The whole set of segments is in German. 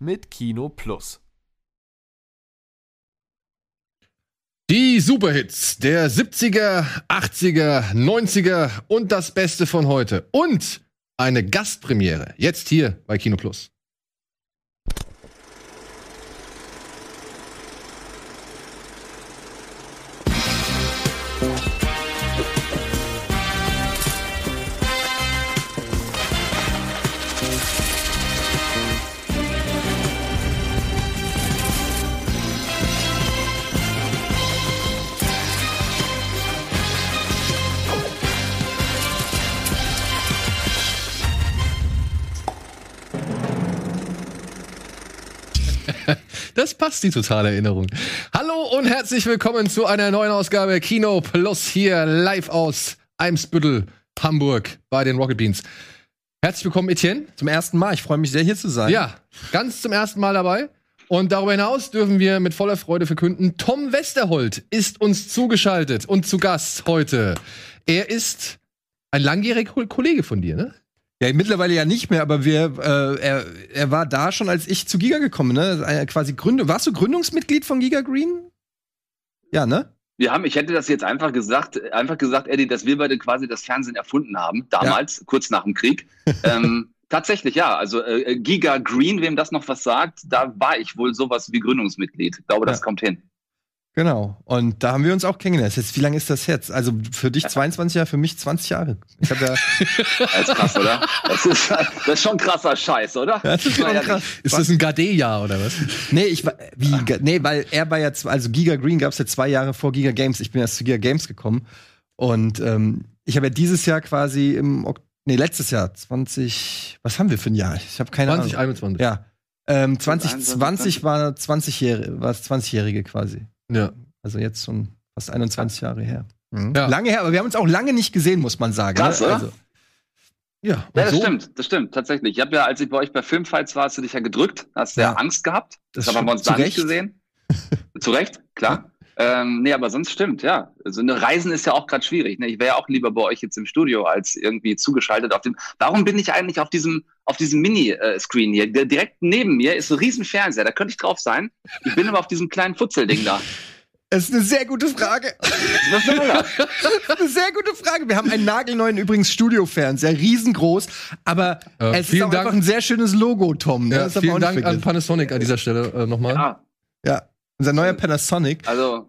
mit Kino Plus. Die Superhits der 70er, 80er, 90er und das Beste von heute. Und eine Gastpremiere. Jetzt hier bei Kino Plus. Das passt, die totale Erinnerung. Hallo und herzlich willkommen zu einer neuen Ausgabe Kino Plus hier live aus Eimsbüttel, Hamburg bei den Rocket Beans. Herzlich willkommen, Etienne. Zum ersten Mal. Ich freue mich sehr, hier zu sein. Ja, ganz zum ersten Mal dabei. Und darüber hinaus dürfen wir mit voller Freude verkünden, Tom Westerholt ist uns zugeschaltet und zu Gast heute. Er ist ein langjähriger Kollege von dir, ne? Ja, mittlerweile ja nicht mehr, aber wir, äh, er, er war da schon, als ich zu Giga gekommen, ne? Äh, quasi Gründung. Warst du Gründungsmitglied von Giga Green? Ja, ne? Wir haben, ich hätte das jetzt einfach gesagt, einfach gesagt, Eddie, dass wir beide quasi das Fernsehen erfunden haben, damals, ja. kurz nach dem Krieg. ähm, tatsächlich, ja. Also äh, Giga Green, wem das noch was sagt, da war ich wohl sowas wie Gründungsmitglied. Ich glaube, das Ja. kommt hin. Genau. Und da haben wir uns auch kennengelernt. Jetzt, wie lange ist das jetzt? Also für dich 22 Jahre, für mich 20 Jahre. Ich habe ja. Das ist krass, oder? Das ist, das ist schon krasser Scheiß, oder? das ist schon krass. Ist das ein Gade-Jahr oder was? Nee, ich war, wie, nee, weil er war ja, also Giga Green gab es ja zwei Jahre vor Giga Games. Ich bin erst zu Giga Games gekommen. Und ähm, ich habe ja dieses Jahr quasi im, nee, letztes Jahr, 20, was haben wir für ein Jahr? Ich habe keine Ahnung. 2021. Ja. Ähm, 2021. 2020 war 20-Jährige, war es 20-Jährige quasi. Ja. Also jetzt schon fast 21 Jahre her. Ja. Lange her, aber wir haben uns auch lange nicht gesehen, muss man sagen. Krass, ne? oder? Also, Ja, Ja, das so- stimmt, das stimmt, tatsächlich. Ich habe ja, als ich bei euch bei Filmfights war, hast du dich ja gedrückt, hast ja, Ja. Angst gehabt. Das haben wir uns da nicht gesehen. Zu Recht, klar. Ähm, nee, aber sonst stimmt, ja. Also eine Reisen ist ja auch gerade schwierig. Ne? Ich wäre ja auch lieber bei euch jetzt im Studio als irgendwie zugeschaltet auf dem. Warum bin ich eigentlich auf diesem auf diesem Mini-Screen hier? Der, direkt neben mir ist ein riesen Fernseher, da könnte ich drauf sein. Ich bin aber auf diesem kleinen Futzelding da. Es ist eine sehr gute Frage. Was soll das? eine sehr gute Frage. Wir haben einen nagelneuen übrigens Studiofernseher, riesengroß, aber Äh, es ist auch Dank. einfach ein sehr schönes Logo, Tom. Ne? Ja, Das vielen Dank an. Panasonic an dieser Stelle äh, nochmal. Ja, Ja, unser neuer Panasonic. also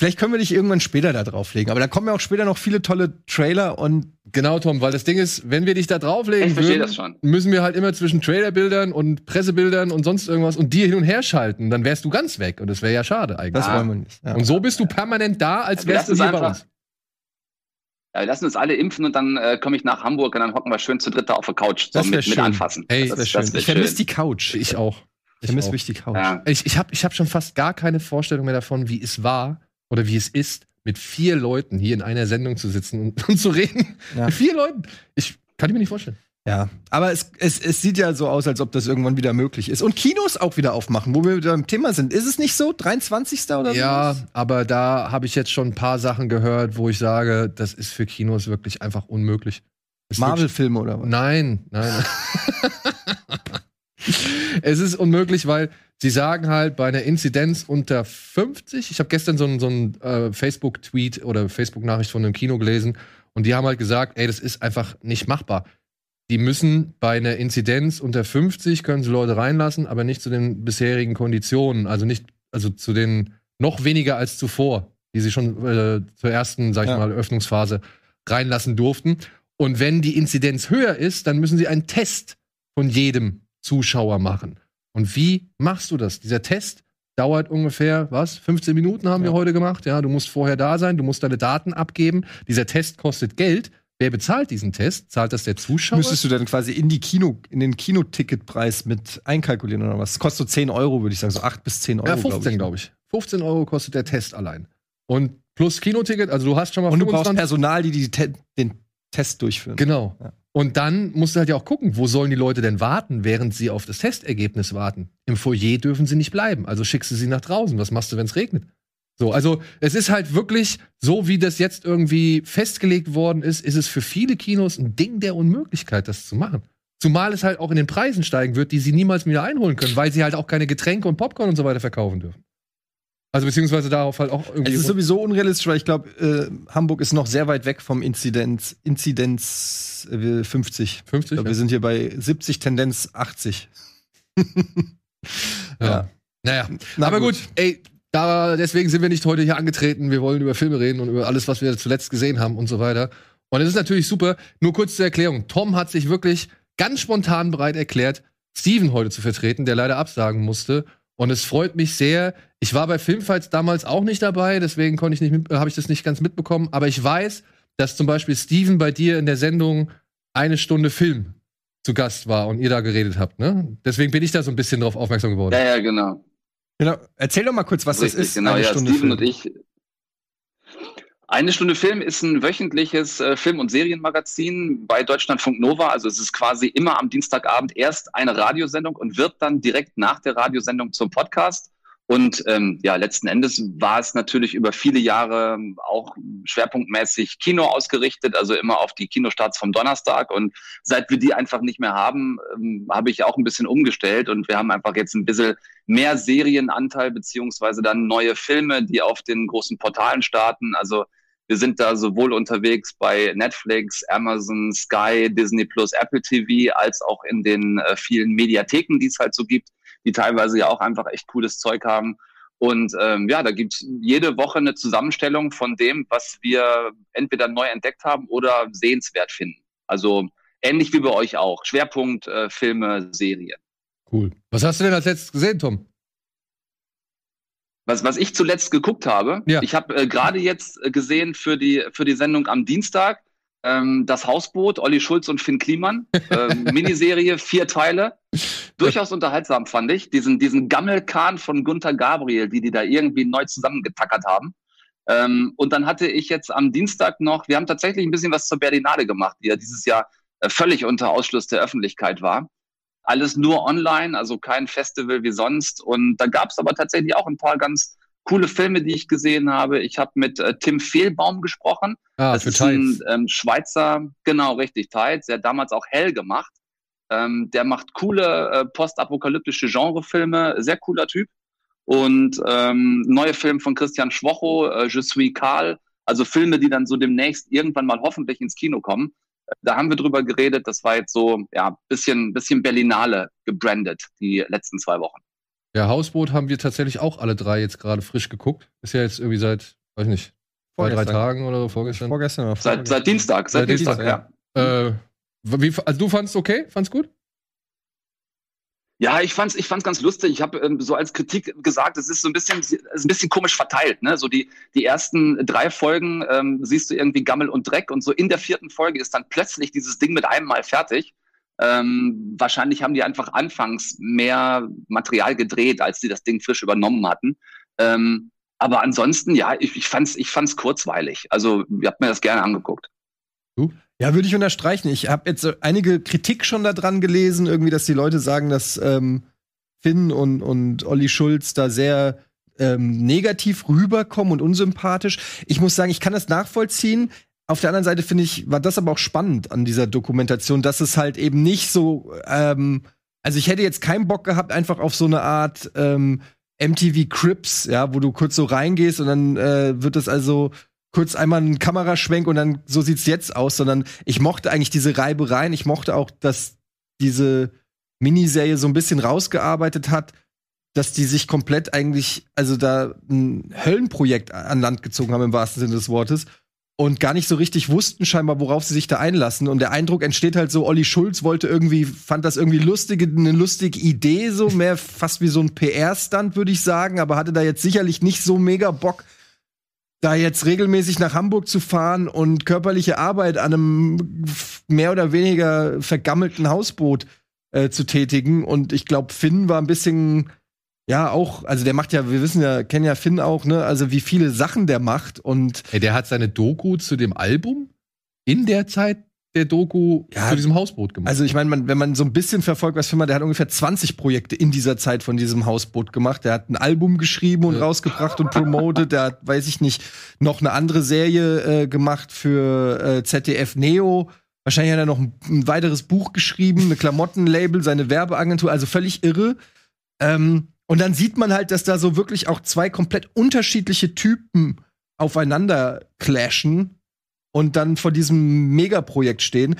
Vielleicht können wir dich irgendwann später da drauflegen, aber da kommen ja auch später noch viele tolle Trailer und Genau, Tom, weil das Ding ist, wenn wir dich da drauflegen würden, das schon. müssen wir halt immer zwischen Trailerbildern und Pressebildern und sonst irgendwas und dir hin und her schalten. Dann wärst du ganz weg und das wäre ja schade eigentlich. das Ah. wollen wir nicht. Ja. Und so bist du permanent da, als wärst du hier es bei uns. ja, wir lassen uns alle impfen und dann äh, komme ich nach Hamburg und dann hocken wir schön zu dritt da auf der Couch. So Das mit, mit schön. anfassen. Ey, das wäre das schön. wär ich vermisse die Couch. Ich auch. Ich vermisse wirklich die Couch. Ja. Ich, ich habe ich hab schon fast gar keine Vorstellung mehr davon, wie es war oder wie es ist, mit vier Leuten hier in einer Sendung zu sitzen und, und zu reden. Ja. Mit vier Leuten. Ich kann ich mir nicht vorstellen. Ja, aber es, es, es sieht ja so aus, als ob das irgendwann wieder möglich ist. Und Kinos auch wieder aufmachen, wo wir wieder im Thema sind. Ist es nicht so? 23. oder Ja, so? aber da habe ich jetzt schon ein paar Sachen gehört, wo ich sage, das ist für Kinos wirklich einfach unmöglich. Marvel-Filme oder was? Nein, nein. es ist unmöglich, weil sie sagen halt bei einer Inzidenz unter 50, ich habe gestern so einen so einen, äh, Facebook-Tweet oder Facebook-Nachricht von einem Kino gelesen und die haben halt gesagt, ey, das ist einfach nicht machbar. Die müssen bei einer Inzidenz unter 50 können sie Leute reinlassen, aber nicht zu den bisherigen Konditionen, also nicht, also zu den noch weniger als zuvor, die sie schon äh, zur ersten, sag ich Ja. mal, Öffnungsphase reinlassen durften. Und wenn die Inzidenz höher ist, dann müssen sie einen Test von jedem Zuschauer machen. Und wie machst du das? Dieser Test dauert ungefähr, was? 15 Minuten haben wir Ja. heute gemacht. Ja, du musst vorher da sein, du musst deine Daten abgeben. Dieser Test kostet Geld. wer bezahlt diesen Test? Zahlt das der Zuschauer? Müsstest du dann quasi in die Kino, in den Kinoticketpreis mit einkalkulieren oder was? Kostet so 10 Euro, würde ich sagen, so 8 bis 10 Euro. ja, 15, glaube ich. 15 Euro kostet der Test allein. Und plus Kinoticket, also du hast schon mal Und du brauchst Personal, die, die den Test durchführen. Genau. Ja. Und dann musst du halt ja auch gucken, wo sollen die Leute denn warten, während sie auf das Testergebnis warten. Im Foyer dürfen sie nicht bleiben, also schickst du sie nach draußen. Was machst du, wenn es regnet? So, also es ist halt wirklich so, wie das jetzt irgendwie festgelegt worden ist, ist es für viele Kinos ein Ding der Unmöglichkeit, das zu machen. Zumal es halt auch in den Preisen steigen wird, die sie niemals wieder einholen können, weil sie halt auch keine Getränke und Popcorn und so weiter verkaufen dürfen. Also beziehungsweise darauf halt auch irgendwie. Es ist sowieso unrealistisch, weil ich glaube, äh, Hamburg ist noch sehr weit weg vom Inzidenz, Inzidenz äh, 50. 50. Ich glaube, ja. wir sind hier bei 70, Tendenz 80. Ja. Naja, Na aber gut. gut, ey, da, deswegen sind wir nicht heute hier angetreten. Wir wollen über Filme reden und über alles, was wir zuletzt gesehen haben und so weiter. Und es ist natürlich super. Nur kurz zur Erklärung. Tom hat sich wirklich ganz spontan bereit erklärt, Steven heute zu vertreten, der leider absagen musste. Und es freut mich sehr. Ich war bei Filmfights damals auch nicht dabei, deswegen konnte ich nicht, mit- habe ich das nicht ganz mitbekommen. Aber ich weiß, dass zum Beispiel Steven bei dir in der Sendung eine Stunde Film zu Gast war und ihr da geredet habt. Ne? Deswegen bin ich da so ein bisschen drauf aufmerksam geworden. Ja, ja, genau. Genau. Erzähl doch mal kurz, was Richtig, das ist. genau. eine ja, Stunde Steven Film. und ich. Eine Stunde Film ist ein wöchentliches äh, Film- und Serienmagazin bei Deutschlandfunk Nova. Also es ist quasi immer am Dienstagabend erst eine Radiosendung und wird dann direkt nach der Radiosendung zum Podcast. Und ähm, ja, letzten Endes war es natürlich über viele Jahre auch schwerpunktmäßig Kino ausgerichtet, also immer auf die Kinostarts vom Donnerstag. Und seit wir die einfach nicht mehr haben, ähm, habe ich auch ein bisschen umgestellt und wir haben einfach jetzt ein bisschen mehr Serienanteil beziehungsweise dann neue Filme, die auf den großen Portalen starten. Also wir sind da sowohl unterwegs bei Netflix, Amazon, Sky, Disney Plus, Apple TV, als auch in den äh, vielen Mediatheken, die es halt so gibt, die teilweise ja auch einfach echt cooles Zeug haben. Und ähm, ja, da gibt's jede Woche eine Zusammenstellung von dem, was wir entweder neu entdeckt haben oder sehenswert finden. Also ähnlich wie bei euch auch. Schwerpunkt äh, Filme, Serien. Cool. Was hast du denn als letztes gesehen, Tom? Was, was ich zuletzt geguckt habe, Ja. ich habe äh, gerade jetzt äh, gesehen für die, für die Sendung am Dienstag ähm, das Hausboot, Olli Schulz und Finn Kliman, ähm, Miniserie, vier Teile. Durchaus unterhaltsam fand ich. Diesen, diesen Gammelkahn von Gunther Gabriel, die die da irgendwie neu zusammengetackert haben. Ähm, und dann hatte ich jetzt am Dienstag noch, wir haben tatsächlich ein bisschen was zur Berlinale gemacht, die ja dieses Jahr äh, völlig unter Ausschluss der Öffentlichkeit war. Alles nur online, also kein Festival wie sonst. Und da gab es aber tatsächlich auch ein paar ganz coole Filme, die ich gesehen habe. Ich habe mit äh, Tim Fehlbaum gesprochen. Ah, das für ist ein Tides. ähm, Schweizer, genau richtig, Tides. Der hat damals auch Hell gemacht. Ähm, der macht coole äh, postapokalyptische Genrefilme, sehr cooler Typ. Und ähm, neue Film von Christian Schwocho, äh, Je suis Karl, also Filme, die dann so demnächst irgendwann mal hoffentlich ins Kino kommen. Da haben wir drüber geredet. Das war jetzt so, ja, bisschen, bisschen Berlinale gebrandet, die letzten zwei Wochen. Ja, Hausboot haben wir tatsächlich auch alle drei jetzt gerade frisch geguckt. Ist ja jetzt irgendwie seit, weiß nicht, zwei, drei. Tagen oder so, vorgestern. Vorgestern oder Seit, vorgestern. seit Dienstag, seit, Seit Dienstag, Dienstag, ja. Äh, wie, also du fandst okay? Fandst gut? Ja, ich fand's, ich fand's ganz lustig. Ich habe ähm, so als Kritik gesagt, es ist so ein bisschen, ist ein bisschen komisch verteilt. Ne? So die die ersten drei Folgen ähm, siehst du irgendwie Gammel und Dreck und so in der vierten Folge ist dann plötzlich dieses Ding mit einem Mal fertig. Ähm, wahrscheinlich haben die einfach anfangs mehr Material gedreht, als sie das Ding frisch übernommen hatten. Ähm, aber ansonsten, ja, ich, ich fand's, ich fand's kurzweilig. Also, ich hab mir das gerne angeguckt. Ja, würde ich unterstreichen. Ich habe jetzt einige Kritik schon daran gelesen, irgendwie, dass die Leute sagen, dass ähm, Finn und, und Olli Schulz da sehr ähm, negativ rüberkommen und unsympathisch. Ich muss sagen, ich kann das nachvollziehen. Auf der anderen Seite finde ich, war das aber auch spannend an dieser Dokumentation, dass es halt eben nicht so, ähm, also ich hätte jetzt keinen Bock gehabt, einfach auf so eine Art ähm, MTV Crips, ja, wo du kurz so reingehst und dann äh, wird das also kurz einmal ein Kameraschwenk und dann so sieht's jetzt aus, sondern ich mochte eigentlich diese Reibereien. Ich mochte auch, dass diese Miniserie so ein bisschen rausgearbeitet hat, dass die sich komplett eigentlich, also da ein Höllenprojekt an Land gezogen haben im wahrsten Sinne des Wortes und gar nicht so richtig wussten scheinbar, worauf sie sich da einlassen. Und der Eindruck entsteht halt so, Olli Schulz wollte irgendwie, fand das irgendwie lustige, eine lustige Idee, so mehr fast wie so ein PR-Stand, würde ich sagen, aber hatte da jetzt sicherlich nicht so mega Bock, da jetzt regelmäßig nach Hamburg zu fahren und körperliche Arbeit an einem mehr oder weniger vergammelten Hausboot äh, zu tätigen. Und ich glaube, Finn war ein bisschen, ja, auch, also der macht ja, wir wissen ja, kennen ja Finn auch, ne, also wie viele Sachen der macht und. Ey, der hat seine Doku zu dem Album in der Zeit der Doku Ja, zu diesem Hausboot gemacht. Also ich meine, wenn man so ein bisschen verfolgt, was macht, der hat ungefähr 20 Projekte in dieser Zeit von diesem Hausboot gemacht. Der hat ein Album geschrieben und Ja. rausgebracht und promotet. Der hat, weiß ich nicht, noch eine andere Serie äh, gemacht für äh, ZDF Neo. Wahrscheinlich hat er noch ein, ein weiteres Buch geschrieben, eine Klamottenlabel, seine Werbeagentur, also völlig irre. Ähm, und dann sieht man halt, dass da so wirklich auch zwei komplett unterschiedliche Typen aufeinander clashen und dann vor diesem Megaprojekt stehen.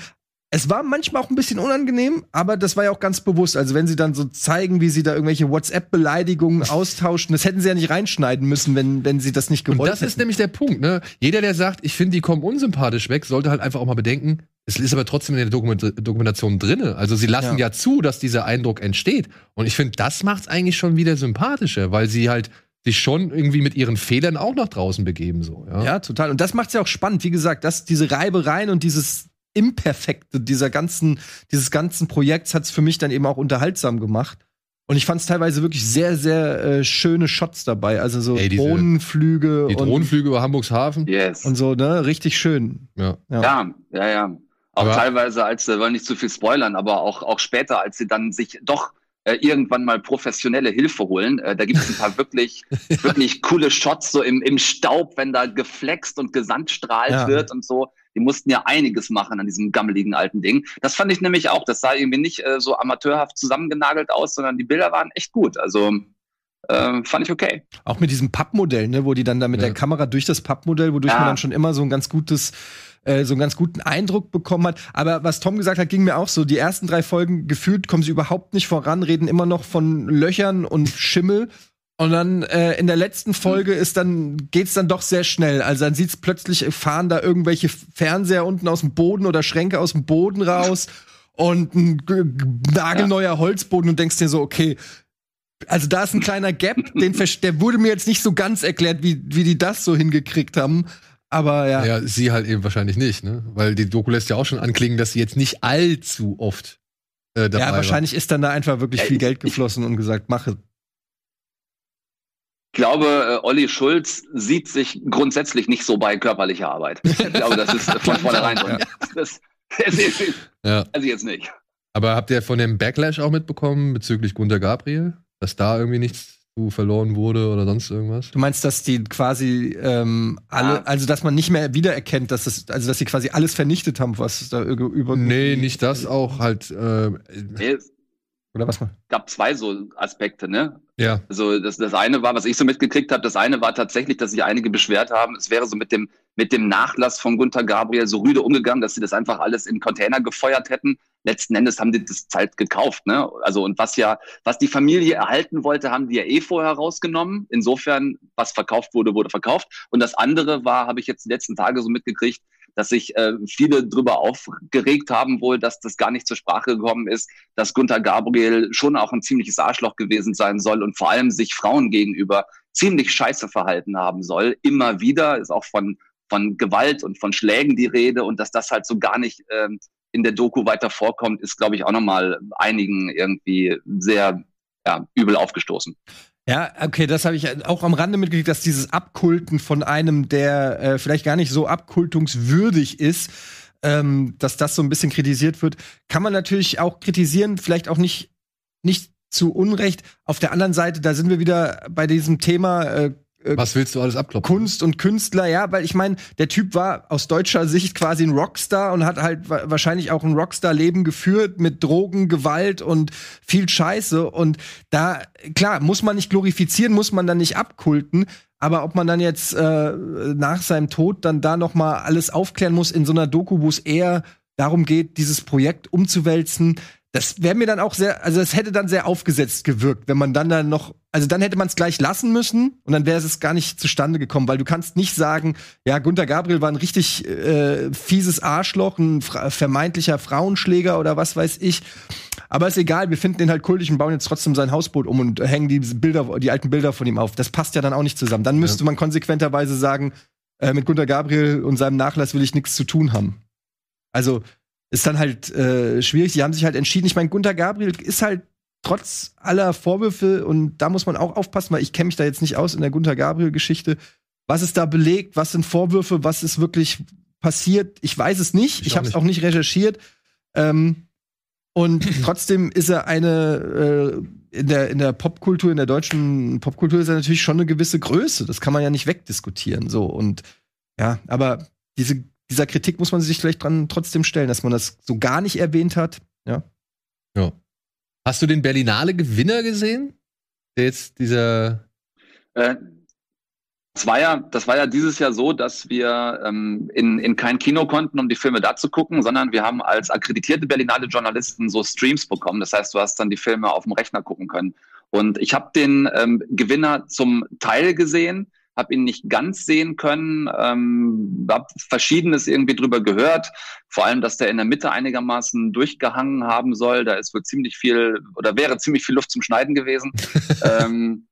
Es war manchmal auch ein bisschen unangenehm, aber das war ja auch ganz bewusst. Also wenn sie dann so zeigen, wie sie da irgendwelche WhatsApp-Beleidigungen austauschen, das hätten sie ja nicht reinschneiden müssen, wenn, wenn sie das nicht Und gewollt das ist hätten. nämlich der Punkt, ne? Jeder, der sagt, ich finde, die kommen unsympathisch weg, sollte halt einfach auch mal bedenken, es ist aber trotzdem in der Dokument Dokumentation drinne. Also sie lassen ja. zu, dass dieser Eindruck entsteht. Und ich finde, das macht's eigentlich schon wieder sympathischer, weil sie halt sich schon irgendwie mit ihren Fehlern auch nach draußen begeben, so, ja. Ja, total. Und das macht's ja auch spannend. Wie gesagt, das, diese Reibereien und dieses Imperfekte dieser ganzen, dieses ganzen Projekts hat's für mich dann eben auch unterhaltsam gemacht. Und ich fand's teilweise wirklich sehr, sehr äh, schöne Shots dabei. Also so Ey, diese- Drohnenflüge Die und, Drohnenflüge über Hamburgs Hafen. Yes. und so, ne? Richtig schön. Ja. Ja. Ja, ja, ja. Auch Aber- teilweise, als wir wollen nicht zu viel spoilern, aber auch, auch später, als sie dann sich doch äh, irgendwann mal professionelle Hilfe holen. Äh, da gibt es ein paar wirklich, wirklich coole Shots, so im, im Staub, wenn da geflext und gesandstrahlt Ja. wird und so. Die mussten ja einiges machen an diesem gammeligen alten Ding. Das fand ich nämlich auch. Das sah irgendwie nicht äh, so amateurhaft zusammengenagelt aus, sondern die Bilder waren echt gut. Also äh, fand ich okay. Auch mit diesem Pappmodell, ne, wo die dann da mit Ja. der Kamera durch das Pappmodell, wodurch Ja. man dann schon immer so ein ganz gutes, äh, so einen ganz guten Eindruck bekommen hat. Aber was Tom gesagt hat, ging mir auch so. Die ersten drei Folgen gefühlt kommen sie überhaupt nicht voran, reden immer noch von Löchern und Schimmel. Und dann äh, in der letzten Folge ist dann geht's dann doch sehr schnell. Also dann sieht's plötzlich fahren da irgendwelche Fernseher unten aus dem Boden oder Schränke aus dem Boden raus und ein nagelneuer Holzboden und denkst dir so, okay, also da ist ein kleiner Gap, den der wurde mir jetzt nicht so ganz erklärt, wie, wie die das so hingekriegt haben. Aber ja, Ja, sie halt eben wahrscheinlich nicht, ne? Weil die Doku lässt ja auch schon anklingen, dass sie jetzt nicht allzu oft äh, dabei ja, wahrscheinlich ist dann da einfach wirklich viel ich- Geld geflossen und gesagt, mache. Ich glaube, äh, Olli Schulz sieht sich grundsätzlich nicht so bei körperlicher Arbeit. Ich glaube, das ist von vornherein so. Ja. Das, das war. Ja. also jetzt nicht. Aber habt ihr von dem Backlash auch mitbekommen bezüglich Gunter Gabriel? Dass da irgendwie nichts verloren wurde oder sonst irgendwas? Du meinst, dass die quasi ähm, alle, Ja. also dass man nicht mehr wiedererkennt, dass es, also dass sie quasi alles vernichtet haben, was da über, über Nee, nicht das, auch halt, äh, Nee, oder was gab zwei so Aspekte, ne? ja. Also das, das eine war, was ich so mitgekriegt habe, das eine war tatsächlich, dass sich einige beschwert haben, es wäre so mit dem, mit dem Nachlass von Gunther Gabriel so rüde umgegangen, dass sie das einfach alles in Container gefeuert hätten. Letzten Endes haben die das halt gekauft, ne? Also und was ja, was die Familie erhalten wollte, haben die ja eh vorher rausgenommen. Insofern, was verkauft wurde, wurde verkauft. Und das andere war, habe ich jetzt die letzten Tage so mitgekriegt, dass sich äh, viele drüber aufgeregt haben wohl, dass das gar nicht zur Sprache gekommen ist, dass Gunther Gabriel schon auch ein ziemliches Arschloch gewesen sein soll und vor allem sich Frauen gegenüber ziemlich scheiße verhalten haben soll. Immer wieder ist auch von, von Gewalt und von Schlägen die Rede und dass das halt so gar nicht ähm, in der Doku weiter vorkommt, ist, glaube ich, auch nochmal einigen irgendwie sehr ja, übel aufgestoßen. Ja, okay, das habe ich auch am Rande mitgekriegt, dass dieses Abkulten von einem, der äh, vielleicht gar nicht so abkultungswürdig ist, ähm, dass das so ein bisschen kritisiert wird, kann man natürlich auch kritisieren, vielleicht auch nicht, nicht zu Unrecht. Auf der anderen Seite, da sind wir wieder bei diesem Thema äh, äh, Was willst du alles abklopfen? Kunst und Künstler, ja, weil ich meine, der Typ war aus deutscher Sicht quasi ein Rockstar und hat halt wa wahrscheinlich auch ein Rockstar-Leben geführt mit Drogen, Gewalt und viel Scheiße. Und da, klar, muss man nicht glorifizieren, muss man dann nicht abkulten. Aber ob man dann jetzt äh, nach seinem Tod dann da noch mal alles aufklären muss in so einer Doku, wo es eher darum geht, dieses Projekt umzuwälzen, das wäre mir dann auch sehr, also es hätte dann sehr aufgesetzt gewirkt, wenn man dann dann noch, also dann hätte man es gleich lassen müssen und dann wäre es gar nicht zustande gekommen, weil du kannst nicht sagen, ja, Gunter Gabriel war ein richtig äh, fieses Arschloch, ein fra vermeintlicher Frauenschläger oder was weiß ich. Aber ist egal, wir finden den halt kultig und bauen jetzt trotzdem sein Hausboot um und hängen die Bilder, die alten Bilder von ihm auf. Das passt ja dann auch nicht zusammen. Dann müsste man konsequenterweise sagen, äh, mit Gunter Gabriel und seinem Nachlass will ich nichts zu tun haben. Also ist dann halt äh, schwierig. Die haben sich halt entschieden. Ich meine, Gunter Gabriel ist halt trotz aller Vorwürfe und da muss man auch aufpassen, weil ich kenne mich da jetzt nicht aus in der Gunter Gabriel-Geschichte. Was ist da belegt? Was sind Vorwürfe? Was ist wirklich passiert? Ich weiß es nicht. Ich, Ich habe es auch nicht recherchiert. Ähm, und trotzdem ist er eine äh, in der in der Popkultur, in der deutschen Popkultur ist er natürlich schon eine gewisse Größe. Das kann man ja nicht wegdiskutieren. So und ja, aber diese dieser Kritik muss man sich vielleicht dran trotzdem stellen, dass man das so gar nicht erwähnt hat. Ja. Hast du den Berlinale Gewinner gesehen? Der jetzt dieser. Äh, das war ja, das war ja dieses Jahr so, dass wir ähm, in, in kein Kino konnten, um die Filme da zu gucken, sondern wir haben als akkreditierte Berlinale Journalisten so Streams bekommen. Das heißt, du hast dann die Filme auf dem Rechner gucken können. Und ich habe den ähm, Gewinner zum Teil gesehen, habe ihn nicht ganz sehen können, ähm, habe Verschiedenes irgendwie drüber gehört. Vor allem, dass der in der Mitte einigermaßen durchgehangen haben soll. Da ist wohl ziemlich viel oder wäre ziemlich viel Luft zum Schneiden gewesen. ähm,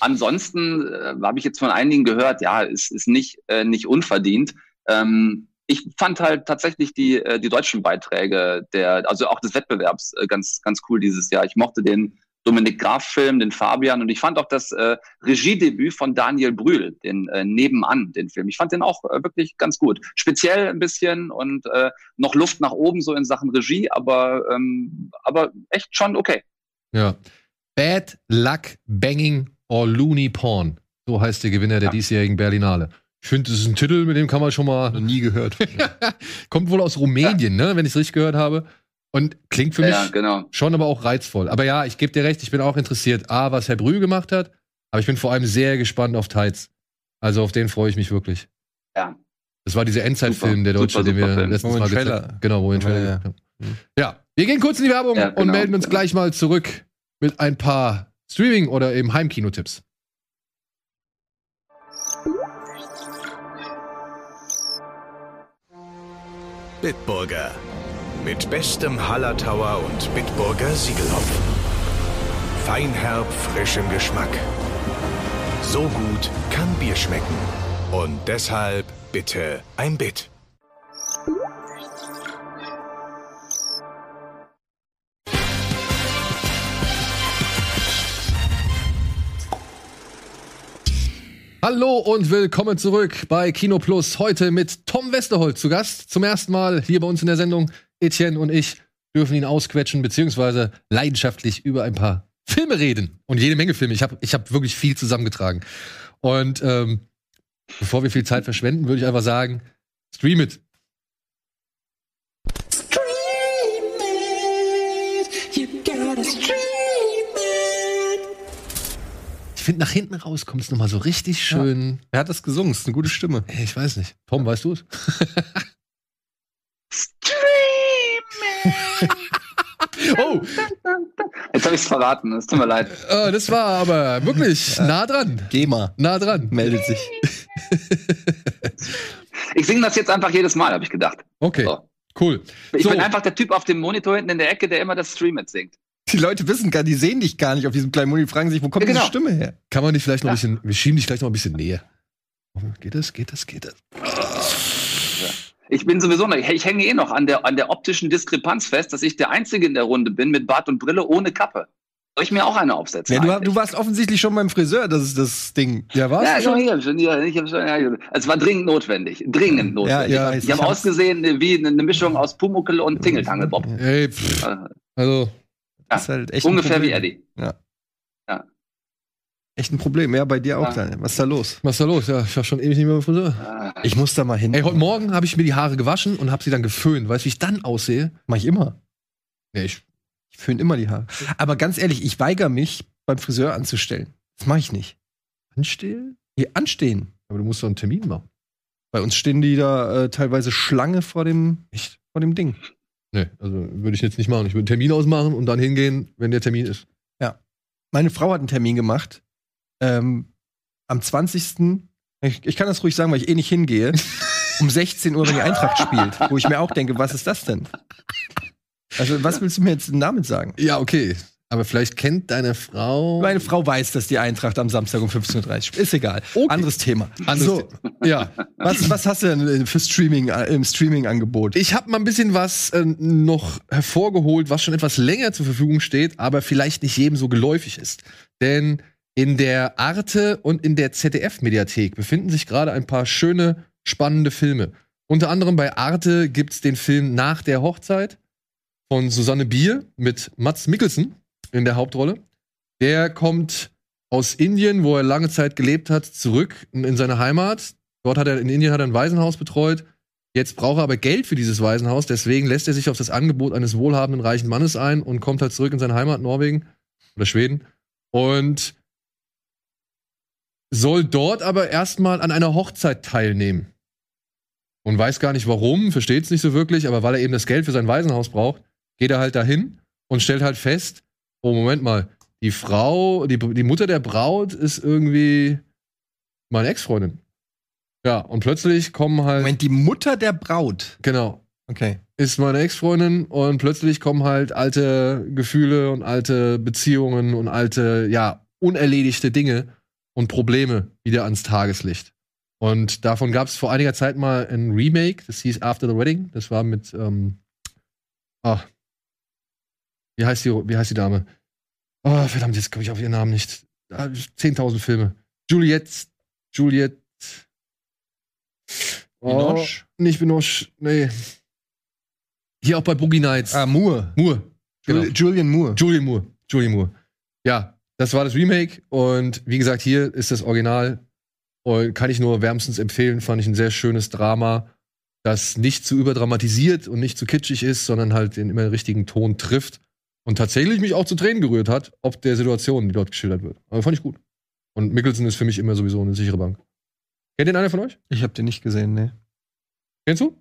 Ansonsten äh, habe ich jetzt von einigen gehört, ja, es ist nicht, äh, nicht unverdient. Ähm, ich fand halt tatsächlich die, äh, die deutschen Beiträge der, also auch des Wettbewerbs äh, ganz, ganz cool dieses Jahr. Ich mochte den Dominik Graf-Film, den Fabian und ich fand auch das äh, Regiedebüt von Daniel Brühl, den äh, Nebenan, den Film. Ich fand den auch äh, wirklich ganz gut. Speziell ein bisschen und äh, noch Luft nach oben so in Sachen Regie, aber, ähm, aber echt schon okay. Ja. Bad Luck Banging or Looney Porn. So heißt der Gewinner der Ja. diesjährigen Berlinale. Ich finde, das ist ein Titel, mit dem kann man schon mal. Noch nie gehört. Kommt wohl aus Rumänien, ne, wenn ich es richtig gehört habe. Und klingt für mich Ja, genau. schon aber auch reizvoll. Aber ja, ich gebe dir recht, ich bin auch interessiert, A, was Herr Brühl gemacht hat, aber ich bin vor allem sehr gespannt auf Tides. Also auf den freue ich mich wirklich. Ja. Das war dieser Endzeitfilm, Super, der deutsche, super, den wir super Film. letztens Wo wir mal gezeigt Trailer- haben. Genau, wo wir Ja, Trailer ja. gemacht haben. Ja, wir gehen kurz in die Werbung Ja, und genau, melden uns genau. gleich mal zurück mit ein paar Streaming- oder eben Heimkino-Tipps. Bitburger. Mit bestem Hallertauer und Bitburger Siegelhopfen. Feinherb, frischem Geschmack. So gut kann Bier schmecken. Und deshalb bitte ein Bit. Hallo und willkommen zurück bei Kino Plus. Heute mit Tom Westerholt zu Gast. Zum ersten Mal hier bei uns in der Sendung. Etienne und ich dürfen ihn ausquetschen, beziehungsweise leidenschaftlich über ein paar Filme reden. Und jede Menge Filme. Ich habe ich hab wirklich viel zusammengetragen. Und ähm, bevor wir viel Zeit verschwenden, würde ich einfach sagen, stream it. Finde, nach hinten raus kommt es nochmal so richtig schön. Wer hat das gesungen? Das ist eine gute Stimme. Ey, Ich weiß nicht. Tom, weißt du es? oh, Jetzt habe ich es verraten, es tut mir leid. äh, das war aber wirklich nah dran. GEMA Nah dran. meldet sich. Ich singe das jetzt einfach jedes Mal, habe ich gedacht. Okay, So. cool. Ich So. bin einfach der Typ auf dem Monitor hinten in der Ecke, der immer das Stream mitsingt. Die Leute wissen gar, die sehen dich gar nicht auf diesem kleinen Moni, die fragen sich, wo kommt Ja, genau. diese Stimme her? Kann man dich vielleicht noch ein Ja. bisschen, wir schieben dich vielleicht noch ein bisschen näher. Geht das, geht das, geht das? Ich bin sowieso noch, ich hänge eh noch an der, an der optischen Diskrepanz fest, dass ich der Einzige in der Runde bin mit Bart und Brille ohne Kappe. Soll ich mir auch eine aufsetzen? Ja, du, du warst offensichtlich schon beim Friseur, das ist das Ding. Ja, was? Ja, schon, ich hab schon, ja, ich hab schon, ja, es war dringend notwendig. Dringend notwendig. ja, ich ich habe ausgesehen wie eine Mischung aus Pumuckel und Tingeltangelbob. Ey, pff, also, Das ist halt echt Ungefähr wie. Eddie. Echt ein Problem. Ja, bei dir auch, Ja. Daniel. Was ist da los? was ist da los? Ja, ich war schon ewig nicht mehr beim Friseur. Äh, Ich muss da mal hin. Ey, heute Morgen habe ich mir die Haare gewaschen und habe sie dann geföhnt. Weißt du, wie ich dann aussehe? Mach ich immer. Nee, ich, Ich föhne immer die Haare. Aber ganz ehrlich, ich weigere mich, beim Friseur anzustellen. Das mache ich nicht. anstehe? Hier anstehen. Aber du musst doch einen Termin machen. Bei uns stehen die da äh, teilweise Schlange vor dem, Echt? vor dem Ding. Nee, also würde ich jetzt nicht machen. Ich würde einen Termin ausmachen und dann hingehen, wenn der Termin ist. Meine Frau hat einen Termin gemacht. Ähm, am 20. Ich, ich kann das ruhig sagen, weil ich eh nicht hingehe. um 16 Uhr, wenn die Eintracht spielt. Wo ich mir auch denke, was ist das denn? Also, was willst du mir jetzt damit sagen? Ja, okay. Aber vielleicht kennt deine Frau. Meine Frau weiß, dass die Eintracht am Samstag um 15.30 Uhr spielt. Ist egal. Okay. Anderes Thema. Anderes so, Ja. was, was hast du denn für Streaming, äh, im Streaming-Angebot? Ich habe mal ein bisschen was äh, noch hervorgeholt, was schon etwas länger zur Verfügung steht, aber vielleicht nicht jedem so geläufig ist. Denn in der Arte und in der ZDF-Mediathek befinden sich gerade ein paar schöne, spannende Filme. Unter anderem bei Arte gibt's den Film Nach der Hochzeit von Susanne Bier mit Mats Mikkelsen in der Hauptrolle. Der kommt aus Indien, wo er lange Zeit gelebt hat, zurück in in seine Heimat. Dort hat er in Indien hat er ein Waisenhaus betreut. Jetzt braucht er aber Geld für dieses Waisenhaus, deswegen lässt er sich auf das Angebot eines wohlhabenden reichen Mannes ein und kommt halt zurück in seine Heimat Norwegen oder Schweden und soll dort aber erstmal an einer Hochzeit teilnehmen. Und weiß gar nicht warum, versteht es nicht so wirklich, aber weil er eben das Geld für sein Waisenhaus braucht, geht er halt dahin und stellt halt fest, oh Moment mal, die Frau, die, die Mutter der Braut ist irgendwie meine Ex-Freundin. Ja, und plötzlich kommen halt, Moment, die Mutter der Braut. genau, Okay. ist meine Ex-Freundin und plötzlich kommen halt alte Gefühle und alte Beziehungen und alte, ja, unerledigte Dinge und Probleme wieder ans Tageslicht. Und davon gab es vor einiger Zeit mal ein Remake, das hieß After the Wedding. Das war mit, ähm, ah, wie heißt die, wie heißt die Dame? Oh, verdammt, jetzt komme ich auf ihren Namen nicht. Ah, 10.000 Filme. Juliette, Juliette. Oh, Binoche? nicht Binoche, nee. Hier auch bei Boogie Nights. Ah, Moore. Moore. Genau. Jul- Julian Moore. Julian Moore. Julian Moore. Ja, das war das Remake und wie gesagt, hier ist das Original und kann ich nur wärmstens empfehlen. Fand ich ein sehr schönes Drama, das nicht zu überdramatisiert und nicht zu kitschig ist, sondern halt den immer richtigen Ton trifft und tatsächlich mich auch zu Tränen gerührt hat, ob der Situation, die dort geschildert wird. Aber fand ich gut. Und Mickelson ist für mich immer sowieso eine sichere Bank. Kennt den einer von euch? Ich habe den nicht gesehen, ne. Kennst du?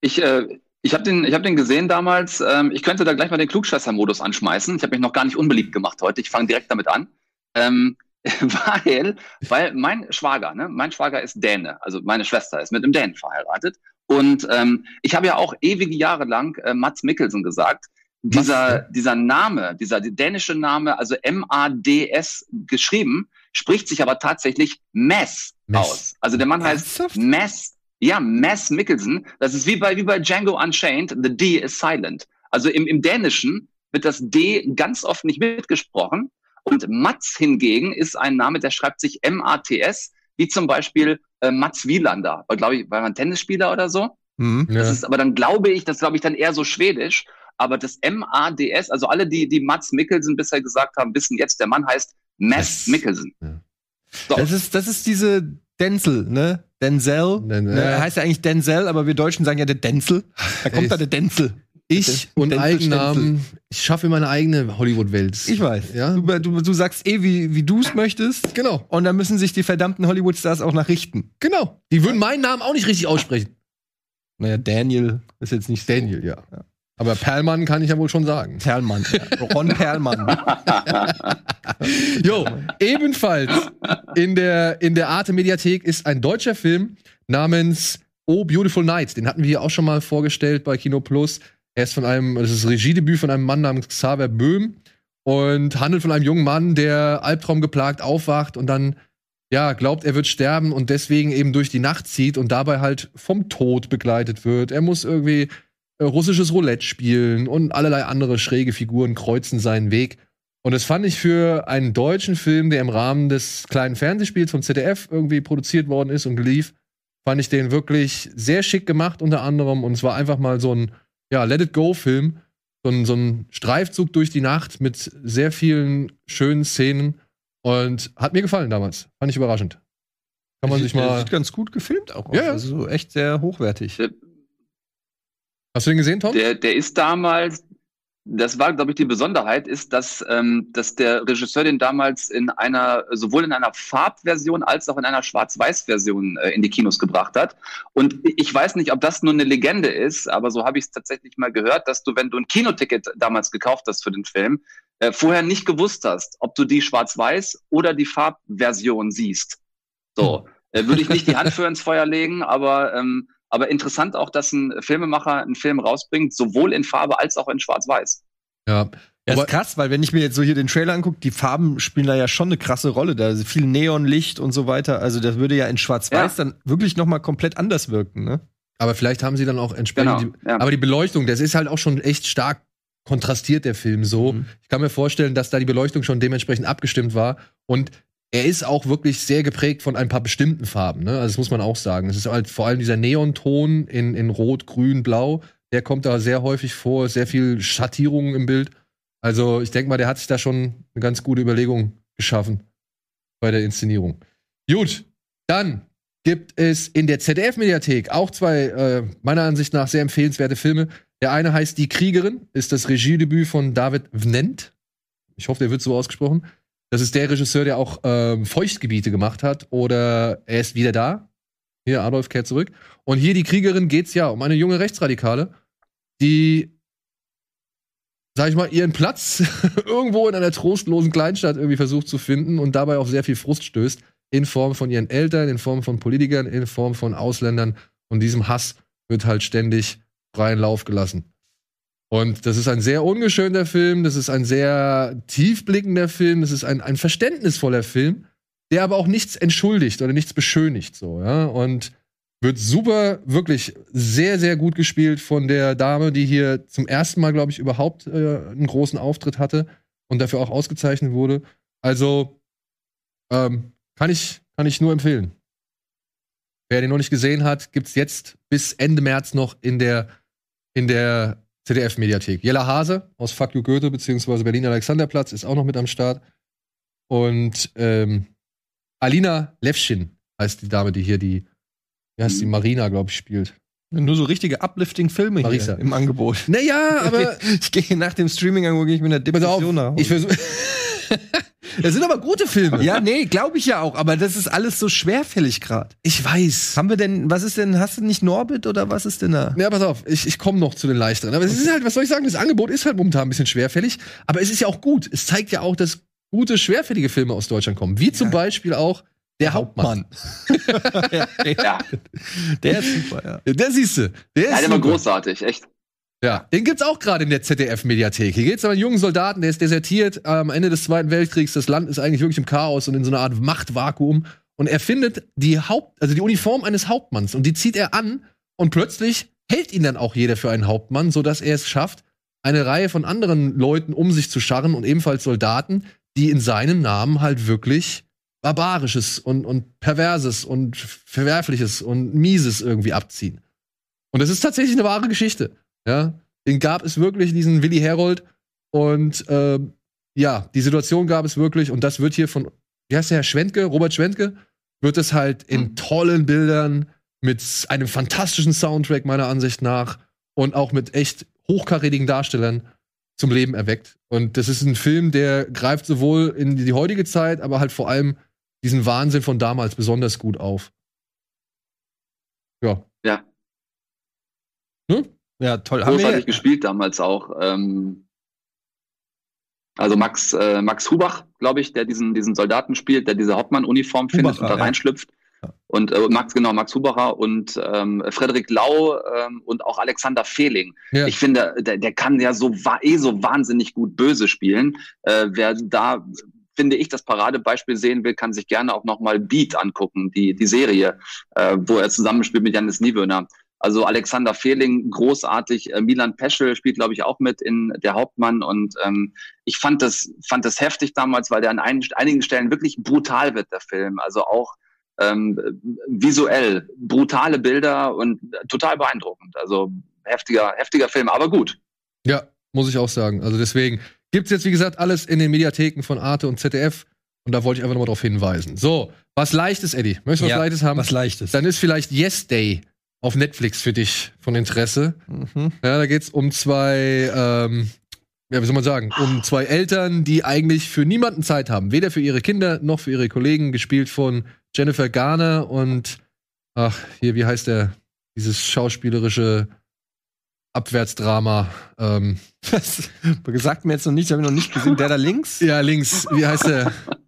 Ich, äh, ich habe den, ich hab den gesehen damals. Ähm, ich könnte da gleich mal den Klugscheißer-Modus anschmeißen. Ich habe mich noch gar nicht unbeliebt gemacht heute. Ich fange direkt damit an. Ähm, weil, weil mein Schwager, ne, mein Schwager ist Däne, also meine Schwester ist mit einem Dänen verheiratet. Und ähm, ich habe ja auch ewige Jahre lang äh, Mats Mikkelsen gesagt. Dieser, dieser Name, dieser dänische Name, also M-A-D-S geschrieben, spricht sich aber tatsächlich Mess, Mess. aus. Also der Mann heißt? Mess, ja, Mess Mikkelsen. Das ist wie bei, wie bei Django Unchained, the D is silent. Also im, im Dänischen wird das D ganz oft nicht mitgesprochen. Und Mats hingegen ist ein Name, der schreibt sich M-A-T-S, wie zum Beispiel äh, Mats Wielander, glaube ich, war man Tennisspieler oder so. Mhm. Das Ja. ist aber dann glaube ich, das glaube ich dann eher so schwedisch. Aber das M-A-D-S, also alle, die, die Mats Mikkelsen bisher gesagt haben, wissen jetzt, der Mann heißt Mess Mess. Mikkelsen. Ja. So. Das ist, das ist diese Denzel, ne? Denzel. Denzel. Ne, er heißt ja eigentlich Denzel, aber wir Deutschen sagen ja der Denzel. Da kommt da der Denzel. Ich und Denzel, Eigennamen, ich schaffe meine eigene Hollywood-Welt. Ich weiß. Ja? Du, du, du sagst eh, wie, wie du es möchtest. Genau, Und dann müssen sich die verdammten Hollywood-Stars auch nachrichten. genau. Die würden meinen Namen auch nicht richtig aussprechen. Naja, Daniel ist jetzt nicht so. Daniel, ja. Aber Perlmann kann ich ja wohl schon sagen. Perlmann. Ja. Ron Perlmann. Jo, ebenfalls in der, in der Arte Mediathek ist ein deutscher Film namens Oh Beautiful Night. Den hatten wir hier auch schon mal vorgestellt bei Kino Plus. Er ist von einem, das ist das Regiedebüt von einem Mann namens Xaver Böhm und handelt von einem jungen Mann, der albtraumgeplagt aufwacht und dann ja, glaubt, er wird sterben und deswegen eben durch die Nacht zieht und dabei halt vom Tod begleitet wird. Er muss irgendwie russisches Roulette spielen und allerlei andere schräge Figuren kreuzen seinen Weg. Und das fand ich für einen deutschen Film, der im Rahmen des kleinen Fernsehspiels vom ZDF irgendwie produziert worden ist und lief, fand ich den wirklich sehr schick gemacht unter anderem. Und es war einfach mal so ein, ja, Let It Go-Film. So ein, so ein Streifzug durch die Nacht mit sehr vielen schönen Szenen. Und hat mir gefallen damals. Fand ich überraschend. Kann man sich mal. Sieht ganz gut gefilmt auch aus. Ja, ja. Also so echt sehr hochwertig. Hast du den gesehen, Tom? Der, der ist damals, das war, glaube ich, die Besonderheit, ist, dass, ähm, dass der Regisseur den damals in einer, sowohl in einer Farbversion als auch in einer Schwarz-Weiß-Version äh, in die Kinos gebracht hat. Und ich weiß nicht, ob das nur eine Legende ist, aber so habe ich es tatsächlich mal gehört, dass du, wenn du ein Kinoticket damals gekauft hast für den Film, äh, vorher nicht gewusst hast, ob du die Schwarz-Weiß oder die Farbversion siehst. So, äh, würde ich nicht die Hand für ins Feuer legen, aber ähm, aber interessant auch, dass ein Filmemacher einen Film rausbringt, sowohl in Farbe als auch in Schwarz-Weiß. Ja, Ja, Aber- ist krass, weil wenn ich mir jetzt so hier den Trailer angucke, die Farben spielen da ja schon eine krasse Rolle. Da ist viel Neonlicht und so weiter. Also das würde ja in Schwarz-Weiß Ja. dann wirklich noch mal komplett anders wirken, ne? Aber vielleicht haben sie dann auch entsprechend. Genau, die, ja. Aber die Beleuchtung, das ist halt auch schon echt stark kontrastiert, der Film so. Mhm. Ich kann mir vorstellen, dass da die Beleuchtung schon dementsprechend abgestimmt war. Und er ist auch wirklich sehr geprägt von ein paar bestimmten Farben. Ne? Also das muss man auch sagen. Es ist halt vor allem dieser Neonton in, in Rot, Grün, Blau. Der kommt da sehr häufig vor. Sehr viel Schattierungen im Bild. Also ich denke mal, der hat sich da schon eine ganz gute Überlegung geschaffen bei der Inszenierung. Gut, dann gibt es in der ZDF-Mediathek auch zwei, äh, meiner Ansicht nach, sehr empfehlenswerte Filme. Der eine heißt Die Kriegerin, ist das Regiedebüt von David Vnent. Ich hoffe, der wird so ausgesprochen. Das ist der Regisseur, der auch ähm, Feuchtgebiete gemacht hat. Oder er ist wieder da. Hier, Adolf kehrt zurück. Und hier, Die Kriegerin, geht's ja um eine junge Rechtsradikale, die, sag ich mal, ihren Platz irgendwo in einer trostlosen Kleinstadt irgendwie versucht zu finden und dabei auf sehr viel Frust stößt in Form von ihren Eltern, in Form von Politikern, in Form von Ausländern. Und diesem Hass wird halt ständig freien Lauf gelassen. Und das ist ein sehr ungeschönter Film, das ist ein sehr tiefblickender Film, das ist ein, ein verständnisvoller Film, der aber auch nichts entschuldigt oder nichts beschönigt, so, ja. Und wird super, wirklich sehr, sehr gut gespielt von der Dame, die hier zum ersten Mal, glaube ich, überhaupt äh, einen großen Auftritt hatte und dafür auch ausgezeichnet wurde. Also, ähm, kann ich, kann ich nur empfehlen. Wer den noch nicht gesehen hat, gibt's jetzt bis Ende März noch in der, in der ZDF-Mediathek. Jella Hase aus Fuck You Goethe beziehungsweise Berlin Alexanderplatz ist auch noch mit am Start. Und ähm, Alina Levschin heißt die Dame, die hier die, wie heißt die, Marina, glaube ich, spielt. Nur so richtige Uplifting-Filme hier im Angebot. Naja, aber ich gehe nach dem Streaming irgendwo gehe ich mit einer Depression nach ich versuche. das sind aber gute Filme. Ja, nee, glaube ich ja auch, aber das ist alles so schwerfällig gerade. Ich weiß. Haben wir denn, was ist denn, hast du nicht Norbit oder was ist denn da? Ja, pass auf, ich, ich komme noch zu den leichteren. Aber es ist halt, was soll ich sagen, das Angebot ist halt momentan ein bisschen schwerfällig. Aber es ist ja auch gut. Es zeigt ja auch, dass gute, schwerfällige Filme aus Deutschland kommen. Wie zum Beispiel auch Der Hauptmann. ja, Ja, der ist super, ja. Der siehst du. Der ja ist der war großartig, echt. Ja, den gibt's auch gerade in der ZDF-Mediathek. Hier geht's um einen jungen Soldaten, der ist desertiert am Ende des Zweiten Weltkriegs. Das Land ist eigentlich wirklich im Chaos und in so einer Art Machtvakuum. Und er findet die Haupt, also die Uniform eines Hauptmanns und die zieht er an und plötzlich hält ihn dann auch jeder für einen Hauptmann, sodass er es schafft, eine Reihe von anderen Leuten um sich zu scharren und ebenfalls Soldaten, die in seinem Namen halt wirklich Barbarisches und, und Perverses und Verwerfliches und Mieses irgendwie abziehen. Und das ist tatsächlich eine wahre Geschichte. Ja, den gab es wirklich, diesen Willi Herold. Und ähm, ja, die Situation gab es wirklich. Und das wird hier von, wie heißt der Herr Schwentke, Robert Schwentke, wird es halt in tollen Bildern mit einem fantastischen Soundtrack meiner Ansicht nach und auch mit echt hochkarätigen Darstellern zum Leben erweckt. Und das ist ein Film, der greift sowohl in die heutige Zeit, aber halt vor allem diesen Wahnsinn von damals besonders gut auf. Ja. Ja. Ja, toll. Haben Großartig wir, gespielt damals auch. Ähm, also Max, äh, Max Hubach, glaube ich, der diesen, diesen Soldaten spielt, der diese Hauptmann-Uniform findet und da ja. reinschlüpft. Ja. Und äh, Max, genau, Max Hubacher und ähm, Frederik Lau ähm, und auch Alexander Fehling. Ja. Ich finde, der, der kann ja so eh so wahnsinnig gut böse spielen. Äh, wer da finde ich das Paradebeispiel sehen will, kann sich gerne auch nochmal Beat angucken, die, die Serie, äh, wo er zusammenspielt mit Janis Niewöhner. Also Alexander Fehling, großartig. Äh, Milan Peschel spielt, glaube ich, auch mit in der Hauptmann. Und ähm, ich fand das, fand das heftig damals, weil der an ein, einigen Stellen wirklich brutal wird, der Film. Also auch ähm, visuell brutale Bilder und total beeindruckend. Also heftiger, heftiger Film, aber gut. Ja, muss ich auch sagen. Also deswegen gibt's jetzt, wie gesagt, alles in den Mediatheken von Arte und ZDF. Und da wollte ich einfach nochmal drauf hinweisen. So, was Leichtes, Eddie. Möchtest du was Ja, Leichtes haben? was Leichtes. Dann ist vielleicht Yes Day auf Netflix für dich von Interesse. Mhm. Ja, da geht's um zwei, ähm, ja, wie soll man sagen, um zwei Eltern, die eigentlich für niemanden Zeit haben. Weder für ihre Kinder noch für ihre Kollegen, gespielt von Jennifer Garner und, ach, hier, wie heißt der? Dieses schauspielerische Abwärtsdrama. Ähm, Das sagt mir jetzt noch nichts, habe ich noch nicht gesehen. Der da links? ja, links, wie heißt der?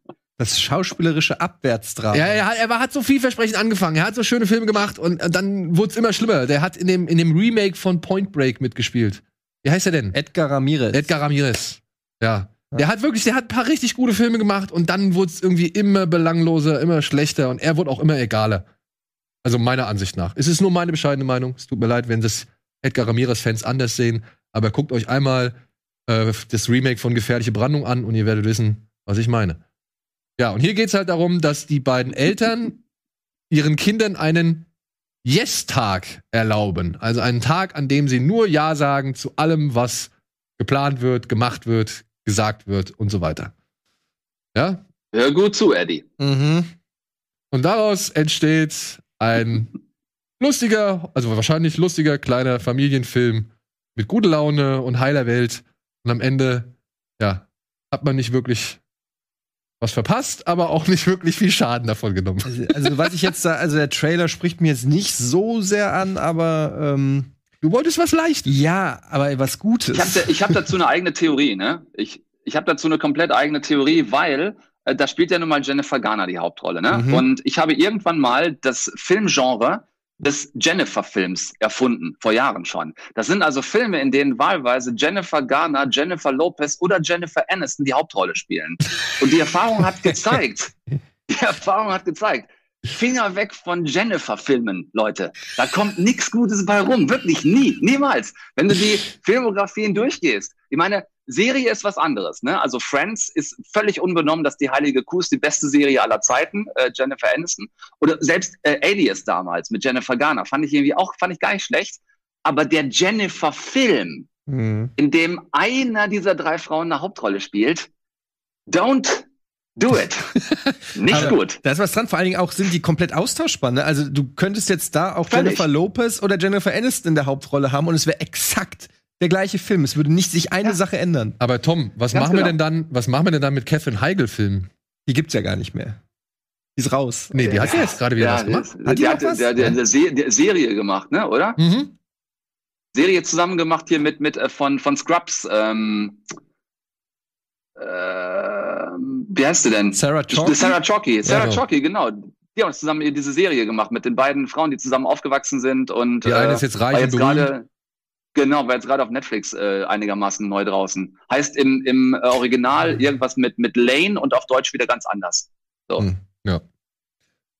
Das schauspielerische Abwärtsdrama. Ja, er hat, er hat so vielversprechend angefangen. Er hat so schöne Filme gemacht und äh, dann wurde es immer schlimmer. Der hat in dem, in dem Remake von Point Break mitgespielt. Wie heißt er denn? Edgar Ramirez. Edgar Ramirez. Ja. Der hat wirklich, der hat ein paar richtig gute Filme gemacht und dann wurde es irgendwie immer belangloser, immer schlechter und er wurde auch immer egaler. Also meiner Ansicht nach. Es ist nur meine bescheidene Meinung. Es tut mir leid, wenn das Edgar Ramirez-Fans anders sehen, aber guckt euch einmal äh, das Remake von Gefährliche Brandung an und ihr werdet wissen, was ich meine. Ja, und hier geht's halt darum, dass die beiden Eltern ihren Kindern einen Yes-Tag erlauben. Also einen Tag, an dem sie nur Ja sagen zu allem, was geplant wird, gemacht wird, gesagt wird und so weiter. Ja? Hör gut zu, Eddie. Mhm. Und daraus entsteht ein lustiger, also wahrscheinlich lustiger kleiner Familienfilm mit guter Laune und heiler Welt. Und am Ende, ja, hat man nicht wirklich was verpasst, aber auch nicht wirklich viel Schaden davon genommen. Also, also was ich jetzt da, also der Trailer spricht mir jetzt nicht so sehr an, aber ähm, Du wolltest was leicht. ja, aber was Gutes. Ich habe ich hab dazu eine eigene Theorie, ne? Ich, ich habe dazu eine komplett eigene Theorie, weil äh, da spielt ja nun mal Jennifer Garner die Hauptrolle, ne? Mhm. Und ich habe irgendwann mal das Filmgenre des Jennifer-Films erfunden, vor Jahren schon. Das sind also Filme, in denen wahlweise Jennifer Garner, Jennifer Lopez oder Jennifer Aniston die Hauptrolle spielen. Und die Erfahrung hat gezeigt, die Erfahrung hat gezeigt, Finger weg von Jennifer-Filmen, Leute. Da kommt nichts Gutes bei rum. Wirklich nie. Niemals. Wenn du die Filmografien durchgehst. Ich meine, Serie ist was anderes. Ne? Also Friends ist völlig unbenommen, dass die Heilige Kuh ist die beste Serie aller Zeiten, äh, Jennifer Aniston. Oder selbst äh, Alias damals mit Jennifer Garner fand ich irgendwie auch, fand ich gar nicht schlecht. Aber der Jennifer-Film, Mhm. in dem einer dieser drei Frauen eine Hauptrolle spielt, don't do it. Nicht Aber gut. Da ist was dran. Vor allen Dingen auch sind die komplett austauschbar. Ne? Also du könntest jetzt da auch Völlig. Jennifer Lopez oder Jennifer Aniston in der Hauptrolle haben und es wäre exakt der gleiche Film. Es würde nicht sich eine Ja. Sache ändern. Aber Tom, was Ganz machen wir genau. denn dann, was machen wir denn dann mit Catherine Heigl-Filmen? Die gibt's ja gar nicht mehr. Die ist raus. Nee, die hat ja jetzt gerade wieder was gemacht. Hat die noch hat was? der, der, der, Se der Serie gemacht, ne, oder? Mhm. Serie zusammen gemacht hier mit, mit äh, von, von Scrubs. Ähm, ähm, wie heißt sie denn? Sarah Die Chalky? Sarah Chalky. Sarah Ja. Chalky, genau. Die haben zusammen diese Serie gemacht mit den beiden Frauen, die zusammen aufgewachsen sind und Die eine ist jetzt reich und berühmt. Genau, war jetzt gerade auf Netflix äh, einigermaßen neu draußen. Heißt im, im äh, Original irgendwas mit mit Lane und auf Deutsch wieder ganz anders. So. Hm.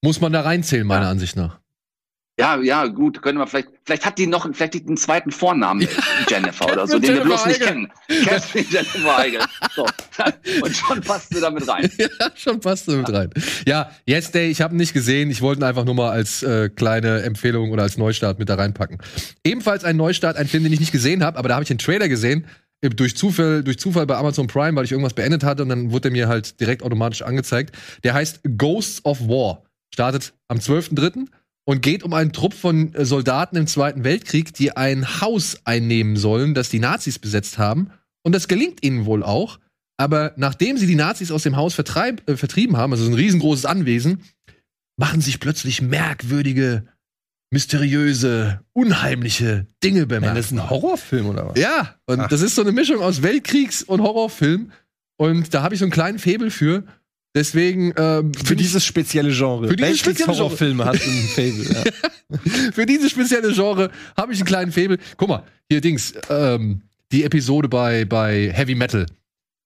Muss man da reinzählen, meiner Ja. Ansicht nach. Ja, ja, gut, können wir vielleicht, vielleicht hat die noch, vielleicht die einen zweiten Vornamen, Jennifer oder so, den wir bloß nicht kennen. Catherine Jennifer Heigl. So. Und schon passt sie damit rein. ja, schon passt damit rein. Ja, Yes Day, ich habe ihn nicht gesehen. Ich wollte ihn einfach nur mal als äh, kleine Empfehlung oder als Neustart mit da reinpacken. Ebenfalls ein Neustart, ein Film, den ich nicht gesehen habe, aber da habe ich den Trailer gesehen. äh, Durch Zufall, durch Zufall bei Amazon Prime, weil ich irgendwas beendet hatte und dann wurde er mir halt direkt automatisch angezeigt. Der heißt Ghosts of War. Startet am 12.03. und geht um einen Trupp von äh, Soldaten im Zweiten Weltkrieg, die ein Haus einnehmen sollen, das die Nazis besetzt haben. Und das gelingt ihnen wohl auch. Aber nachdem sie die Nazis aus dem Haus vertreib, äh, vertrieben haben, also so ein riesengroßes Anwesen, machen sich plötzlich merkwürdige, mysteriöse, unheimliche Dinge bemerkbar. das ist ein Horrorfilm oder was? Ja, und Ach. das ist so eine Mischung aus Weltkriegs- und Horrorfilm. Und da habe ich so einen kleinen Febel für. Deswegen ähm, Für dieses spezielle Genre. Für dieses spezielle Genre. Horrorfilme hast du ein Fable. Ja. für dieses spezielle Genre habe ich einen kleinen Febel. Guck mal, hier Dings, ähm, die Episode bei, bei Heavy Metal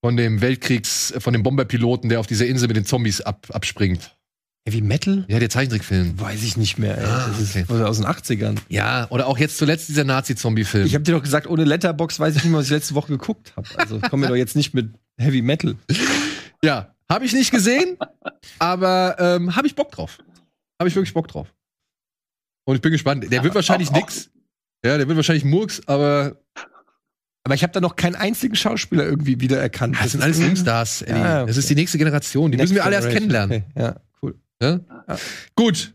von dem Weltkriegs, von dem Bomberpiloten, der auf dieser Insel mit den Zombies ab, abspringt. Heavy Metal? Ja, der Zeichentrickfilm. Weiß ich nicht mehr, ey. Ah, das ist okay. aus den 80ern. Ja, oder auch jetzt zuletzt dieser Nazi-Zombie-Film. Ich habe dir doch gesagt, ohne Letterbox weiß ich nicht mehr, was ich letzte Woche geguckt habe. Also komm mir doch jetzt nicht mit Heavy Metal. Ja, habe ich nicht gesehen, aber ähm, habe ich Bock drauf. Habe ich wirklich Bock drauf. Und ich bin gespannt. Der wird wahrscheinlich auch- auch- nix. Ja, der wird wahrscheinlich Murks, aber Aber ich habe da noch keinen einzigen Schauspieler irgendwie wiedererkannt. das sind alles Filmstars, Eddie. Ja, Das ist die nächste Generation. Die müssen wir alle erst Next kennenlernen. Okay, Ja, cool. Ja? Gut.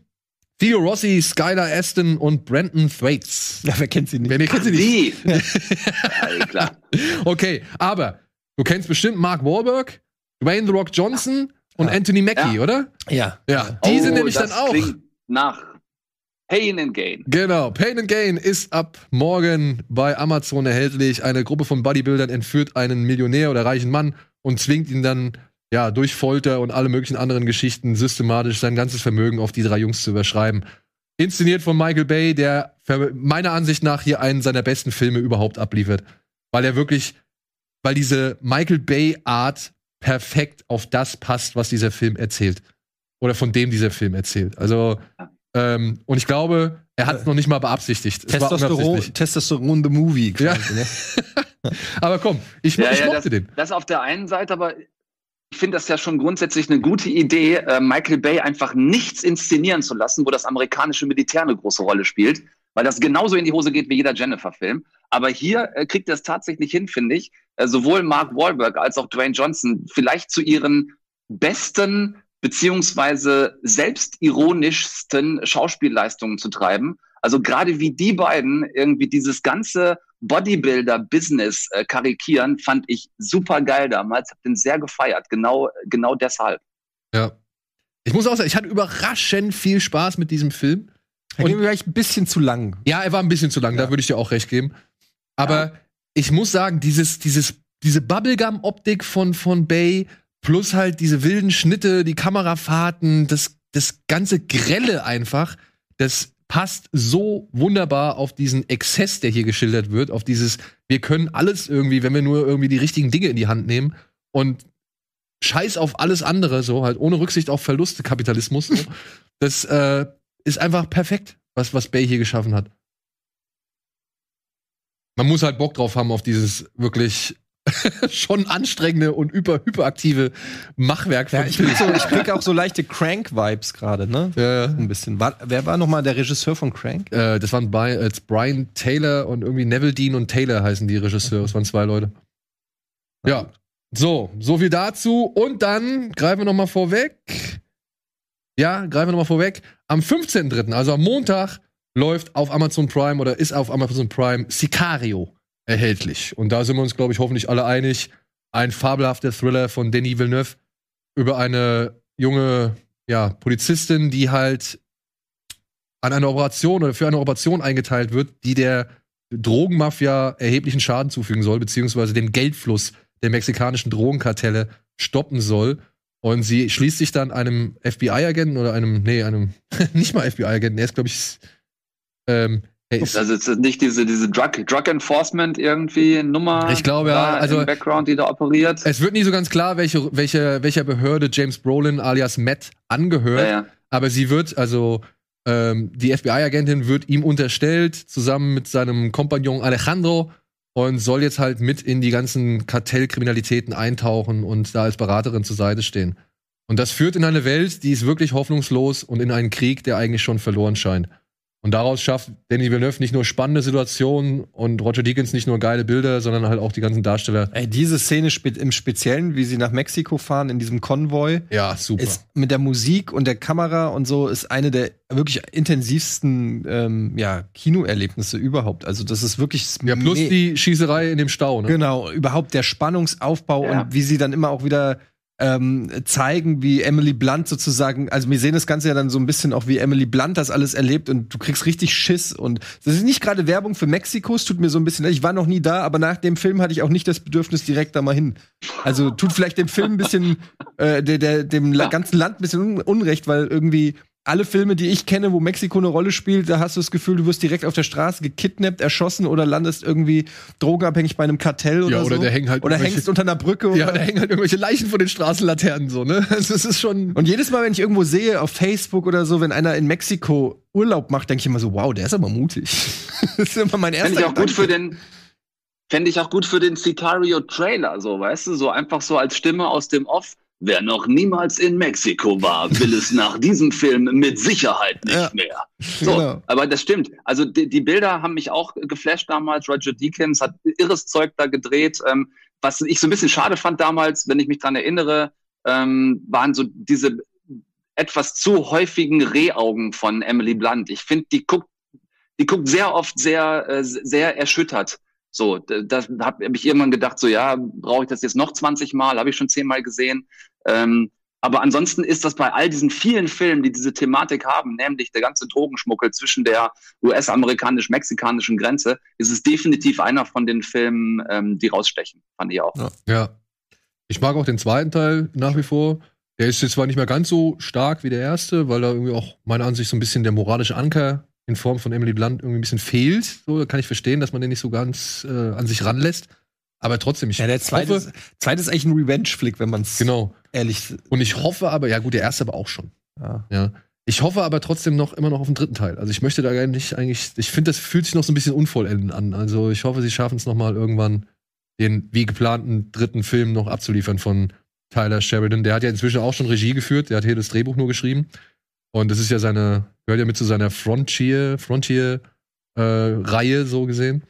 Theo Rossi, Skylar Aston und Brandon Thwaites. Ja, wer kennt sie nicht? Wer mir kennt sie nicht. Wie? ja, klar. Okay, aber du kennst bestimmt Mark Wahlberg, Dwayne The Rock Johnson und Ja. Anthony Mackie, Ja. oder? Ja. Ja, die sind Oh, nämlich dann auch. Nach Pain and Gain. Genau, Pain and Gain ist ab morgen bei Amazon erhältlich. Eine Gruppe von Bodybuildern entführt einen Millionär oder reichen Mann und zwingt ihn dann ja durch Folter und alle möglichen anderen Geschichten systematisch sein ganzes Vermögen auf die drei Jungs zu überschreiben. Inszeniert von Michael Bay, der meiner Ansicht nach hier einen seiner besten Filme überhaupt abliefert, weil er wirklich weil diese Michael Bay Art perfekt auf das passt, was dieser Film erzählt. Oder von dem dieser Film erzählt. Also, ähm, und ich glaube, er hat es noch nicht mal beabsichtigt. Testosteron. Testosteron the Movie. Ja. quasi, ne? Aber komm, ich, Ja, ich ja, mochte den. Das auf der einen Seite, aber ich finde das ja schon grundsätzlich eine gute Idee, äh, Michael Bay einfach nichts inszenieren zu lassen, wo das amerikanische Militär eine große Rolle spielt, weil das genauso in die Hose geht wie jeder Jennifer-Film. Aber hier äh, kriegt er es tatsächlich hin, finde ich, äh, sowohl Mark Wahlberg als auch Dwayne Johnson vielleicht zu ihren besten beziehungsweise selbstironischsten Schauspielleistungen zu treiben. Also gerade wie die beiden irgendwie dieses ganze Bodybuilder-Business äh, karikieren, fand ich super geil damals. Hab den sehr gefeiert. Genau, genau deshalb. Ja. Ich muss auch sagen, ich hatte überraschend viel Spaß mit diesem Film. Er Und- ging vielleicht ein bisschen zu lang. Ja, er war ein bisschen zu lang, da würde ich dir auch recht geben. Aber ich muss sagen, dieses, dieses, diese Bubblegum-Optik von, von Bay plus halt diese wilden Schnitte, die Kamerafahrten, das, das ganze Grelle einfach, das passt so wunderbar auf diesen Exzess, der hier geschildert wird, auf dieses, wir können alles irgendwie, wenn wir nur irgendwie die richtigen Dinge in die Hand nehmen und scheiß auf alles andere, so halt ohne Rücksicht auf Verluste, Kapitalismus. So. Das äh, ist einfach perfekt, was, was Bay hier geschaffen hat. Man muss halt Bock drauf haben auf dieses wirklich schon anstrengende und hyper, hyperaktive Machwerk Ja, ich so, ich krieg auch so leichte Crank-Vibes gerade, ne? Ja. Ein bisschen. War, wer war noch mal der Regisseur von Crank? Äh, das waren bei, äh, Brian Taylor und irgendwie Neville Dean und Taylor heißen die Regisseure. Das waren zwei Leute. Ja. So, so viel dazu. Und dann greifen wir noch mal vorweg. Ja, greifen wir noch mal vorweg. Am 15.3., also am Montag, läuft auf Amazon Prime oder ist auf Amazon Prime Sicario erhältlich. Und da sind wir uns, glaube ich, hoffentlich alle einig. Ein fabelhafter Thriller von Denis Villeneuve über eine junge ja, Polizistin, die halt an einer Operation oder für eine Operation eingeteilt wird, die der Drogenmafia erheblichen Schaden zufügen soll, beziehungsweise den Geldfluss der mexikanischen Drogenkartelle stoppen soll. Und sie schließt sich dann einem FBI-Agenten oder einem, nee, einem, nicht mal FBI-Agenten, er ist, glaube ich, ähm, ist, Also ist nicht diese, diese Drug, Drug Enforcement irgendwie Nummer Ich glaube, ja, also- im Background, die da operiert. es wird nie so ganz klar, welche, welche, welcher Behörde James Brolin alias Matt angehört. Ja, ja. Aber sie wird, also ähm, die FBI-Agentin wird ihm unterstellt, zusammen mit seinem Kompagnon Alejandro, und soll jetzt halt mit in die ganzen Kartellkriminalitäten eintauchen und da als Beraterin zur Seite stehen. Und das führt in eine Welt, die ist wirklich hoffnungslos und in einen Krieg, der eigentlich schon verloren scheint. Und daraus schafft Danny Villeneuve nicht nur spannende Situationen und Roger Deakins nicht nur geile Bilder, sondern halt auch die ganzen Darsteller. Ey, diese Szene spe im Speziellen, wie sie nach Mexiko fahren in diesem Konvoi, Ja, super. ist mit der Musik und der Kamera und so ist eine der wirklich intensivsten ähm, ja, Kinoerlebnisse überhaupt. Also das ist wirklich ja, plus die Schießerei in dem Stau, ne? Genau, überhaupt der Spannungsaufbau Ja. und wie sie dann immer auch wieder ähm, zeigen, wie Emily Blunt sozusagen, also wir sehen das Ganze ja dann so ein bisschen auch, wie Emily Blunt das alles erlebt und du kriegst richtig Schiss und das ist nicht gerade Werbung für Mexiko, es tut mir so ein bisschen ich war noch nie da, aber nach dem Film hatte ich auch nicht das Bedürfnis, direkt da mal hin. Also tut vielleicht dem Film ein bisschen, äh, der, der, dem ganzen Land ein bisschen un Unrecht, weil irgendwie alle Filme, die ich kenne, wo Mexiko eine Rolle spielt, da hast du das Gefühl, du wirst direkt auf der Straße gekidnappt, erschossen oder landest irgendwie drogenabhängig bei einem Kartell oder Ja, oder so. der hängt halt oder hängst unter einer Brücke. Oder Ja, da hängen halt irgendwelche Leichen von den Straßenlaternen so, ne? Also es ist schon. und jedes Mal, wenn ich irgendwo sehe, auf Facebook oder so, wenn einer in Mexiko Urlaub macht, denke ich immer so, wow, der ist aber mutig. das ist immer mein erster Fände ich auch gut Gedanke. für den, fände ich auch gut für den Sicario-Trailer, so, weißt du, so einfach so als Stimme aus dem Off. Wer noch niemals in Mexiko war, will es nach diesem Film mit Sicherheit nicht Ja. mehr. So, Genau. aber das stimmt. Also die, die Bilder haben mich auch geflasht damals. Roger Deakins hat irres Zeug da gedreht. Ähm, was ich so ein bisschen schade fand damals, wenn ich mich dran erinnere, ähm, waren so diese etwas zu häufigen Rehaugen von Emily Blunt. Ich finde, die guckt, die guckt sehr oft sehr, äh, sehr erschüttert. So, da, habe hab ich irgendwann gedacht, so ja, brauche ich das jetzt noch 20 Mal? Habe ich schon 10 Mal gesehen. Ähm, aber ansonsten ist das bei all diesen vielen Filmen, die diese Thematik haben, nämlich der ganze Drogenschmuggel zwischen der US-amerikanisch-mexikanischen Grenze, ist es definitiv einer von den Filmen, ähm, die rausstechen, fand ich auch. Ja. Ich mag auch den zweiten Teil nach wie vor. Der ist jetzt zwar nicht mehr ganz so stark wie der erste, weil da irgendwie auch meiner Ansicht so ein bisschen der moralische Anker in Form von Emily Blunt irgendwie ein bisschen fehlt. So, kann ich verstehen, dass man den nicht so ganz äh, an sich ranlässt. aber trotzdem, ich Ja, der zweite, hoffe, ist, zweite ist eigentlich ein Revenge-Flick, wenn man es genau. ehrlich. Und ich hoffe aber, ja gut, der erste aber auch schon. Ja. Ja. Ich hoffe aber trotzdem noch immer noch auf den dritten Teil. Also ich möchte da gar nicht eigentlich, ich finde, das fühlt sich noch so ein bisschen unvollendend an. Also ich hoffe, sie schaffen es noch mal irgendwann, den wie geplanten dritten Film noch abzuliefern von Tyler Sheridan. Der hat ja inzwischen auch schon Regie geführt, der hat hier das Drehbuch nur geschrieben. Und das ist ja seine, gehört ja mit zu seiner Frontier, Frontier äh, Reihe so gesehen.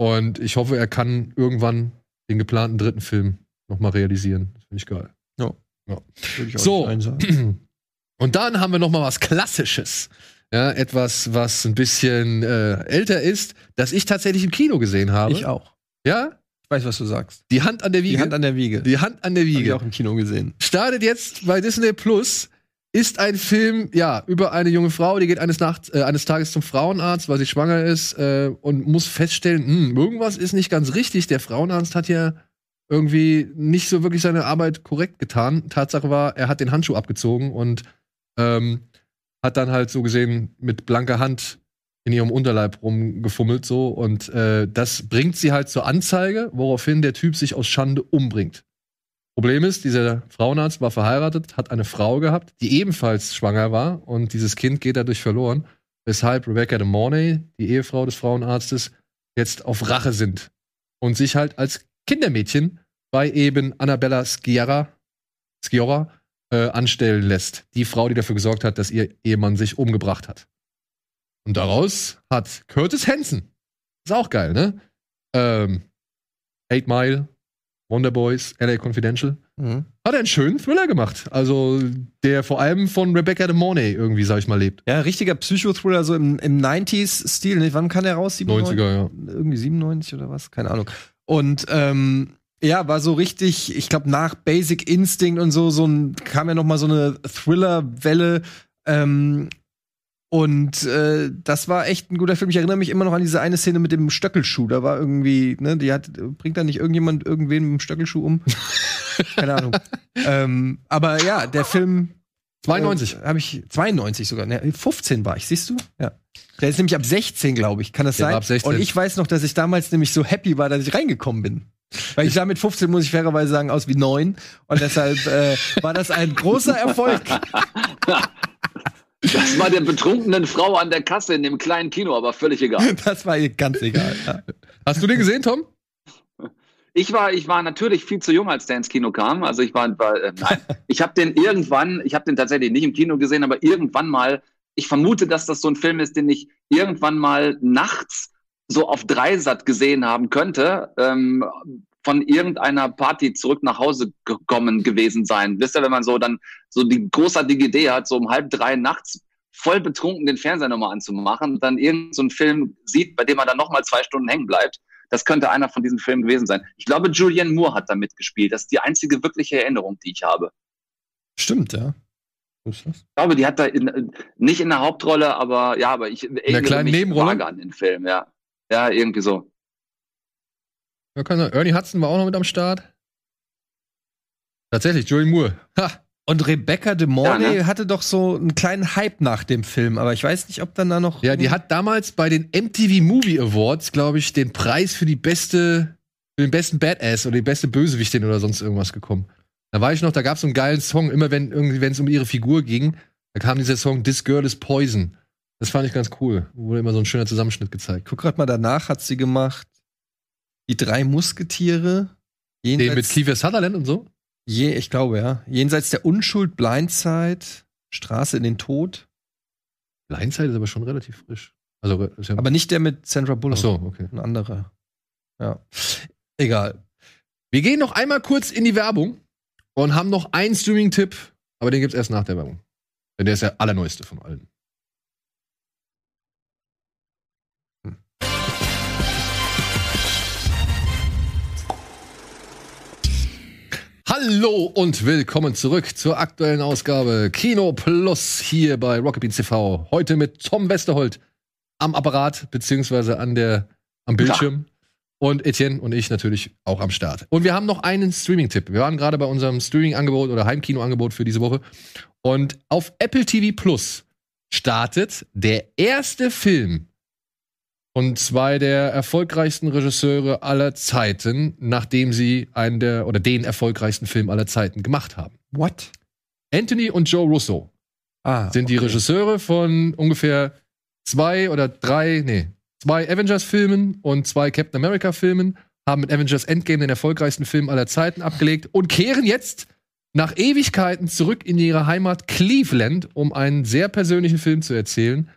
Und ich hoffe, er kann irgendwann den geplanten dritten Film noch mal realisieren. Das finde ich geil. Ich auch So. Und dann haben wir noch mal was Klassisches. Ja, etwas, was ein bisschen äh, älter ist, das ich tatsächlich im Kino gesehen habe. Ich auch. Ja? Ich weiß, was du sagst. Die Hand an der Wiege. Die Hand an der Wiege. Die Hand an der Hab ich Wiege. auch im Kino gesehen. Startet jetzt bei Disney Plus. Ist ein Film, ja, über eine junge Frau, die geht eines, Nachts, äh, eines Tages zum Frauenarzt, weil sie schwanger ist äh, und muss feststellen, hm, irgendwas ist nicht ganz richtig. Der Frauenarzt hat ja irgendwie nicht so wirklich seine Arbeit korrekt getan. Tatsache war, er hat den Handschuh abgezogen und ähm, hat dann halt so gesehen mit blanker Hand in ihrem Unterleib rumgefummelt so und äh, das bringt sie halt zur Anzeige, woraufhin der Typ sich aus Schande umbringt. Problem ist, dieser Frauenarzt war verheiratet, hat eine Frau gehabt, die ebenfalls schwanger war und dieses Kind geht dadurch verloren, weshalb Rebecca de Mornay, die Ehefrau des Frauenarztes, jetzt auf Rache sind und sich halt als Kindermädchen bei eben Annabella Sciarra, Sciorra äh, anstellen lässt. Die Frau, die dafür gesorgt hat, dass ihr Ehemann sich umgebracht hat. Und daraus hat Curtis Hansen, ist auch geil, ne? Ähm, Eight Mile, Wonder Boys, LA Confidential, Mhm. hat er einen schönen Thriller gemacht. Also, der vor allem von Rebecca de Mornay irgendwie, sag ich mal, lebt. Ja, richtiger Psychothriller, so im, im 90s-Stil. Ne? Wann kam der raus? 97? 90er, ja. Irgendwie 97 oder was? Keine Ahnung. Und ähm, ja, war so richtig, ich glaube, nach Basic Instinct und so, so ein, kam ja noch mal so eine Thriller-Welle. Ähm, und äh, das war echt ein guter Film. Ich erinnere mich immer noch an diese eine Szene mit dem Stöckelschuh. Da war irgendwie, ne, die hat, bringt da nicht irgendjemand irgendwen mit dem Stöckelschuh um? Keine Ahnung. ähm, aber ja, der Film 92. äh, habe ich 92 sogar. Ne, 15 war ich, siehst du? Ja. Der ist nämlich ab 16, glaube ich. Kann das Der war sein? ab 16. Und ich weiß noch, dass ich damals nämlich so happy war, dass ich reingekommen bin. Weil ich sah mit 15, muss ich fairerweise sagen, aus wie 9. Und deshalb äh, war das ein großer Erfolg. Das war der betrunkenen Frau an der Kasse in dem kleinen Kino, aber völlig egal. Das war ihr ganz egal. Ja. Hast du den gesehen, Tom? Ich war, ich war natürlich viel zu jung, als der ins Kino kam. Also ich war, war äh, nein, ich habe den irgendwann, ich habe den tatsächlich nicht im Kino gesehen, aber irgendwann mal. Ich vermute, dass das so ein Film ist, den ich irgendwann mal nachts so auf Dreisat gesehen haben könnte. Ähm, von irgendeiner Party zurück nach Hause gekommen gewesen sein. Wisst ihr, wenn man so dann so die großartige Idee hat, so um halb drei nachts voll betrunken den Fernseher nochmal anzumachen, dann irgendeinen so einen Film sieht, bei dem man dann nochmal zwei Stunden hängen bleibt. Das könnte einer von diesen Filmen gewesen sein. Ich glaube, Julianne Moore hat da mitgespielt. Das ist die einzige wirkliche Erinnerung, die ich habe. Stimmt, ja. Wo ist das? Ich glaube, die hat da in, nicht in der Hauptrolle, aber ja, aber ich erinnere mich Nebenrolle? an den Film, ja. Ja, irgendwie so. Ja, kann sein. Ernie Hudson war auch noch mit am Start. Tatsächlich, Joey Moore. Ha! Und Rebecca de Mornay Ja, ne? hatte doch so einen kleinen Hype nach dem Film, aber ich weiß nicht, ob dann da noch. Ja, die hat damals bei den MTV Movie Awards, glaube ich, den Preis für die beste, für den besten Badass oder die beste Bösewichtin oder sonst irgendwas gekommen. Da war ich noch, da gab es so einen geilen Song, immer wenn irgendwie, wenn es um ihre Figur ging, da kam dieser Song This Girl is Poison. Das fand ich ganz cool. Wurde immer so ein schöner Zusammenschnitt gezeigt. Guck grad mal danach, hat sie gemacht die drei Musketiere. Den mit Kiefer Sutherland und so? je, ich glaube, ja. Jenseits der Unschuld, Blindside, Straße in den Tod. Blindside ist aber schon relativ frisch. Also, ist ja, Aber nicht der mit Sandra ach Bullock. so, okay. Ein anderer. Ja. Egal. Wir gehen noch einmal kurz in die Werbung und haben noch einen Streaming-Tipp, aber den gibt's erst nach der Werbung. Denn der ist der allerneueste von allen. Hallo und willkommen zurück zur aktuellen Ausgabe Kino Plus hier bei Rocket Beans TV. Heute mit Tom Westerholt am Apparat beziehungsweise an der am Bildschirm und Etienne und ich natürlich auch am Start. Und wir haben noch einen Streaming-Tipp. Wir waren gerade bei unserem Streaming-Angebot oder Heimkino-Angebot für diese Woche und auf Apple TV Plus startet der erste Film und zwei der erfolgreichsten Regisseure aller Zeiten, nachdem sie einen der oder den erfolgreichsten Film aller Zeiten gemacht haben. What? Anthony und Joe Russo Ah, sind die okay. Regisseure von ungefähr zwei oder drei, nee, zwei Avengers-Filmen und zwei Captain America-Filmen, haben mit Avengers Endgame den erfolgreichsten Film aller Zeiten abgelegt und kehren jetzt nach Ewigkeiten zurück in ihre Heimat Cleveland, um einen sehr persönlichen Film zu erzählen,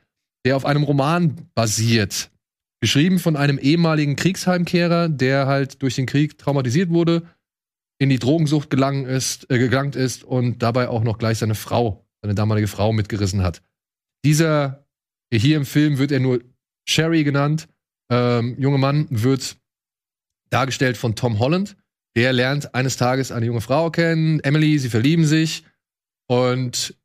der auf einem Roman basiert. Geschrieben von einem ehemaligen Kriegsheimkehrer, der halt durch den Krieg traumatisiert wurde, in die Drogensucht gelangen ist, äh, gelangt ist und dabei auch noch gleich seine Frau, seine damalige Frau mitgerissen hat. Dieser, hier im Film wird er nur Sherry genannt, ähm, junge Mann wird dargestellt von Tom Holland. Der lernt eines Tages eine junge Frau kennen, Emily, sie verlieben sich und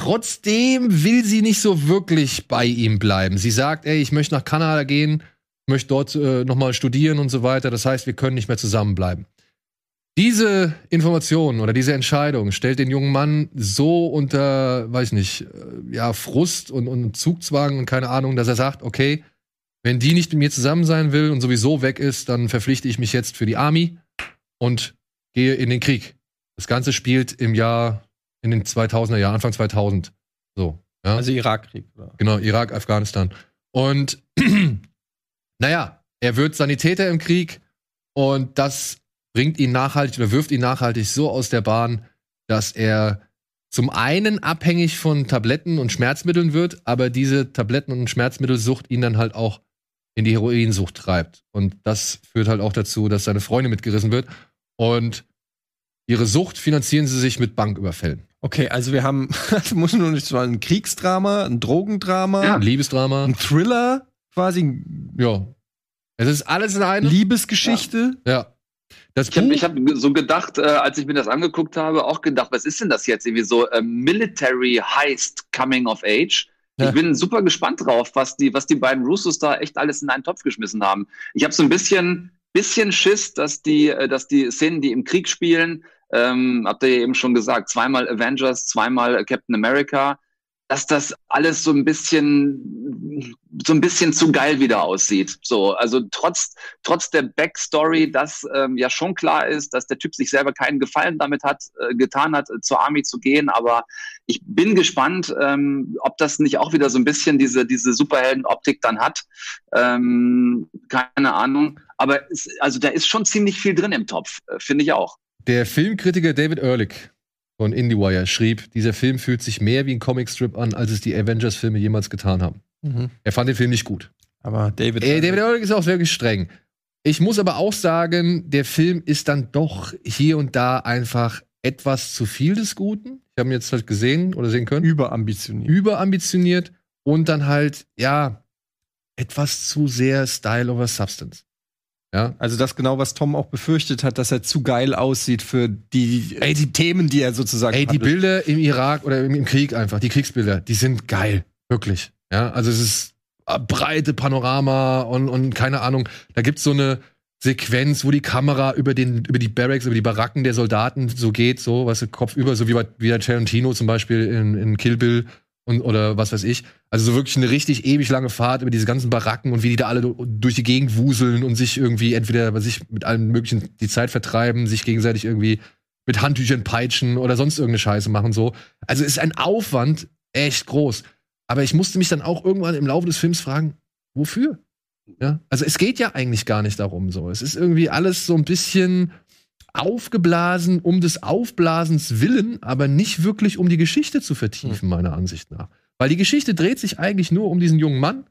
trotzdem will sie nicht so wirklich bei ihm bleiben. Sie sagt, ey, ich möchte nach Kanada gehen, möchte dort äh, nochmal studieren und so weiter. Das heißt, wir können nicht mehr zusammenbleiben. Diese Information oder diese Entscheidung stellt den jungen Mann so unter, weiß nicht, äh, ja, Frust und, und Zugzwang und keine Ahnung, dass er sagt, okay, wenn die nicht mit mir zusammen sein will und sowieso weg ist, dann verpflichte ich mich jetzt für die Army und gehe in den Krieg. Das Ganze spielt im Jahr, in den 2000er Jahren, Anfang 2000. So, ja. Also Irakkrieg. Oder? Genau, Irak, Afghanistan. Und naja, er wird Sanitäter im Krieg und das bringt ihn nachhaltig oder wirft ihn nachhaltig so aus der Bahn, dass er zum einen abhängig von Tabletten und Schmerzmitteln wird, aber diese Tabletten- und Schmerzmittelsucht ihn dann halt auch in die Heroinsucht treibt. Und das führt halt auch dazu, dass seine Freundin mitgerissen wird. Und ihre Sucht finanzieren sie sich mit Banküberfällen. Okay, also wir haben, das muss nur nicht so ein Kriegsdrama, ein Drogendrama, Ja. Ein Liebesdrama. ein Thriller, quasi Ja. Es ist alles in einem. Liebesgeschichte. Ja. Das Ich habe hab so gedacht, äh, als ich mir das angeguckt habe, auch gedacht, was ist denn das jetzt? Irgendwie so äh, Military Heist Coming of Age. Ja. Ich bin super gespannt drauf, was die, was die beiden Russos da echt alles in einen Topf geschmissen haben. Ich habe so ein bisschen, bisschen Schiss, dass die, äh, dass die Szenen, die im Krieg spielen, ähm, habt ihr eben schon gesagt, zweimal Avengers, zweimal Captain America, dass das alles so ein bisschen, so ein bisschen zu geil wieder aussieht. So, also trotz, trotz der Backstory, dass ähm, ja schon klar ist, dass der Typ sich selber keinen Gefallen damit hat, äh, getan hat, zur Army zu gehen. Aber ich bin gespannt, ähm, ob das nicht auch wieder so ein bisschen diese, diese Superhelden-Optik dann hat. Ähm, keine Ahnung. Aber es, also da ist schon ziemlich viel drin im Topf, äh, finde ich auch. Der Filmkritiker David Ehrlich von IndieWire schrieb, dieser Film fühlt sich mehr wie ein Comicstrip an, als es die Avengers-Filme jemals getan haben. Mhm. Er fand den Film nicht gut. Aber David. Äh, David Ehrlich ist auch wirklich streng. Ich muss aber auch sagen, der Film ist dann doch hier und da einfach etwas zu viel des Guten. Ich habe ihn jetzt halt gesehen oder sehen können. überambitioniert. Überambitioniert und dann halt, ja, etwas zu sehr Style over Substance. Ja, Also das genau, was Tom auch befürchtet hat, dass er zu geil aussieht für die, ey, die Themen, die er sozusagen Ey, die handelt. Bilder im Irak oder im, im Krieg einfach, die Kriegsbilder, die sind geil. Wirklich. Ja, also es ist äh, breite Panorama und, und keine Ahnung. Da gibt's so eine Sequenz, wo die Kamera über den, über die Barracks, über die Baracken der Soldaten so geht, so, was Kopf über, so wie bei, wie der Tarantino zum Beispiel in, in Kill Bill und, oder was weiß ich. Also so wirklich eine richtig ewig lange Fahrt über diese ganzen Baracken und wie die da alle durch die Gegend wuseln und sich irgendwie entweder bei sich mit allem möglichen die Zeit vertreiben, sich gegenseitig irgendwie mit Handtüchern peitschen oder sonst irgendeine Scheiße machen so. Also ist ein Aufwand echt groß. Aber ich musste mich dann auch irgendwann im Laufe des Films fragen, wofür? Ja, also es geht ja eigentlich gar nicht darum so. Es ist irgendwie alles so ein bisschen aufgeblasen um des Aufblasens willen, aber nicht wirklich um die Geschichte zu vertiefen, meiner Ansicht nach. Weil die Geschichte dreht sich eigentlich nur um diesen jungen Mann,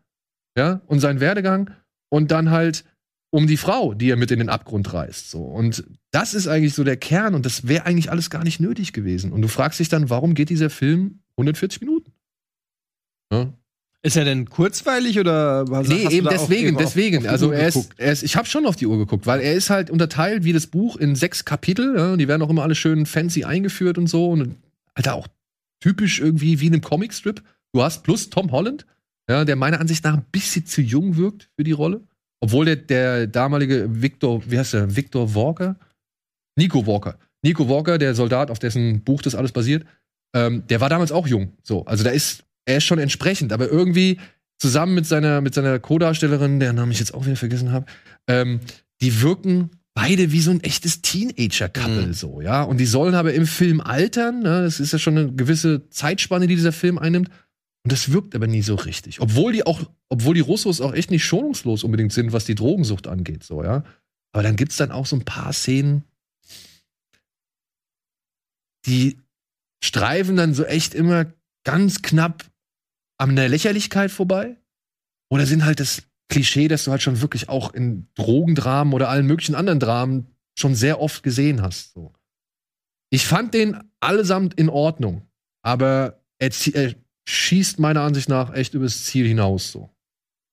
ja, und seinen Werdegang und dann halt um die Frau, die er mit in den Abgrund reißt, so. Und das ist eigentlich so der Kern und das wäre eigentlich alles gar nicht nötig gewesen. Und du fragst dich dann, warum geht dieser Film 140 Minuten? Ja, Ist er denn kurzweilig oder was Nee, eben deswegen, eben auf- deswegen. auf die also er ist, er ist, ich habe schon auf die Uhr geguckt, weil er ist halt unterteilt wie das Buch in sechs Kapitel. Ja, die werden auch immer alle schön fancy eingeführt und so. Und Alter, auch typisch irgendwie wie in einem Comicstrip. Du hast plus Tom Holland, ja, der meiner Ansicht nach ein bisschen zu jung wirkt für die Rolle. Obwohl der, der damalige Victor, wie heißt der, Victor Walker? Nico Walker. Nico Walker, der Soldat, auf dessen Buch das alles basiert, ähm, der war damals auch jung. So, also da ist, er ist schon entsprechend, aber irgendwie zusammen mit seiner, mit seiner Co-Darstellerin, deren Namen ich jetzt auch wieder vergessen habe, ähm, die wirken beide wie so ein echtes Teenager-Couple, Mhm. so, ja. Und die sollen aber im Film altern, ne? Das ist ja schon eine gewisse Zeitspanne, die dieser Film einnimmt. Und das wirkt aber nie so richtig. Obwohl die auch, obwohl die Russos auch echt nicht schonungslos unbedingt sind, was die Drogensucht angeht, so, ja. Aber dann gibt's dann auch so ein paar Szenen, die streifen dann so echt immer ganz knapp an der Lächerlichkeit vorbei. Oder sind halt das Klischee, das du halt schon wirklich auch in Drogendramen oder allen möglichen anderen Dramen schon sehr oft gesehen hast. So. Ich fand den allesamt in Ordnung, aber er, er schießt meiner Ansicht nach echt übers Ziel hinaus. So.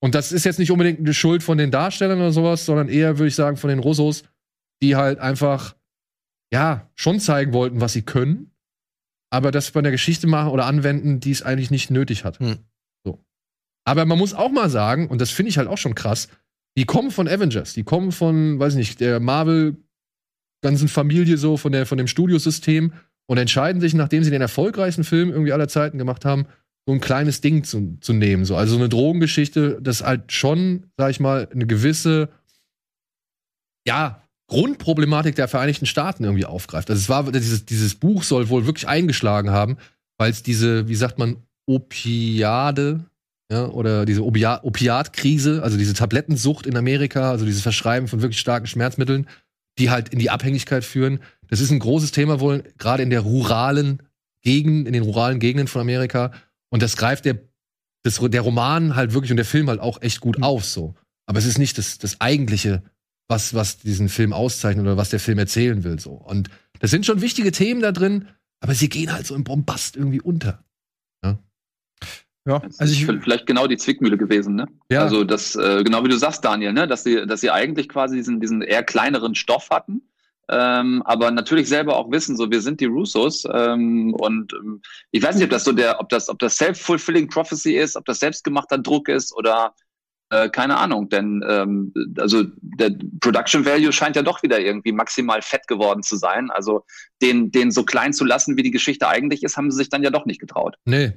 Und das ist jetzt nicht unbedingt eine Schuld von den Darstellern oder sowas, sondern eher, würde ich sagen, von den Russos, die halt einfach, ja, schon zeigen wollten, was sie können, aber das bei der Geschichte machen oder anwenden, die es eigentlich nicht nötig hat. Hm. So. Aber man muss auch mal sagen, und das finde ich halt auch schon krass, die kommen von Avengers, die kommen von, weiß ich nicht, der Marvel ganzen Familie so, von, der, von dem Studiosystem und entscheiden sich, nachdem sie den erfolgreichsten Film irgendwie aller Zeiten gemacht haben, so ein kleines Ding zu, zu nehmen. So. Also so eine Drogengeschichte, das halt schon, sag ich mal, eine gewisse, ja, Grundproblematik der Vereinigten Staaten irgendwie aufgreift. Also es war, dieses, dieses Buch soll wohl wirklich eingeschlagen haben, weil es diese, wie sagt man, Opiade, ja, oder diese Opia Opiatkrise, also diese Tablettensucht in Amerika, also dieses Verschreiben von wirklich starken Schmerzmitteln, die halt in die Abhängigkeit führen. Das ist ein großes Thema wohl, gerade in der ruralen Gegend, in den ruralen Gegenden von Amerika. Und das greift der, das, der Roman halt wirklich und der Film halt auch echt gut auf, so. Aber es ist nicht das, das eigentliche, was, was diesen Film auszeichnet oder was der Film erzählen will, so. Und das sind schon wichtige Themen da drin, aber sie gehen halt so im Bombast irgendwie unter. Ja, Das also ich, vielleicht genau die Zwickmühle gewesen, ne? Ja. Also das, äh, genau wie du sagst, Daniel, ne? Dass sie, dass sie eigentlich quasi diesen, diesen eher kleineren Stoff hatten, ähm, aber natürlich selber auch wissen, so wir sind die Russos ähm, und ähm, ich weiß nicht, ob das so der, ob das, ob das self-fulfilling prophecy ist, ob das selbstgemachter Druck ist oder äh, keine Ahnung, denn ähm, also der Production Value scheint ja doch wieder irgendwie maximal fett geworden zu sein. Also den, den so klein zu lassen, wie die Geschichte eigentlich ist, haben sie sich dann ja doch nicht getraut. Nee.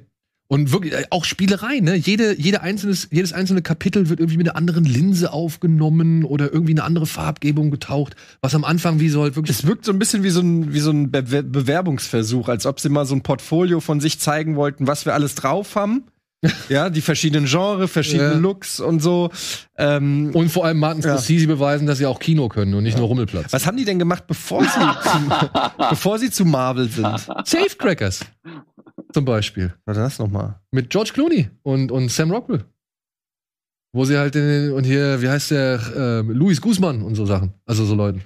Und wirklich, äh, auch Spielerei, ne? Jede, jede einzelnes, jedes einzelne Kapitel wird irgendwie mit einer anderen Linse aufgenommen oder irgendwie eine andere Farbgebung getaucht, was am Anfang wie so halt wirklich. es wirkt so ein bisschen wie so ein, wie so ein Be Bewerbungsversuch, als ob sie mal so ein Portfolio von sich zeigen wollten, was wir alles drauf haben. Ja, die verschiedenen Genres, verschiedene Ja. Looks und so. Ähm, Und vor allem Martin Ja. Scorsese beweisen, dass sie auch Kino können und nicht nur Rummelplatz. was haben die denn gemacht, bevor sie, zu, bevor sie zu Marvel sind? Safecrackers. Zum Beispiel. Warte, das nochmal. Mit George Clooney und, und Sam Rockwell. Wo sie halt in, und hier, wie heißt der, ähm, Luis Guzman und so Sachen. Also so Leuten.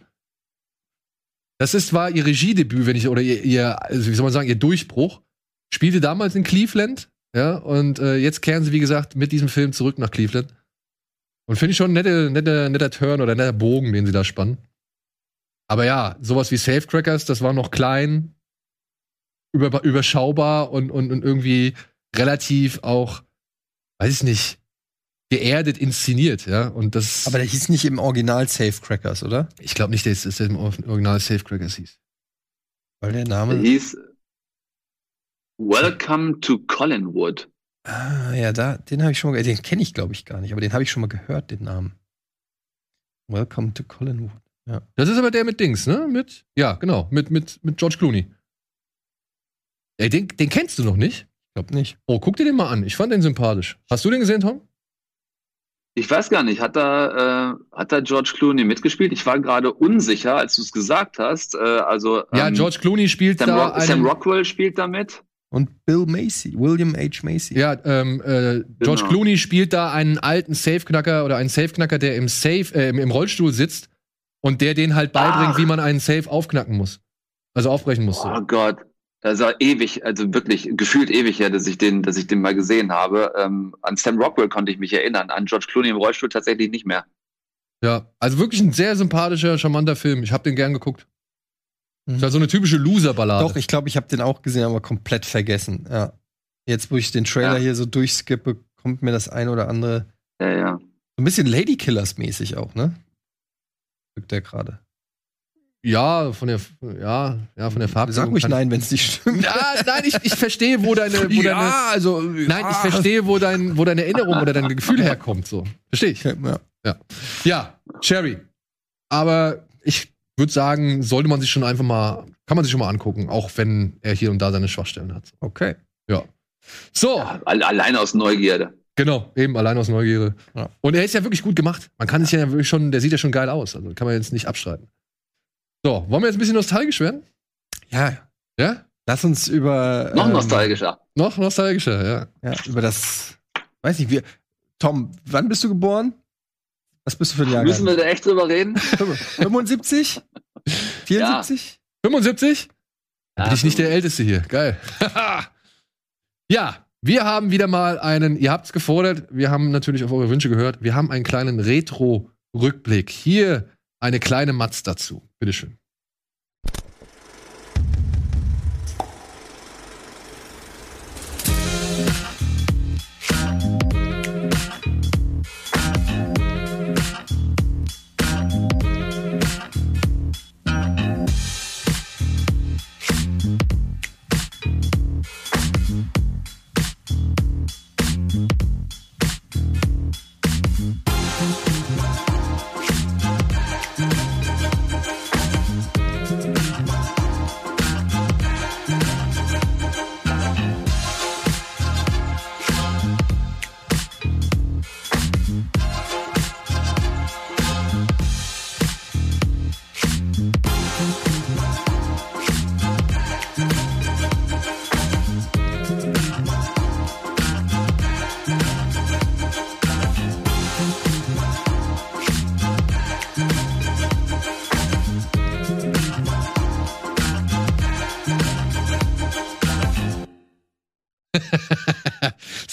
Das ist, war ihr Regiedebüt, wenn ich, oder ihr, ihr also wie soll man sagen, ihr Durchbruch. Spielte damals in Cleveland, ja, und äh, jetzt kehren sie, wie gesagt, mit diesem Film zurück nach Cleveland. Und finde ich schon ein nette, netter, netter Turn oder netter Bogen, den sie da spannen. Aber ja, sowas wie Safecrackers, das war noch klein, über, überschaubar und, und, und irgendwie relativ auch, weiß ich nicht, geerdet inszeniert, ja. Und das, Aber der hieß nicht im Original Safecrackers, oder? ich glaube nicht, dass es im Original Safecrackers hieß. Weil der Der Name. hieß Welcome to Collinwood. Ah, ja, da, den habe ich schon mal, den kenne ich glaube ich gar nicht, aber den habe ich schon mal gehört, den Namen. Welcome to Collinwood. Das ist aber der mit Dings, ne? Mit, ja, genau, mit, mit, mit George Clooney. Ey, den, den kennst du noch nicht? Ich glaube nicht. Oh, guck dir den mal an. Ich fand den sympathisch. Hast du den gesehen, Tom? Ich weiß gar nicht, hat da, äh, hat da George Clooney mitgespielt? Ich war gerade unsicher, als du es gesagt hast. Äh, also ja, ähm, George Clooney spielt Sam, da Sam einen, Rockwell spielt da mit. Und Bill Macy, William H. Macy. Ja, ähm, äh, George Genau. Clooney spielt da einen alten Safeknacker oder einen Safeknacker, der im Safe, äh, im, im Rollstuhl sitzt und der den halt beibringt, Ach. wie man einen Safe aufknacken muss. Also aufbrechen muss. So. Oh Gott. Das war ewig, also wirklich gefühlt ewig her, dass ich den, dass ich den mal gesehen habe. Ähm, an Sam Rockwell konnte ich mich erinnern, an George Clooney im Rollstuhl tatsächlich nicht mehr. Ja, also wirklich ein sehr sympathischer, charmanter Film. Ich habe den gern geguckt. Mhm. Ist halt so eine typische Loser-Ballade. Doch, ich glaube, ich habe den auch gesehen, aber komplett vergessen. Ja. Jetzt, wo ich den Trailer Ja. hier so durchskippe, kommt mir das ein oder andere. Ja, ja. So ein bisschen Ladykillers-mäßig auch, ne? Wirkt der gerade. Ja, von der, ja, ja, von der Farbe. Sag mich nein, wenn es nicht stimmt. Ja, nein, ich, ich verstehe, wo deine, wo deine, also. nein, ich verstehe, wo dein, wo deine Erinnerung oder dein Gefühl herkommt, so. Verstehe ich. Ja. Ja, Sherry. Aber würde sagen, sollte man sich schon einfach mal, kann man sich schon mal angucken, auch wenn er hier und da seine Schwachstellen hat. Okay. So, All- Allein aus Neugierde. genau, eben allein aus Neugierde. Ja. Und er ist ja wirklich gut gemacht. Man kann sich ja wirklich schon, der sieht ja schon geil aus. Also kann man jetzt nicht abstreiten. So, wollen wir jetzt ein bisschen nostalgisch werden? Ja. Ja? Lass uns über. Noch ähm, nostalgischer. Noch nostalgischer, ja. Ja, über das. Weiß nicht, wir. Tom, wann bist du geboren? Was bist du für ein Jahrgang? Müssen wir da echt drüber reden? 75? 74? 75? Ja, Bin ich nicht der Älteste hier. Geil. ja, wir haben wieder mal einen, ihr habt's gefordert, wir haben natürlich auf eure Wünsche gehört, wir haben einen kleinen Retro-Rückblick. Hier eine kleine Matz dazu. Bitteschön.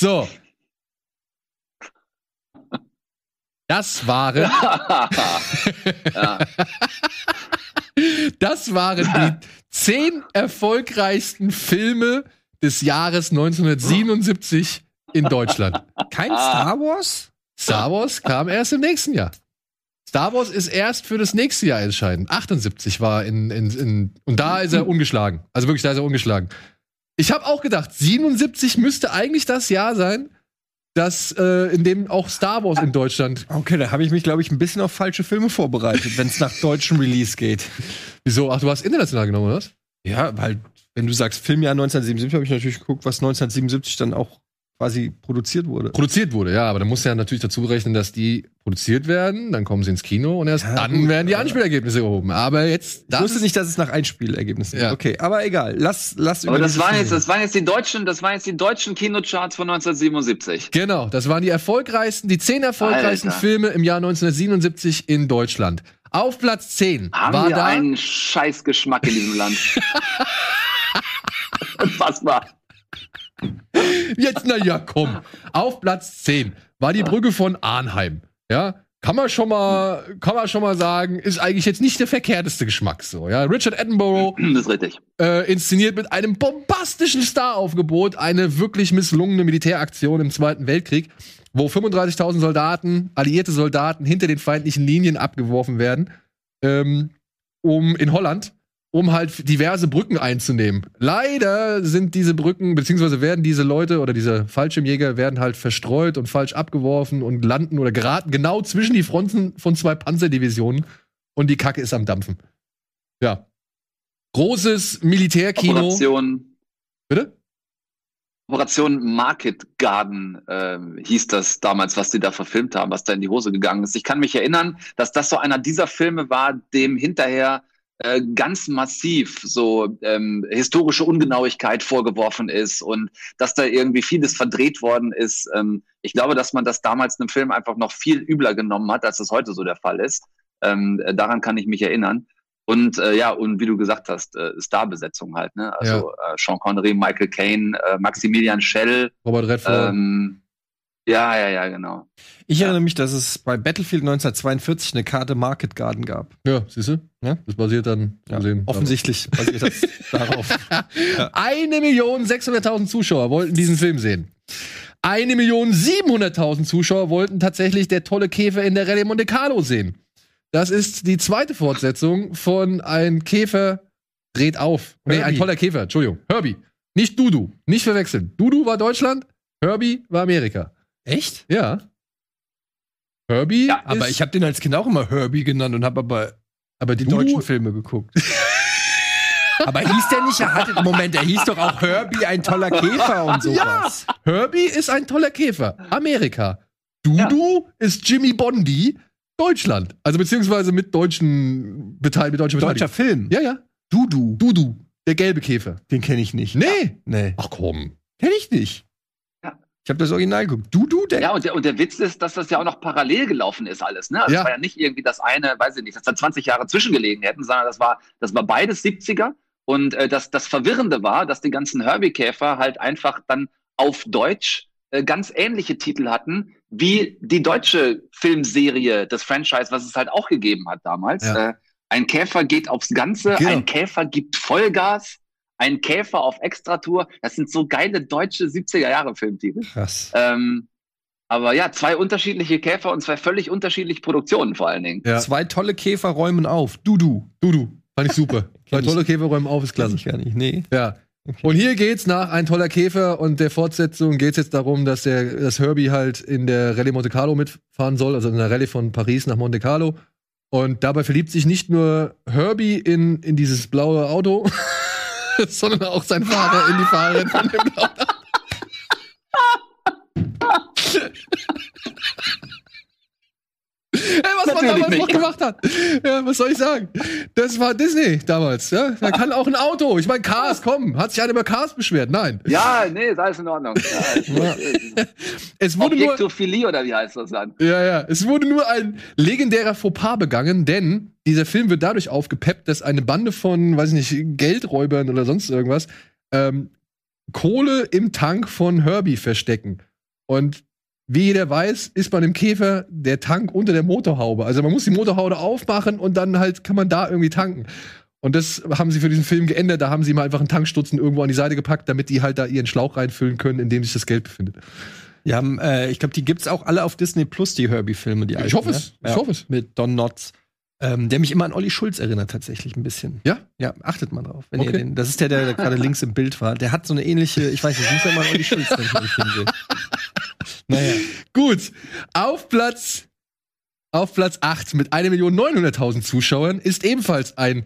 So. Das waren, das waren die zehn erfolgreichsten Filme des Jahres 1977 in Deutschland. Kein. Star Wars? Star Wars kam erst im nächsten Jahr. Star Wars ist erst für das nächste Jahr entscheidend. 78 war in, in, in und da ist er ungeschlagen. Also wirklich, da ist er ungeschlagen. Ich habe auch gedacht, 77 müsste eigentlich das Jahr sein, das äh, in dem auch Star Wars in Deutschland. Okay, da habe ich mich, glaube ich, ein bisschen auf falsche Filme vorbereitet, wenn es nach deutschem Release geht. Wieso? Ach, du hast international genommen, oder was? Ja, weil, wenn du sagst Filmjahr 1977, habe ich natürlich geguckt, was 1977 dann auch quasi produziert wurde. Produziert wurde, ja, aber da musst du ja natürlich dazu rechnen, dass die produziert werden, dann kommen sie ins Kino und erst Ja, dann gut, werden die Anspielergebnisse erhoben. Aber jetzt, Ich das wusste ist- nicht, dass es nach Einspielergebnissen Ja. Okay, aber egal. Lass, lass Aber das waren, jetzt, das waren jetzt die deutschen, das waren jetzt die deutschen Kinocharts von 1977. Genau, das waren die erfolgreichsten, die zehn erfolgreichsten Alter. Filme im Jahr 1977 in Deutschland. Auf Platz 10 Haben war wir da einen Scheißgeschmack in diesem Land. Unfassbar. Jetzt, na ja, komm. Auf Platz 10 war die Brücke von Arnheim. Ja, kann man schon mal, kann man schon mal sagen, ist eigentlich jetzt nicht der verkehrteste Geschmack so. Ja, Richard Attenborough Das ist richtig. äh, inszeniert mit einem bombastischen Staraufgebot eine wirklich misslungene Militäraktion im Zweiten Weltkrieg, wo 35.000 Soldaten, alliierte Soldaten hinter den feindlichen Linien abgeworfen werden, ähm, um in Holland, um halt diverse Brücken einzunehmen. Leider sind diese Brücken, beziehungsweise werden diese Leute oder diese Fallschirmjäger werden halt verstreut und falsch abgeworfen und landen oder geraten genau zwischen die Fronten von zwei Panzerdivisionen und die Kacke ist am Dampfen. Ja. Großes Militärkino. Operation, Bitte? Operation Market Garden ähm, hieß das damals, was die da verfilmt haben, was da in die Hose gegangen ist. Ich kann mich erinnern, dass das so einer dieser Filme war, dem hinterher äh, ganz massiv so ähm, historische Ungenauigkeit vorgeworfen ist und dass da irgendwie vieles verdreht worden ist. Ähm, ich glaube, dass man das damals einem Film einfach noch viel übler genommen hat, als es heute so der Fall ist. Ähm, äh, daran kann ich mich erinnern. Und äh, ja, und wie du gesagt hast, äh, Starbesetzung halt, ne? Also äh, Sean Connery, Michael Caine, äh, Maximilian Schell, Robert Redford. ähm, ja, ja, ja, genau. Ich erinnere mich, dass es bei Battlefield 1942 eine Karte Market Garden gab. ja, siehst du? Ja. Das basiert dann Ja, sehen. offensichtlich basiert das darauf. Eine Million 600.000 Zuschauer wollten diesen Film sehen. Eine Million 700.000 Zuschauer wollten tatsächlich der tolle Käfer in der Rallye Monte Carlo sehen. Das ist die zweite Fortsetzung von Ein Käfer dreht auf. Nee, ein Herbie. toller Käfer, Entschuldigung. Herbie. Nicht Dudu. Nicht verwechseln. Dudu war Deutschland, Herbie war Amerika. Echt? Ja. Herbie Ja, Aber ich habe den als Kind auch immer Herbie genannt und habe aber aber die Dudu, deutschen Filme geguckt. aber hieß der nicht, er hatte, Moment, er hieß doch auch Herbie, ein toller Käfer und sowas. Herbie ist ein toller Käfer, Amerika. Dudu ist Jimmy Bondi, Deutschland. Also beziehungsweise mit deutschen Beteil, mit deutscher. Film. Ja, ja. Dudu. Dudu, der gelbe Käfer. Den kenne ich nicht. Nee. Nee. Ach komm. Kenn ich nicht. Ich habe das Original geguckt. Dudu, der. Ja, und der, und der Witz ist, dass das ja auch noch parallel gelaufen ist alles. Ne? Also Ja. Es war ja nicht irgendwie das eine, weiß ich nicht, dass da 20 Jahre zwischengelegen hätten, sondern das war, das war beides 70er. Und äh, das, das Verwirrende war, dass die ganzen Herbie-Käfer halt einfach dann auf Deutsch äh, ganz ähnliche Titel hatten, wie die deutsche Filmserie des Franchise, was es halt auch gegeben hat damals. Ja. Äh, ein Käfer geht aufs Ganze, Genau. ein Käfer gibt Vollgas, ein Käfer auf Extratour. Das sind so geile deutsche 70er-Jahre-Filmtitel. Krass. Ähm, aber ja, zwei unterschiedliche Käfer und zwei völlig unterschiedliche Produktionen vor allen Dingen. Ja. Zwei tolle Käfer räumen auf. Dudu. Dudu. Fand ich super. Zwei tolle Käfer räumen auf, ist Klasse. ich gar nicht. Nee. Ja. Und hier geht's nach ein toller Käfer und der Fortsetzung geht's jetzt darum, dass der dass Herbie halt in der Rallye Monte Carlo mitfahren soll, also in der Rallye von Paris nach Monte Carlo. Und dabei verliebt sich nicht nur Herbie in, in dieses blaue Auto, sondern auch sein Fahrer in die Fahrerin von dem blauen Auto. Ey, was man Natürlich damals nicht. noch gemacht hat. Ja, was soll ich sagen? Das war Disney damals. Ja? Da kann auch ein Auto. Ich meine, Cars, komm. Hat sich einer über Cars beschwert? Nein. Ja, nee, ist alles in Ordnung. Ja, Es wurde nur, oder wie heißt das dann? ja, ja, es wurde nur ein legendärer Fauxpas begangen, denn dieser Film wird dadurch aufgepeppt, dass eine Bande von, weiß ich nicht, Geldräubern oder sonst irgendwas ähm, Kohle im Tank von Herbie verstecken. Und wie jeder weiß, ist bei dem Käfer der Tank unter der Motorhaube. Also man muss die Motorhaube aufmachen und dann halt kann man da irgendwie tanken. Und das haben sie für diesen Film geändert. Da haben sie mal einfach einen Tankstutzen irgendwo an die Seite gepackt, damit die halt da ihren Schlauch reinfüllen können, in dem sich das Geld befindet. Die haben, äh, ich glaube, die gibt's auch alle auf Disney Plus, die Herbie-Filme, die Ich alten, hoffe es. ne? Ich Ja. hoffe es. Mit Don Knotts. Ähm, der mich immer an Olli Schulz erinnert, tatsächlich ein bisschen. Ja? Ja, achtet mal drauf. Wenn Okay. ihr den, das ist der, der, der gerade links im Bild war. Der hat so eine ähnliche, ich weiß nicht, ich muss ja mal an Olli Schulz sehe. Naja. Gut. Auf Platz, auf Platz 8 mit 1.900.000 Zuschauern ist ebenfalls ein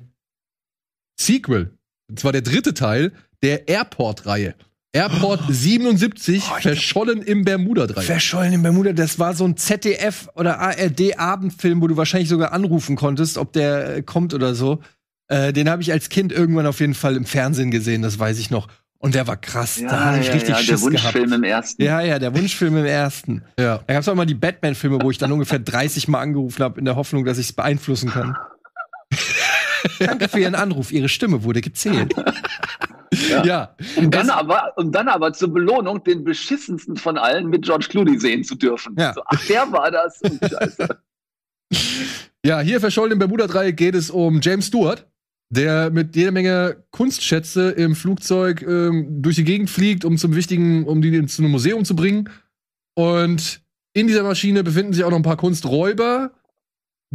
Sequel. Und zwar der dritte Teil der Airport-Reihe. Airport 77, Oh, verschollen im Bermuda-Dreieck. Verschollen in Bermuda, das war so ein ZDF oder ARD-Abendfilm, wo du wahrscheinlich sogar anrufen konntest, ob der äh, kommt oder so. Äh, den habe ich als Kind irgendwann auf jeden Fall im Fernsehen gesehen, das weiß ich noch. Und der war krass. da habe ich richtig ja, der Schiss Wunschfilm gehabt. im ersten. Ja, ja, der Wunschfilm im ersten. Ja. Da gab es auch mal die Batman-Filme, wo ich dann ungefähr 30 Mal angerufen habe, in der Hoffnung, dass ich es beeinflussen kann. Danke für Ihren Anruf. Ihre Stimme wurde gezählt. ja. Um dann, Es- aber, um dann aber zur Belohnung den beschissensten von allen mit George Clooney sehen zu dürfen. Ja. So, ach, der war das. Oh, Scheiße. Ja, hier verschollen im Bermuda-Dreieck geht es um James Stewart, der mit jeder Menge Kunstschätze im Flugzeug ähm, durch die Gegend fliegt, um zum wichtigen, um die zu einem Museum zu bringen. Und in dieser Maschine befinden sich auch noch ein paar Kunsträuber,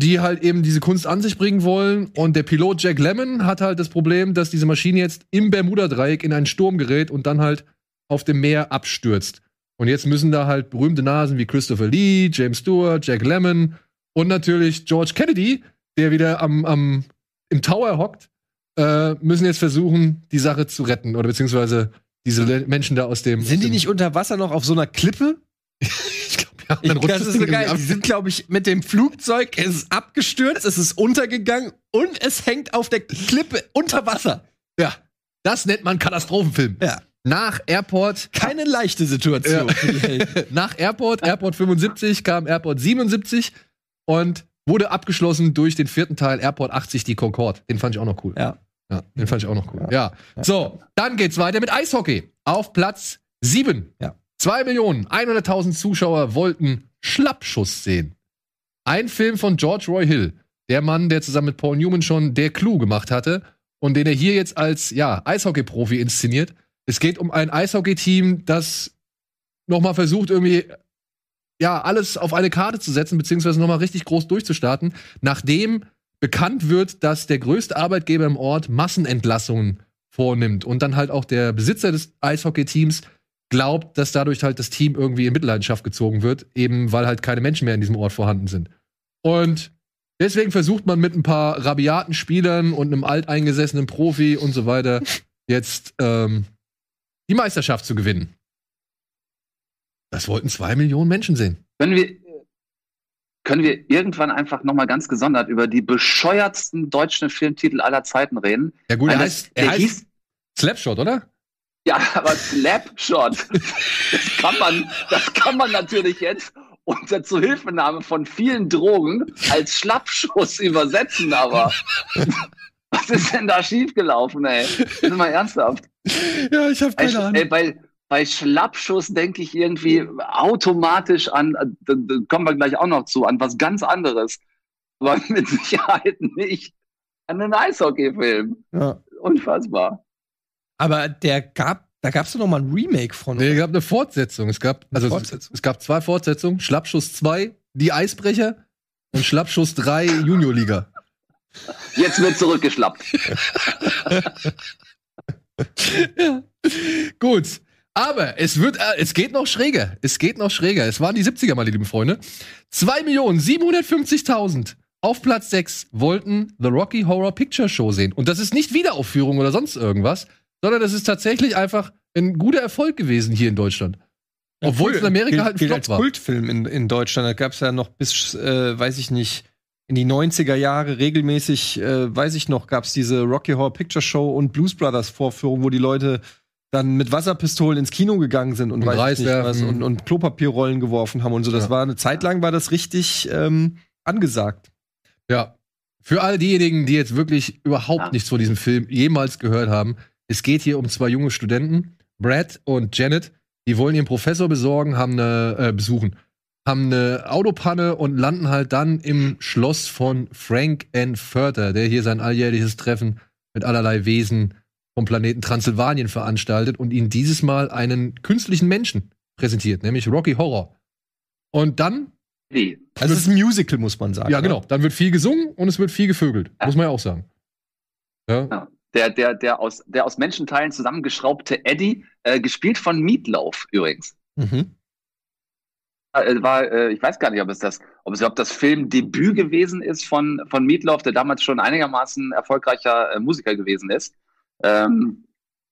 die halt eben diese Kunst an sich bringen wollen. Und der Pilot Jack Lemmon hat halt das Problem, dass diese Maschine jetzt im Bermuda-Dreieck in einen Sturm gerät und dann halt auf dem Meer abstürzt. Und jetzt müssen da halt berühmte Nasen wie Christopher Lee, James Stewart, Jack Lemmon und natürlich George Kennedy, der wieder am, am im Tower hockt, äh, müssen jetzt versuchen, die Sache zu retten oder beziehungsweise diese Menschen da aus dem. Sind aus die dem, nicht unter Wasser noch auf so einer Klippe? Ich glaube, ja. Ich, dann rutscht das ist so geil. ab. Die sind, glaube ich, mit dem Flugzeug, es ist abgestürzt, es ist untergegangen und es hängt auf der Klippe unter Wasser. Ja, das nennt man Katastrophenfilm. Ja. Nach Airport, Keine leichte Situation Ja. nach Airport, Airport 75 kam Airport 77 und wurde abgeschlossen durch den vierten Teil Airport 80, die Concorde. Den fand ich auch noch cool. Ja. Ja, den fand ich auch noch cool. Ja. So, dann geht's weiter mit Eishockey. Auf Platz 7. Ja. 2 Millionen 100.000 Zuschauer wollten Schlappschuss sehen. Ein Film von George Roy Hill. Der Mann, der zusammen mit Paul Newman schon Der Clou gemacht hatte und den er hier jetzt als, ja, Eishockey-Profi inszeniert. Es geht um ein Eishockey-Team, das nochmal versucht, irgendwie ja, alles auf eine Karte zu setzen, beziehungsweise nochmal richtig groß durchzustarten, nachdem bekannt wird, dass der größte Arbeitgeber im Ort Massenentlassungen vornimmt und dann halt auch der Besitzer des Eishockey-Teams glaubt, dass dadurch halt das Team irgendwie in Mitleidenschaft gezogen wird, eben weil halt keine Menschen mehr in diesem Ort vorhanden sind. Und deswegen versucht man mit ein paar rabiaten Spielern und einem alteingesessenen Profi und so weiter jetzt ähm, die Meisterschaft zu gewinnen. Das wollten zwei Millionen Menschen sehen. Können wir, können wir irgendwann einfach noch mal ganz gesondert über die bescheuertsten deutschen Filmtitel aller Zeiten reden? Ja gut, er heißt, das- er der heißt hieß- Slapshot, oder? Ja, aber Slapshot, das kann man, das kann man natürlich jetzt unter Zuhilfenahme von vielen Drogen als Schlappschuss übersetzen, aber was ist denn da schiefgelaufen, ey? Sind mal ernsthaft. Ja, ich habe Ey, ey, bei, bei Schlappschuss denke ich irgendwie automatisch an, da, da kommen wir gleich auch noch zu, an was ganz anderes. Aber mit Sicherheit nicht an einen Eishockey-Film. Ja. Unfassbar. Aber der gab, da gab es doch noch mal ein Remake von. Nee, es gab eine Fortsetzung. Es gab, also es, Fortsetzung? es gab zwei Fortsetzungen. Schlappschuss 2, die Eisbrecher und Schlappschuss 3, Juniorliga. Jetzt wird zurückgeschlappt. ja. Gut. Aber es wird, äh, es geht noch schräger. Es geht noch schräger. Es waren die 70er, meine lieben Freunde. 2.750.000 auf Platz 6 wollten The Rocky Horror Picture Show sehen. Und das ist nicht Wiederaufführung oder sonst irgendwas, sondern das ist tatsächlich einfach ein guter Erfolg gewesen hier in Deutschland. Obwohl es in Amerika gilt, halt ein gilt Flop als war. Kultfilm in, in Deutschland. Da gab es ja noch bis, äh, weiß ich nicht, in die 90er Jahre regelmäßig, äh, weiß ich noch, gab es diese Rocky Horror Picture Show und Blues Brothers Vorführung, wo die Leute dann mit Wasserpistolen ins Kino gegangen sind und, Und weiß nicht was und, und Klopapierrollen geworfen haben und so. Das Ja. war eine Zeit lang war das richtig ähm, angesagt. Ja. Für all diejenigen, die jetzt wirklich überhaupt Ja. nichts von diesem Film jemals gehört haben, es geht hier um zwei junge Studenten, Brad und Janet, die wollen ihren Professor besorgen, haben eine, äh, besuchen, haben eine Autopanne und landen halt dann im Schloss von Frank N. Furter, der hier sein alljährliches Treffen mit allerlei Wesen vom Planeten Transsilvanien veranstaltet und ihnen dieses Mal einen künstlichen Menschen präsentiert, nämlich Rocky Horror. Und dann Wie? Also es ist ein Musical, muss man sagen. ja, ne? genau. Dann wird viel gesungen und es wird viel gevögelt. Ja. Muss man ja auch sagen. Ja. Ja. Der, der, der, aus, der aus Menschenteilen zusammengeschraubte Eddie, äh, gespielt von Meatloaf übrigens. Mhm. Äh, war, äh, ich weiß gar nicht, ob es das, ob es überhaupt das Filmdebüt gewesen ist von, von Meatloaf, der damals schon einigermaßen erfolgreicher äh, Musiker gewesen ist. Ähm,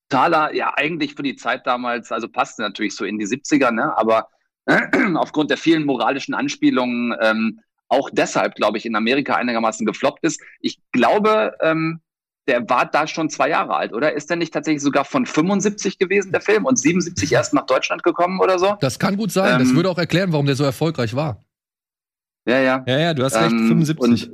totaler, ja, eigentlich für die Zeit damals, also passte natürlich so in die 70er, ne, aber aufgrund der vielen moralischen Anspielungen ähm, auch deshalb, glaube ich, in Amerika einigermaßen gefloppt ist. Ich glaube, ähm, der war da schon zwei Jahre alt, oder? Ist der nicht tatsächlich sogar von 75 gewesen, der Film, und 77 erst nach Deutschland gekommen oder so? Das kann gut sein. das Ähm, würde auch erklären, warum der so erfolgreich war. Ja, ja. Ja, ja, du hast recht, Ähm, 75. Und,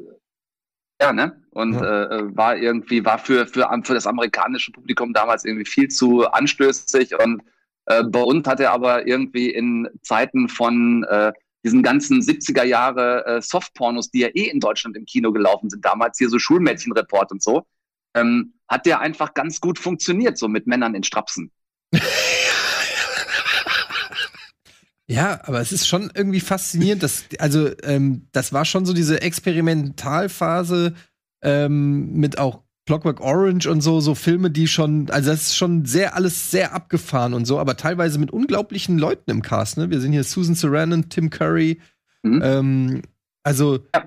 ja, ne? Und Ja. äh, war irgendwie, war für, für, für das amerikanische Publikum damals irgendwie viel zu anstößig. Und äh, bei uns hat er aber irgendwie in Zeiten von äh, diesen ganzen 70er Jahre äh, Softpornos, die ja eh in Deutschland im Kino gelaufen sind, damals hier so Schulmädchenreport und so, ähm, hat der einfach ganz gut funktioniert, so mit Männern in Strapsen. Ja, aber es ist schon irgendwie faszinierend, dass, also, ähm, das war schon so diese Experimentalphase ähm, mit auch Clockwork Orange und so, so Filme, die schon, also das ist schon sehr, alles sehr abgefahren und so, aber teilweise mit unglaublichen Leuten im Cast, ne? Wir sehen hier Susan Sarandon, Tim Curry, Mhm. ähm, also, Ja.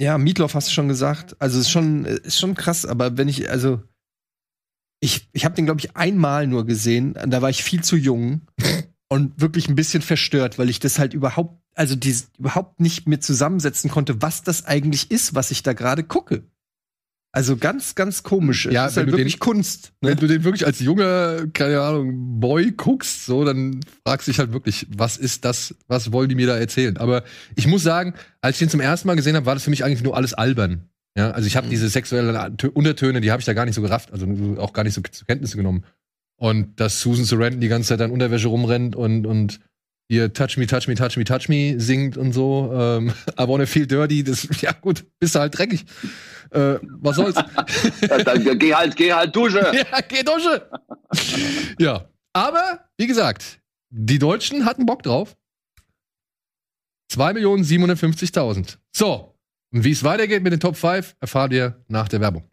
Ja, Meatloaf hast du schon gesagt, also ist schon, ist schon krass, aber wenn ich, also, ich, ich habe den, glaube ich, einmal nur gesehen, da war ich viel zu jung und wirklich ein bisschen verstört, weil ich das halt überhaupt, also dies, überhaupt nicht mir zusammensetzen konnte, was das eigentlich ist, was ich da gerade gucke. Also ganz, ganz komisch. Ja, es ist wenn halt du den- wirklich Kunst. Wenn Ne? du den wirklich als junger, keine Ahnung, Boy guckst, so, dann fragst du dich halt wirklich, was ist das, was wollen die mir da erzählen? Aber ich muss sagen, als ich den zum ersten Mal gesehen habe, war das für mich eigentlich nur alles albern. Ja, also ich habe diese sexuellen Tö- Untertöne, die habe ich da gar nicht so gerafft, also auch gar nicht so zur Kenntnis genommen. Und dass Susan Sarandon die ganze Zeit in Unterwäsche rumrennt und, und hier Touch Me, Touch Me, Touch Me, Touch Me singt und so, ähm, I wanna feel dirty, das, ja gut, bist du halt dreckig. Äh, was soll's? Dann geh halt, geh halt Dusche. Ja, geh Dusche. ja. Aber, wie gesagt, die Deutschen hatten Bock drauf. 2.750.000. So, und wie es weitergeht mit den Top 5, erfahrt ihr nach der Werbung.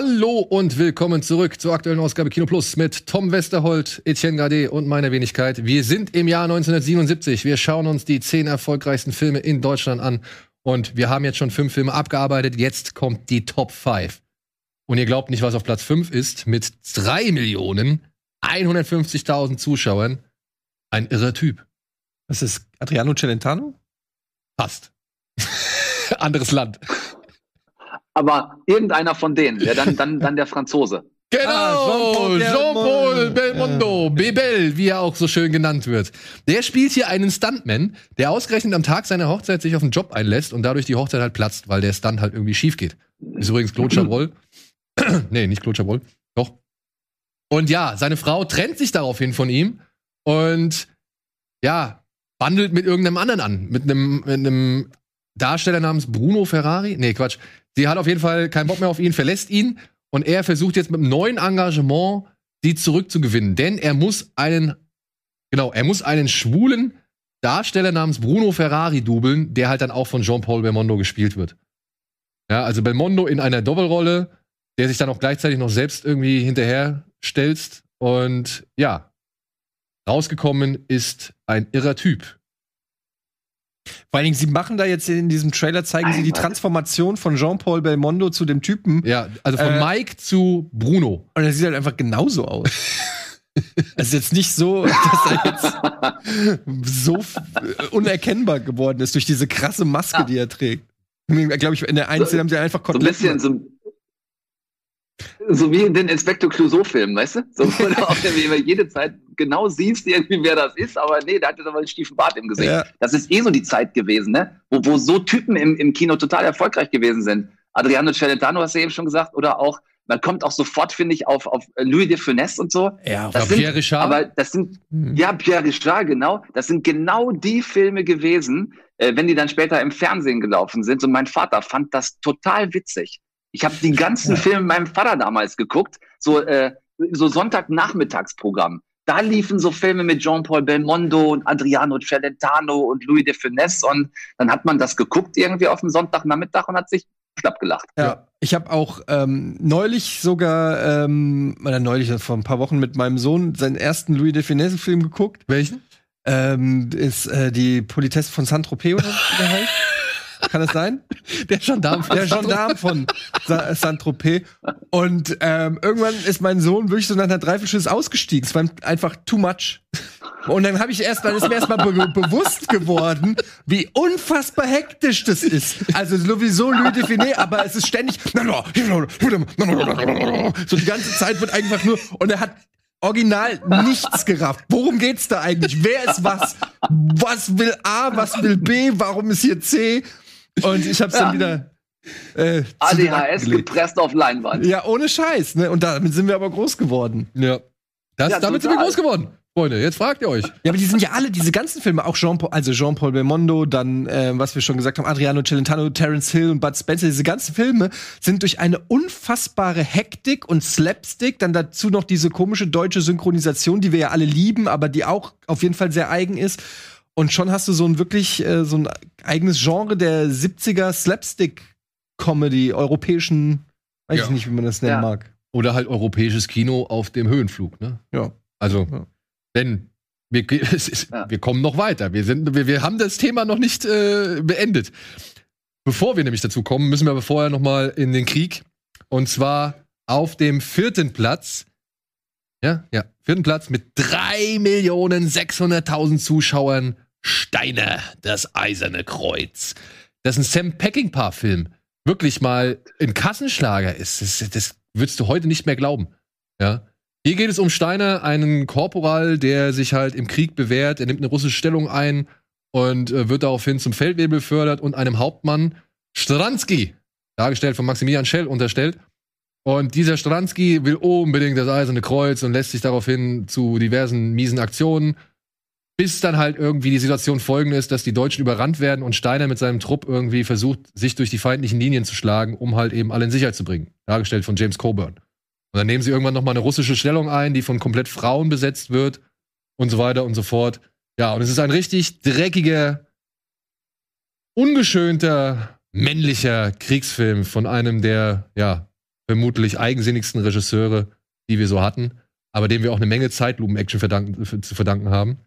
Hallo und willkommen zurück zur aktuellen Ausgabe Kino Plus mit Tom Westerholt, Etienne Gade und meiner Wenigkeit. Wir sind im Jahr 1977. Wir schauen uns die zehn erfolgreichsten Filme in Deutschland an und wir haben jetzt schon fünf Filme abgearbeitet. Jetzt kommt die Top 5. Und ihr glaubt nicht, was auf Platz 5 ist, mit 3 Millionen 150.000 Zuschauern. Ein irrer Typ. Was ist Adriano Celentano? Passt. Anderes Land. Aber irgendeiner von denen, ja, dann, dann, dann der Franzose. Genau, Ah, Jean-Paul Jean-Paul Belmondo. Belmondo, Bebel, wie er auch so schön genannt wird. Der spielt hier einen Stuntman, der ausgerechnet am Tag seiner Hochzeit sich auf einen Job einlässt und dadurch die Hochzeit halt platzt, weil der Stunt halt irgendwie schief geht. Ist übrigens Claude Chabrol. nee, nicht Claude Chabrol. Doch. Und ja, seine Frau trennt sich daraufhin von ihm und ja, bandelt mit irgendeinem anderen an. Mit einem, mit einem Darsteller namens Bruno Ferrari. Nee, Quatsch. Sie hat auf jeden Fall keinen Bock mehr auf ihn, verlässt ihn und er versucht jetzt mit einem neuen Engagement, sie zurückzugewinnen. Denn er muss einen, genau, er muss einen schwulen Darsteller namens Bruno Ferrari dubeln, der halt dann auch von Jean-Paul Belmondo gespielt wird. Ja, also Belmondo in einer Doppelrolle, der sich dann auch gleichzeitig noch selbst irgendwie hinterher stelzt. Und ja, rausgekommen ist ein irrer Typ. Vor allen Dingen, sie machen da jetzt in diesem Trailer, zeigen sie die. Transformation von Jean-Paul Belmondo zu dem Typen. Ja, also von Äh, Mike zu Bruno. Und er sieht halt einfach genauso aus. Es ist jetzt nicht so, dass er jetzt so unerkennbar geworden ist durch diese krasse Maske, Ja. die er trägt. Glaube ich, in der einen Szene haben sie einfach So ein bisschen so, so wie in den Inspektor Clouseau-Filmen, weißt du? So, wo du auch irgendwie immer jede Zeit genau siehst, irgendwie, wer das ist, aber nee, der hat jetzt aber einen stiefen Bart im Gesicht. Ja. Das ist eh so die Zeit gewesen, ne? Wo, wo so Typen im, im Kino total erfolgreich gewesen sind. Adriano Celentano hast du eben schon gesagt, oder auch, man kommt auch sofort, finde ich, auf, auf Louis de Funès und so. Ja, Das sind, Pierre Richard. aber das sind, Hm. ja, Pierre Richard, genau. Das sind genau die Filme gewesen, äh, wenn die dann später im Fernsehen gelaufen sind. Und mein Vater fand das total witzig. Ich habe die ganzen Ja. Filme mit meinem Vater damals geguckt, so, äh, so Sonntagnachmittagsprogramm. Da liefen so Filme mit Jean-Paul Belmondo und Adriano Celentano und Louis de Funès und dann hat man das geguckt irgendwie auf dem Sonntagnachmittag und hat sich schlapp gelacht. Ja, ich habe auch ähm, neulich sogar, ähm, oder neulich, vor ein paar Wochen mit meinem Sohn seinen ersten Louis de Funès-Film geguckt. Welchen? Ähm, ist äh, die Politesse von Saint-Tropez oder heißt? Kann das sein? Der Gendarm. Der Gendarm von Sa- Saint-Tropez. Und ähm, irgendwann ist mein Sohn wirklich so nach einer Dreiviertelstunde ausgestiegen. Es war einfach too much. Und dann habe ich erst mal, ist mir erst mal be bewusst geworden, wie unfassbar hektisch das ist. Also sowieso Louis de Finet, aber es ist ständig so die ganze Zeit wird einfach nur und er hat original nichts gerafft. Worum geht's da eigentlich? Wer ist was? Was will A? Was will B? Warum ist hier C? Und ich hab's Ja. dann wieder äh, ADHS gepresst auf Leinwand. Ja, ohne Scheiß, ne? Und damit sind wir aber groß geworden. Ja. Das, Ja, damit sind wir groß geworden. Freunde, jetzt fragt ihr euch. Ja, aber die sind ja alle, diese ganzen Filme, auch Jean-Paul, also Jean-Paul Belmondo, dann, äh, was wir schon gesagt haben, Adriano Celentano, Terence Hill und Bud Spencer, diese ganzen Filme sind durch eine unfassbare Hektik und Slapstick, dann dazu noch diese komische deutsche Synchronisation, die wir ja alle lieben, aber die auch auf jeden Fall sehr eigen ist. Und schon hast du so ein wirklich, äh, so ein eigenes Genre der 70er Slapstick-Comedy, europäischen, weiß Ja. ich nicht, wie man das nennen Ja. mag. Oder halt europäisches Kino auf dem Höhenflug, ne? Ja. Also, Ja. denn wir, es ist, Ja. wir kommen noch weiter. Wir, sind, wir, wir haben das Thema noch nicht äh, beendet. Bevor wir nämlich dazu kommen, müssen wir aber vorher noch mal in den Krieg. Und zwar auf dem vierten Platz. Ja, ja, vierten Platz mit 3.600.000 Zuschauern. Steiner, das eiserne Kreuz. Das ist ein Sam Peckinpah-Film. Wirklich mal ein Kassenschlager ist. Das, das würdest du heute nicht mehr glauben. Ja. Hier geht es um Steiner, einen Korporal, der sich halt im Krieg bewährt. Er nimmt eine russische Stellung ein und äh, wird daraufhin zum Feldwebel befördert und einem Hauptmann Stransky, dargestellt von Maximilian Schell, unterstellt. Und dieser Stransky will unbedingt das Eiserne Kreuz und lässt sich daraufhin zu diversen miesen Aktionen, bis dann halt irgendwie die Situation folgende ist, dass die Deutschen überrannt werden und Steiner mit seinem Trupp irgendwie versucht, sich durch die feindlichen Linien zu schlagen, um halt eben alle in Sicherheit zu bringen. Dargestellt von James Coburn. Und dann nehmen sie irgendwann noch mal eine russische Stellung ein, die von komplett Frauen besetzt wird und so weiter und so fort. Ja, und es ist ein richtig dreckiger, ungeschönter, männlicher Kriegsfilm von einem der, ja, vermutlich eigensinnigsten Regisseure, die wir so hatten, aber dem wir auch eine Menge Zeitlupen-Action zu verdanken haben.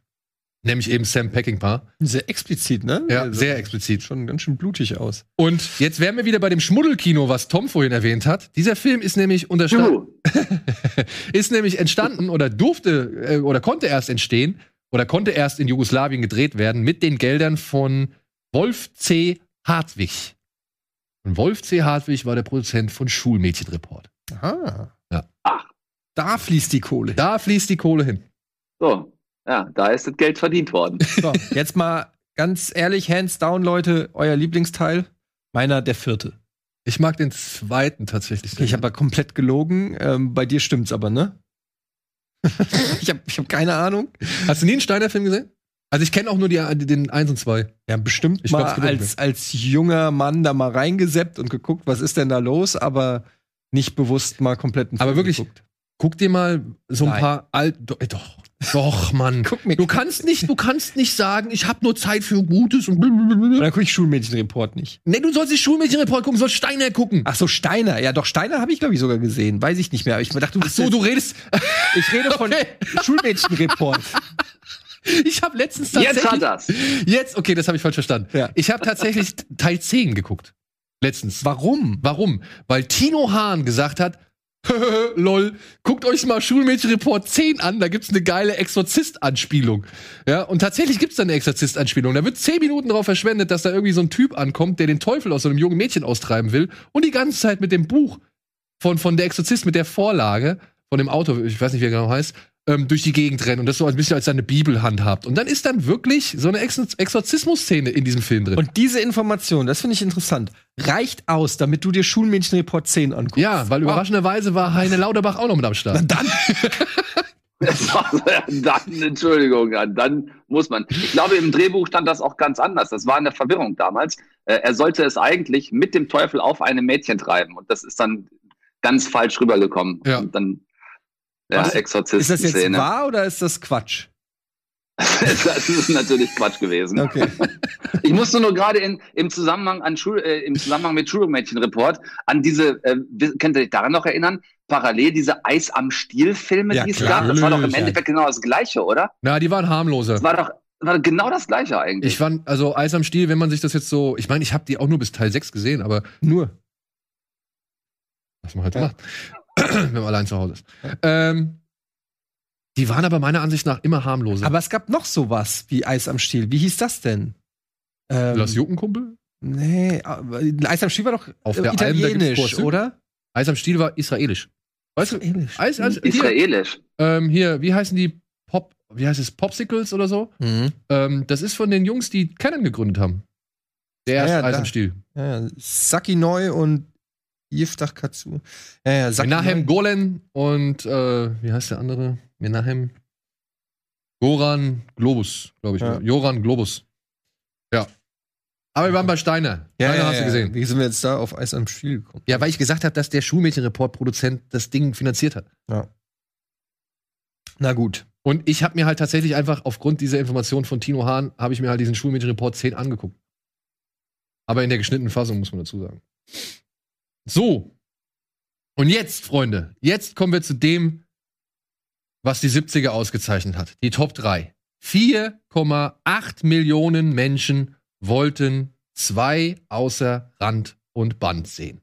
Nämlich eben Sam Peckinpah. Sehr explizit, ne? Ja, Also, sehr explizit. Schon ganz schön blutig aus. Und jetzt wären wir wieder bei dem Schmuddelkino, was Tom vorhin erwähnt hat. Dieser Film ist nämlich ist nämlich entstanden oder durfte äh, oder konnte erst entstehen oder konnte erst in Jugoslawien gedreht werden mit den Geldern von Wolf C. Hartwig. Und Wolf C. Hartwig war der Produzent von Schulmädchenreport. Aha. Ja. Ach. Da fließt die Kohle. Da fließt die Kohle hin. So, ja, da ist das Geld verdient worden. So, jetzt mal ganz ehrlich, hands down, Leute, euer Lieblingsteil? Meiner der vierte. Ich mag den zweiten tatsächlich. Okay, ich habe ja komplett gelogen. Ähm, bei dir stimmt's aber, ne? ich habe ich hab keine Ahnung. Hast du nie einen Steiner-Film gesehen? Also ich kenne auch nur die, den 1 und 2. Ja, bestimmt Ich mal als, als junger Mann da mal reingeseppt und geguckt, was ist denn da los, aber nicht bewusst mal komplett einen Aber Film wirklich, geguckt. Guck dir mal so ein Nein. paar alt. Doch, äh, doch, doch, Mann. Guck mir Du kannst nicht, du kannst nicht sagen, ich habe nur Zeit für Gutes und blablabla. Dann gucke ich Schulmädchenreport nicht. Nee, du sollst die Schulmädchenreport gucken, sollst Steiner gucken. Ach so, Steiner. Ja, doch, Steiner habe ich, glaube ich, sogar gesehen. Weiß ich nicht mehr. Aber ich dachte, du Ach so, du redest. Ich rede von Okay. Schulmädchenreport. Ich habe letztens Jetzt tatsächlich. hat er's. Jetzt, okay, das habe ich falsch verstanden. Ja. Ich habe tatsächlich Teil 10 geguckt. Letztens. Warum? Warum? Weil Tino Hahn gesagt hat, lol, guckt euch mal Schulmädchenreport 10 an, da gibt's eine geile Exorzist-Anspielung. Ja, und tatsächlich gibt's da eine Exorzist-Anspielung. Da wird 10 Minuten darauf verschwendet, dass da irgendwie so ein Typ ankommt, der den Teufel aus so einem jungen Mädchen austreiben will und die ganze Zeit mit dem Buch von, von der Exorzist, mit der Vorlage von dem Auto, ich weiß nicht, wie er genau heißt, ähm, durch die Gegend rennt und das so ein bisschen als seine Bibel handhabt. Und dann ist dann wirklich so eine Ex Exorzismus-Szene in diesem Film drin. Und diese Information, das finde ich interessant, reicht aus, damit du dir Schulmädchenreport 10 anguckst. ja, weil überraschenderweise war Heine Lauterbach auch noch mit am Start. Dann. Das war- dann, Entschuldigung, dann muss man. Ich glaube, im Drehbuch stand das auch ganz anders. Das war eine Verwirrung damals. Äh, Er sollte es eigentlich mit dem Teufel auf einem Mädchen treiben. Und das ist dann ganz falsch rübergekommen. Ja. Und dann, ja, Was- Ist das jetzt wahr oder ist das Quatsch? das ist natürlich Quatsch gewesen. Okay. Ich musste nur gerade in, im Zusammenhang an Schul, äh, im Zusammenhang mit Schulmädchenreport an diese, äh, könnt ihr euch daran noch erinnern? Parallel diese Eis am Stiel Filme, Ja, die es gab. Das war doch im. Endeffekt genau das Gleiche, oder? Na, die waren harmloser. Das war doch, war genau das Gleiche eigentlich. Ich fand, also Eis am Stiel, wenn man sich das jetzt so, ich meine, ich habe die auch nur bis Teil 6 gesehen, aber Nur. was man halt Ja. macht, wenn man allein zu Hause ist. Ähm, die waren aber meiner Ansicht nach immer harmloser. Aber es gab noch sowas wie Eis am Stiel. Wie hieß das denn? Ähm, Lass Juckenkumpel? Nee, aber Eis am Stiel war doch Auf äh, der italienisch, Vorzüge. oder? Eis am Stiel war israelisch. Weißt du? Italienisch. Eis, Eis, hier, Israelisch. ähm, hier, wie heißen die Pop, wie heißt es, Popsicles oder so? Mhm. Ähm, das ist von den Jungs, die Canon gegründet haben. Der Ja, erste ja, Eis da. am Stiel. Ja, ja. Saki Neu und Yiftach Katsu. Ja, ja, Saki Menahem. Golen und äh, wie heißt der andere? Menahem Goran Globus, glaube ich. Ja. Joran Globus. Ja. Aber wir waren bei Steiner. Ja, Steiner ja, hast du ja. gesehen. Wie sind wir jetzt da auf Eis am Stiel gekommen? Ja, weil ich gesagt habe, dass der Schulmädchenreport-Produzent das Ding finanziert hat. Na gut. Und ich habe mir halt tatsächlich einfach aufgrund dieser Information von Tino Hahn, habe ich mir halt diesen Schulmädchenreport 10 angeguckt. Aber in der geschnittenen Fassung, muss man dazu sagen. So. Und jetzt, Freunde, jetzt kommen wir zu dem, was die 70er ausgezeichnet hat. Die Top 3. 4,8 Millionen Menschen wollten zwei außer Rand und Band sehen.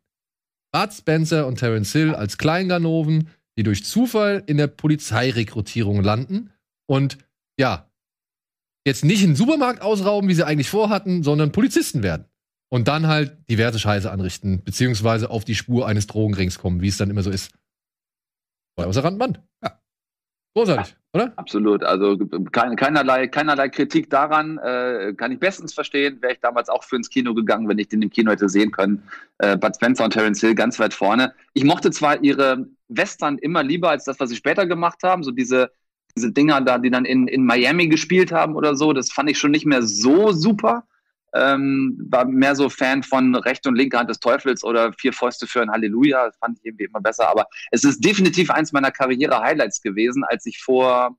Bud Spencer und Terence Hill als Kleinganoven, die durch Zufall in der Polizeirekrutierung landen und ja, jetzt nicht einen Supermarkt ausrauben, wie sie eigentlich vorhatten, sondern Polizisten werden. Und dann halt diverse Scheiße anrichten, beziehungsweise auf die Spur eines Drogenrings kommen, wie es dann immer so ist. Bei außer Rand und Band. Ja. Großartig, oder? Absolut. Also kein, keinerlei, keinerlei Kritik daran. Äh, kann ich bestens verstehen. Wäre ich damals auch für ins Kino gegangen, wenn ich den im Kino hätte sehen können. Äh, Bud Spencer und Terence Hill ganz weit vorne. Ich mochte zwar ihre Western immer lieber als das, was sie später gemacht haben. So diese, diese Dinger da, die dann in, in Miami gespielt haben oder so. Das fand ich schon nicht mehr so super. Ähm, war mehr so Fan von rechte und linke Hand des Teufels oder vier Fäuste für ein Halleluja. Das fand ich irgendwie immer besser. Aber es ist definitiv eins meiner Karriere-Highlights gewesen, als ich vor,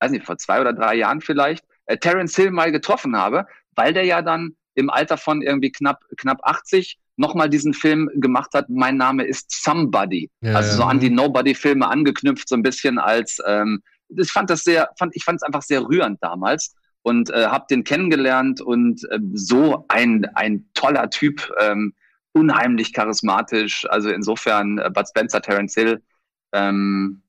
weiß nicht, vor zwei oder drei Jahren vielleicht äh, Terence Hill mal getroffen habe, weil der ja dann im Alter von irgendwie knapp, knapp 80 nochmal diesen Film gemacht hat, Mein Name ist Somebody. Ja, also so an die Nobody-Filme angeknüpft, so ein bisschen als, ähm, ich fand das sehr, fand, ich fand es einfach sehr rührend damals und äh, habe den kennengelernt und äh, so ein, ein toller Typ, ähm, unheimlich charismatisch. Also insofern äh, Bud Spencer, Terence Hill, ähm,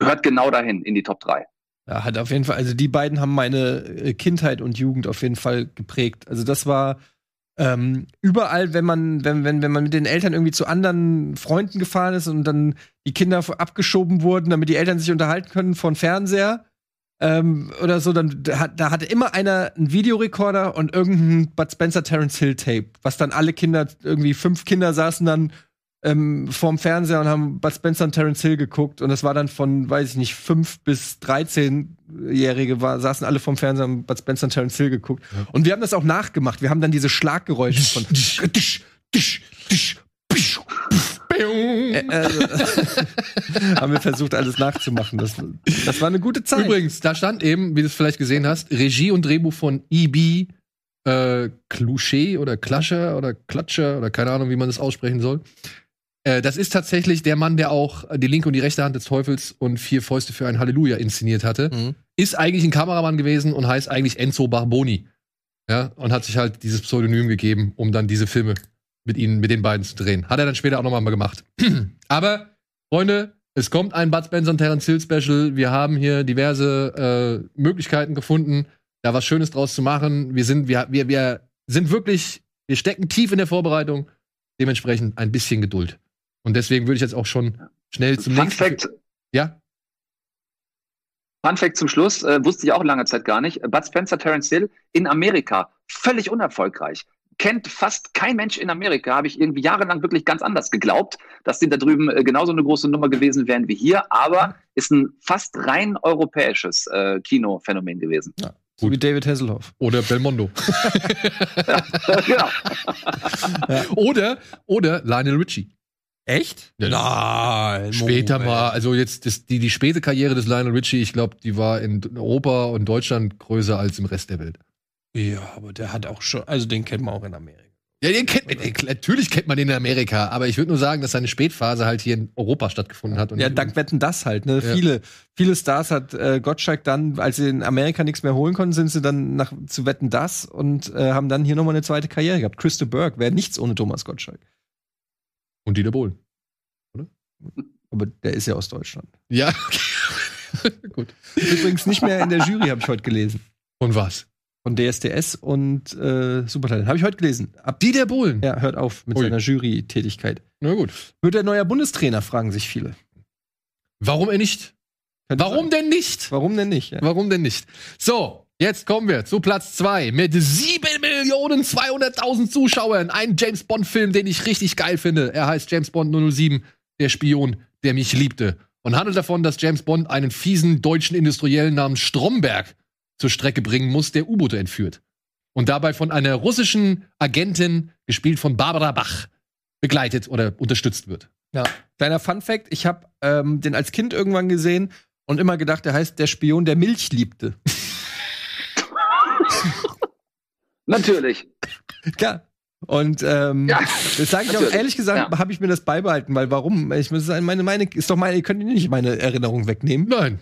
gehört genau dahin in die Top 3. Ja, hat auf jeden Fall, also die beiden haben meine äh, Kindheit und Jugend auf jeden Fall geprägt. Also das war ähm, überall, wenn man, wenn, wenn, wenn man mit den Eltern irgendwie zu anderen Freunden gefahren ist und dann die Kinder abgeschoben wurden, damit die Eltern sich unterhalten können von Fernseher ähm, oder so, dann da, hat- da hatte immer einer einen Videorekorder und irgendein Bud Spencer Terence Hill Tape, was dann alle Kinder, irgendwie fünf Kinder saßen dann ähm, vorm Fernseher und haben Bud Spencer und Terence Hill geguckt und das war dann von, weiß ich nicht, fünf bis 13-Jährige war, saßen alle vorm Fernseher und haben Bud Spencer und Terence Hill geguckt. Und wir haben das auch nachgemacht. Wir haben dann diese Schlaggeräusche von äh, äh, haben wir versucht, alles nachzumachen. Das, das war eine gute Zeit. Übrigens, da stand eben, wie du es vielleicht gesehen hast, Regie und Drehbuch von E.B. Äh, Clouchet oder Clasher oder Klatscher oder keine Ahnung, wie man das aussprechen soll. Äh, das ist tatsächlich der Mann, der auch die linke und die rechte Hand des Teufels und vier Fäuste für ein Halleluja inszeniert hatte. Mhm. Ist eigentlich ein Kameramann gewesen und heißt eigentlich Enzo Barboni. Ja, und hat sich halt dieses Pseudonym gegeben, um dann diese Filme mit ihnen, mit den beiden zu drehen. Hat er dann später auch nochmal gemacht. Aber, Freunde, es kommt ein Bud Spencer und Terence Hill Special. Wir haben hier diverse äh, Möglichkeiten gefunden, da was Schönes draus zu machen. Wir sind, wir, wir, wir sind wirklich, wir stecken tief in der Vorbereitung. Dementsprechend ein bisschen Geduld. Und deswegen würde ich jetzt auch schon schnell zum Fun nächsten. Fact, Ja, Fun Fact zum Schluss, äh, wusste ich auch lange Zeit gar nicht. Bud Spencer, Terence Hill in Amerika, völlig unerfolgreich. Kennt fast kein Mensch in Amerika, habe ich irgendwie jahrelang wirklich ganz anders geglaubt, dass die da drüben äh, genauso eine große Nummer gewesen wären wie hier, aber ist ein fast rein europäisches äh, Kinophänomen gewesen. So wie David Hasselhoff. oder Belmondo. genau. oder, oder Lionel Richie. Echt? Ja, Nein. Später Moment. mal, also jetzt das, die, die späte Karriere des Lionel Richie, ich glaube, die war in Europa und Deutschland größer als im Rest der Welt. Ja, aber der hat auch schon, also den kennt man auch in Amerika. Ja, den kennt man, den, natürlich kennt man den in Amerika, aber ich würde nur sagen, dass seine Spätphase halt hier in Europa stattgefunden hat. Und Ja, dank Wetten das halt. Ne? Ja. Viele, viele Stars hat äh, Gottschalk dann, als sie in Amerika nichts mehr holen konnten, sind sie dann nach zu Wetten das und äh, haben dann hier nochmal eine zweite Karriere gehabt. Christa Burke wäre nichts ohne Thomas Gottschalk. und Dieter Bohlen. Aber der ist ja aus Deutschland. Ja. Gut. Übrigens nicht mehr in der Jury, habe ich heute gelesen. Und was? Von DSDS und äh, Supertalent. Habe ich heute gelesen. Ab Dieter Bohlen. ja, hört auf mit Ui. seiner Jury-Tätigkeit. Na gut. Wird er neuer Bundestrainer, fragen sich viele. Warum er nicht? Könnte Warum sein. denn nicht? Warum denn nicht? Ja. Warum denn nicht? So, jetzt kommen wir zu Platz 2 mit 7.200.000 Zuschauern. Ein James Bond-Film, den ich richtig geil finde. Er heißt James Bond 007, der Spion, der mich liebte. Und handelt davon, dass James Bond einen fiesen deutschen Industriellen namens Stromberg zur Strecke bringen muss, der U-Boote entführt. Und dabei von einer russischen Agentin, gespielt von Barbara Bach, begleitet oder unterstützt wird. Ja. Kleiner Fun Fact: Ich habe ähm, den als Kind irgendwann gesehen und immer gedacht, der heißt der Spion, der Milch liebte. Natürlich. Klar. Und ähm, Ja, das sage ich auch natürlich. ehrlich gesagt, Ja. habe ich mir das beibehalten, weil warum? Ich muss sagen, meine, meine ist doch meine, ihr könnt nicht meine Erinnerung wegnehmen. Nein,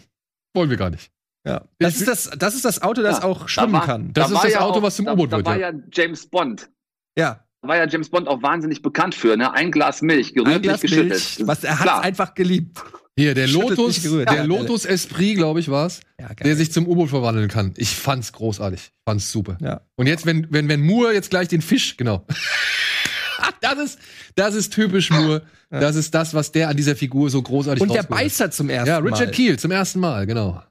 wollen wir gar nicht. Ja. Das Ich- ist das, das ist das Auto, das Ja, auch schwimmen da war- kann. Das Da ist war das ja Auto, auch- was zum da, U-Boot da wird, war ja. ja James Bond. Ja. Da war ja James Bond auch wahnsinnig bekannt für, ne? Ein Glas Milch, gerührt, Ein Glas nicht geschüttelt. Milch, was er hat einfach geliebt. Hier, der Schüttelt Lotus, der Ja, Lotus Esprit, glaube ich, war's, Ja, geil. der sich zum U-Boot verwandeln kann. Ich fand's großartig. Ich fand's super. Ja. Und jetzt, wenn, wenn, wenn Moore jetzt gleich den Fisch, genau. das ist, das ist typisch Moore. Das ist das, was der an dieser Figur so großartig Und der beißt zum ersten Ja, Richard Mal. Keel zum ersten Mal, genau.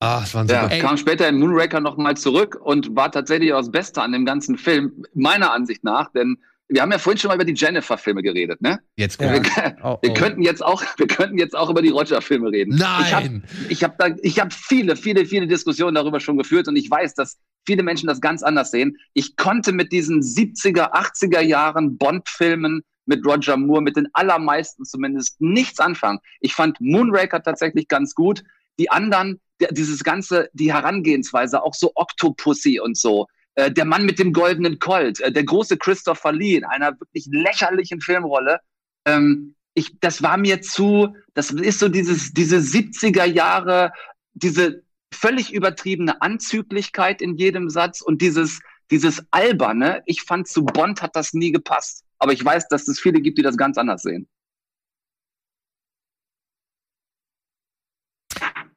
Ah, es war ein Ja, kam später in Moonraker nochmal zurück und war tatsächlich auch das Beste an dem ganzen Film, meiner Ansicht nach, denn wir haben ja vorhin schon mal über die Jennifer-Filme geredet, ne? Jetzt Ja. Wir, kommt. Oh, wir oh. könnten jetzt auch, wir könnten jetzt auch über die Roger-Filme reden. Ich habe Nein! ich hab da, ich habe viele, viele, viele Diskussionen darüber schon geführt und ich weiß, dass viele Menschen das ganz anders sehen. Ich konnte mit diesen 70er, 80er Jahren Bond-Filmen mit Roger Moore, mit den allermeisten zumindest, nichts anfangen. Ich fand Moonraker tatsächlich ganz gut. Die anderen, der, dieses ganze, die Herangehensweise, auch so Octopussy und so, äh, der Mann mit dem goldenen Colt, äh, der große Christopher Lee in einer wirklich lächerlichen Filmrolle. Ähm, ich, das war mir zu, das ist so dieses, diese 70er Jahre, diese völlig übertriebene Anzüglichkeit in jedem Satz und dieses, dieses Alberne. Ich fand zu Bond hat das nie gepasst. Aber ich weiß, dass es viele gibt, die das ganz anders sehen.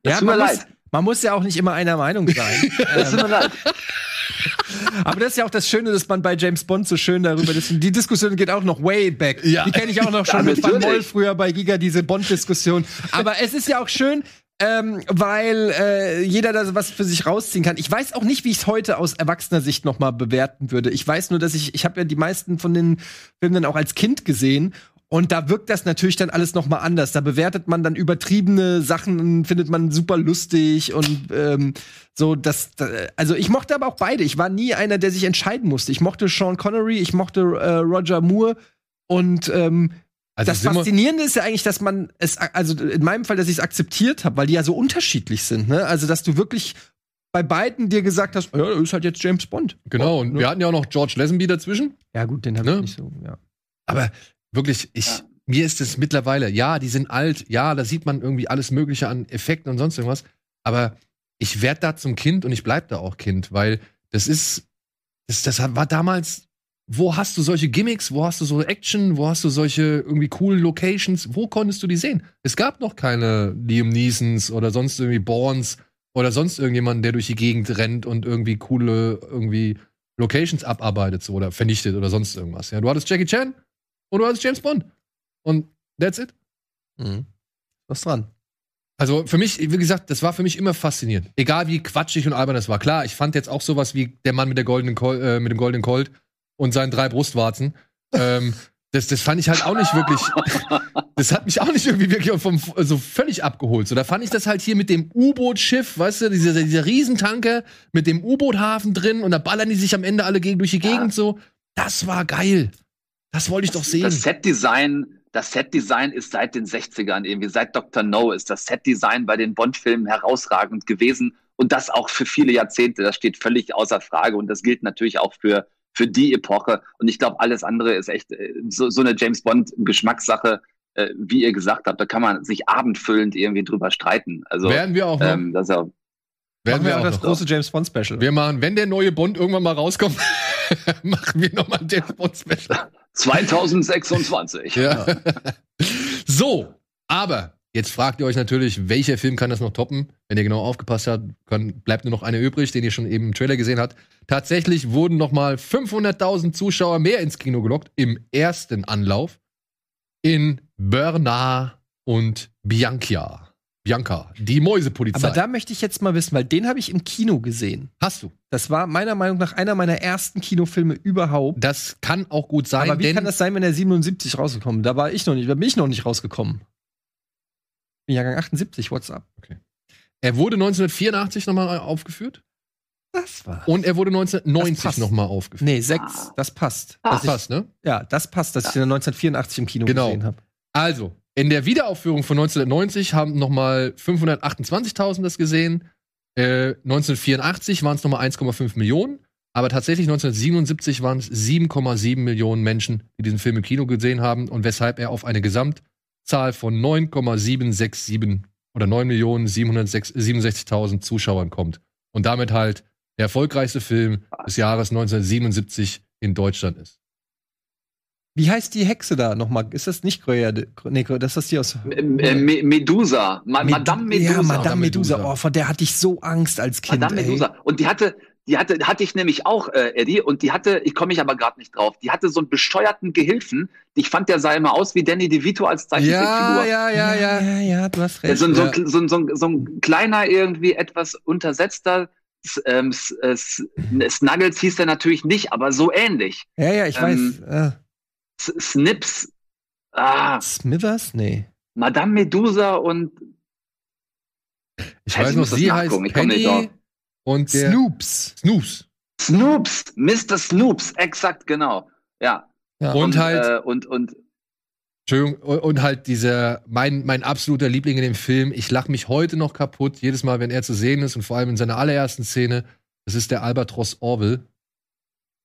Das Ja, tut mir man, muss, leid. man muss ja auch nicht immer einer Meinung sein. Das tut ähm, mir leid. aber das ist ja auch das Schöne, dass man bei James Bond so schön darüber ist. Die Diskussion geht auch noch way back. Ja. Die kenne ich auch noch schon mit Van. Moll früher bei Giga, diese Bond-Diskussion. Aber es ist ja auch schön, ähm, weil äh, jeder da was für sich rausziehen kann. Ich weiß auch nicht, wie ich es heute aus erwachsener Sicht noch mal bewerten würde. Ich weiß nur, dass ich, ich habe ja die meisten von den Filmen dann auch als Kind gesehen. Und da wirkt das natürlich dann alles noch mal anders. Da bewertet man dann übertriebene Sachen, findet man super lustig und ähm, so. Das, da, also ich mochte aber auch beide. Ich war nie einer, der sich entscheiden musste. Ich mochte Sean Connery, ich mochte äh, Roger Moore und ähm, Also das Faszinierende ist ja eigentlich, dass man es, also in meinem Fall, dass ich es akzeptiert habe, weil die ja so unterschiedlich sind. Ne? Also, dass du wirklich bei beiden dir gesagt hast, ja, das ist halt jetzt James Bond. Genau, und ne? wir hatten ja auch noch George Lazenby dazwischen. Ja, gut, den habe Ne? ich nicht so, ja. Aber wirklich, ich, Ja. mir ist es mittlerweile, ja, die sind alt, ja, da sieht man irgendwie alles Mögliche an Effekten und sonst irgendwas. Aber ich werde da zum Kind und ich bleib da auch Kind, weil das ist, das, das war damals, wo hast du solche Gimmicks, wo hast du so Action, wo hast du solche irgendwie coolen Locations, wo konntest du die sehen? Es gab noch keine Liam Neesons oder sonst irgendwie Borns oder sonst irgendjemanden, der durch die Gegend rennt und irgendwie coole irgendwie Locations abarbeitet so, oder vernichtet oder sonst irgendwas. Ja, du hattest Jackie Chan und du hattest James Bond. Und that's it. Mhm. Was dran? Also für mich, wie gesagt, das war für mich immer faszinierend. Egal wie quatschig und albern das war. Klar, ich fand jetzt auch sowas wie der Mann mit der goldenen Col äh, mit dem goldenen Colt und seinen drei Brustwarzen. ähm, das, das fand ich halt auch nicht wirklich. Das hat mich auch nicht irgendwie wirklich vom, so völlig abgeholt. So, da fand ich das halt hier mit dem U-Boot-Schiff, weißt du, dieser, dieser Riesentanker mit dem U-Boot-Hafen drin und da ballern die sich am Ende alle gegen durch die Ja. Gegend so. Das war geil. Das wollte ich doch sehen. Das Setdesign, das Setdesign ist seit den 60ern irgendwie, seit Dr. No ist das Setdesign bei den Bond-Filmen herausragend gewesen und das auch für viele Jahrzehnte. Das steht völlig außer Frage und das gilt natürlich auch für, für die Epoche. Und ich glaube, alles andere ist echt äh, so, so eine James Bond-Geschmackssache, äh, wie ihr gesagt habt. Da kann man sich abendfüllend irgendwie drüber streiten. Also, werden wir auch noch. ähm, das ist ja werden Machen wir auch das noch. große James Bond Special. Wir machen, wenn der neue Bond irgendwann mal rauskommt, machen wir nochmal ein James Bond Special. 2026. Ja. so, aber jetzt fragt ihr euch natürlich, welcher Film kann das noch toppen? Wenn ihr genau aufgepasst habt, kann, bleibt nur noch einer übrig, den ihr schon eben im Trailer gesehen habt. Tatsächlich wurden noch mal 500.000 Zuschauer mehr ins Kino gelockt im ersten Anlauf in Bernard und Bianca. Bianca, die Mäusepolizei. Aber da möchte ich jetzt mal wissen, weil den habe ich im Kino gesehen. hast du. Das war meiner Meinung nach einer meiner ersten Kinofilme überhaupt. Das kann auch gut sein, Aber wie denn kann das sein, wenn er 77 rausgekommen? Da war ich noch nicht, da bin ich noch nicht rausgekommen. Bin Jahrgang 78, WhatsApp. er wurde 1984 nochmal aufgeführt Das war. und er wurde Das 1990 passt. nochmal aufgeführt. Nee, sechs, das passt. Ah. Das passt, ne? ja, das passt, dass ich den 1984 im Kino Genau. gesehen habe. Also, in der Wiederaufführung von 1990 haben nochmal 528.000 das gesehen. Äh, 1984 waren es nochmal 1,5 Millionen. Aber tatsächlich 1977 waren es 7,7 Millionen Menschen, die diesen Film im Kino gesehen haben und weshalb er auf eine Gesamtzahl von 9,767 oder 9.767.000 Zuschauern kommt. Und damit halt der erfolgreichste Film des Jahres 1977 in Deutschland ist. Wie heißt die Hexe da nochmal? Ist das nicht Gröja? Nee, das ist die aus. Äh, Me- Medusa, Ma Med- Madame Medusa. Ja, Madame Medusa. Oh, vor der hatte ich so Angst als Kind. Madame ey. Medusa. Und die hatte, die hatte, hatte ich nämlich auch, äh, Eddie, und die hatte, ich komme mich aber gerade nicht drauf, die hatte so einen bescheuerten Gehilfen. Ich fand, der sah immer aus wie Danny DeVito als Zeichentrickfigur. ja, Ja, ja, ja, du hast Ja, recht. so, ein- so, Ja. so, ein- so, ein- so ein kleiner, irgendwie etwas untersetzter, S- ähm, S- äh, S- Snuggles hieß er natürlich nicht, aber so ähnlich. Ja, ja, ich Ähm, weiß. S Snips, ah, Smithers? Nee. Madame Medusa und Ich weiß noch, sie heißt Penny und der Snoops. Snoops. Snoops, Mr. Snoops, exakt, genau. Ja. Ja. Und halt- äh, und, und Entschuldigung, und und halt dieser, mein, mein absoluter Liebling in dem Film, ich lache mich heute noch kaputt, jedes Mal, wenn er zu sehen ist und vor allem in seiner allerersten Szene, das ist der Albatros Orville.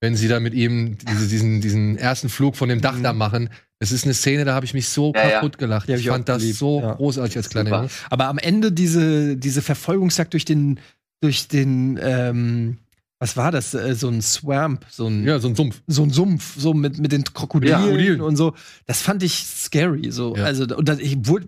Wenn sie da mit ihm diese, diesen, diesen ersten Flug von dem Dach Mhm. da machen. Das ist eine Szene, da habe ich mich so Ja, ja. kaputt gelacht. Ich ich fand das geliebt, so ja. großartig als kleiner. Junge. Aber am Ende diese, diese Verfolgungsjagd durch den, durch den, ähm, was war das? Äh, so ein Swamp, so ein, Ja, so ein Sumpf. so ein Sumpf, so mit, mit den Krokodilen, Krokodilen. und so. Das fand ich scary. So. Ja. Also, und das, ich wurde,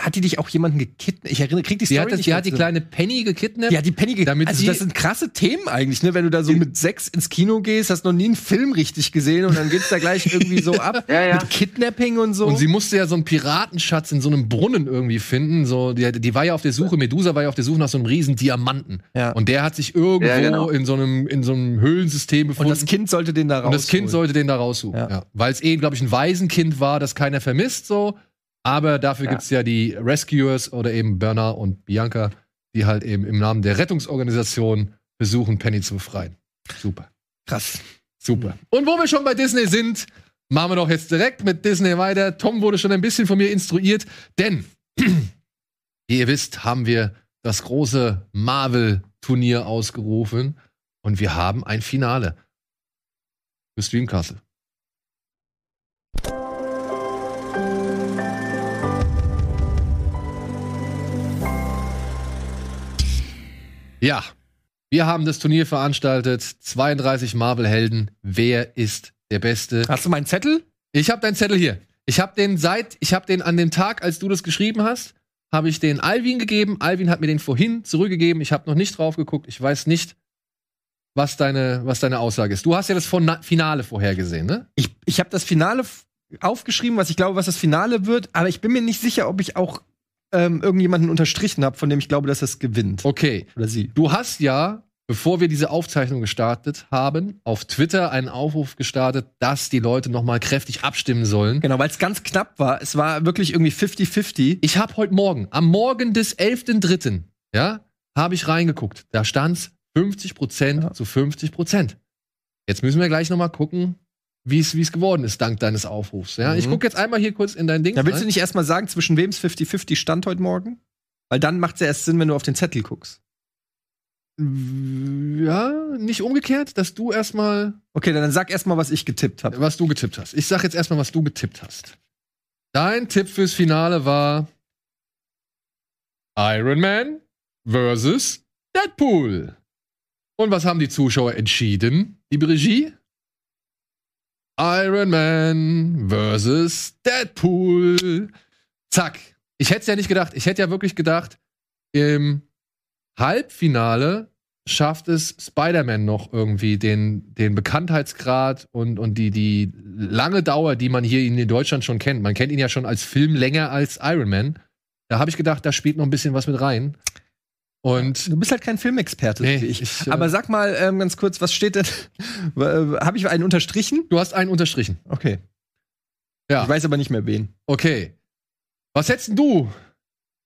hat die dich auch jemanden gekidnappt? Ich erinnere, krieg die Die Story hat, das, nicht die hat die kleine Penny gekidnappt. Die hat die Penny ge Damit Also, das sind krasse Themen eigentlich, ne? Wenn du da so mit sechs ins Kino gehst, hast noch nie einen Film richtig gesehen und dann geht's da gleich irgendwie so ab. Ja, ja. Mit Kidnapping und so. Und sie musste ja so einen Piratenschatz in so einem Brunnen irgendwie finden. So, die, die war ja auf der Suche, Medusa war ja auf der Suche nach so einem riesen Diamanten. ja. Und der hat sich irgendwo Ja, genau. in, so einem, in so einem Höhlensystem Und befunden. das Kind sollte den da raus. Und das Kind sollte den da raussuchen. Ja. Ja. Weil es eh, glaube ich, ein Waisenkind war, das keiner vermisst so. Aber dafür Ja. gibt's ja die Rescuers oder eben Bernard und Bianca, die halt eben im Namen der Rettungsorganisation versuchen, Penny zu befreien. Super. krass. Super. Und wo wir schon bei Disney sind, machen wir doch jetzt direkt mit Disney weiter. Tom wurde schon ein bisschen von mir instruiert, denn, wie ihr wisst, haben wir das große Marvel-Turnier ausgerufen und wir haben ein Finale für Streamcastle. Ja, wir haben das Turnier veranstaltet. 32 Marvel-Helden. Wer ist der Beste? Hast du meinen Zettel? Ich habe deinen Zettel hier. Ich habe den seit, ich habe den an dem Tag, als du das geschrieben hast, habe ich den Alvin gegeben. Alvin hat mir den vorhin zurückgegeben. Ich habe noch nicht drauf geguckt. Ich weiß nicht, was deine, was deine Aussage ist. Du hast ja das Finale vorhergesehen, ne? Ich, ich habe das Finale aufgeschrieben, was ich glaube, was das Finale wird, aber ich bin mir nicht sicher, ob ich auch ähm, irgendjemanden unterstrichen habe, von dem ich glaube, dass das gewinnt. Okay. Oder sie. Du hast ja, bevor wir diese Aufzeichnung gestartet haben, auf Twitter einen Aufruf gestartet, dass die Leute noch mal kräftig abstimmen sollen. Genau, weil es ganz knapp war. Es war wirklich irgendwie 50-50. Ich habe heute Morgen, am Morgen des 11.3., ja, habe ich reingeguckt. Da stand's 50 Prozent Ja. zu 50 Prozent. Jetzt müssen wir gleich noch mal gucken, wie es wie es geworden ist dank deines Aufrufs. Ja, ich Mhm. gucke jetzt einmal hier kurz in dein Ding. Ja, willst du rein. nicht erstmal sagen, zwischen wem es 50-50 stand heute Morgen? Weil dann macht es ja erst Sinn, wenn du auf den Zettel guckst. Ja, nicht umgekehrt, dass du erstmal, Okay, dann sag erstmal, was ich getippt habe. was du getippt hast. Ich sag jetzt erstmal, was du getippt hast. Dein Tipp fürs Finale war Iron Man versus Deadpool. Und was haben die Zuschauer entschieden? Liebe Regie? Iron Man versus Deadpool. Zack. Ich hätte es ja nicht gedacht. Ich hätte ja wirklich gedacht, im Halbfinale schafft es Spider-Man noch irgendwie den, den Bekanntheitsgrad und, und die, die lange Dauer, die man hier in Deutschland schon kennt. Man kennt ihn ja schon als Film länger als Iron Man. Da habe ich gedacht, da spielt noch ein bisschen was mit rein. Und Du bist halt kein Filmexperte, Nee, ich. ich, äh, Aber sag mal ähm, ganz kurz, was steht denn? habe ich einen unterstrichen? du hast einen unterstrichen. Okay. Ja. Ich weiß aber nicht mehr wen. Okay. Was hättest denn du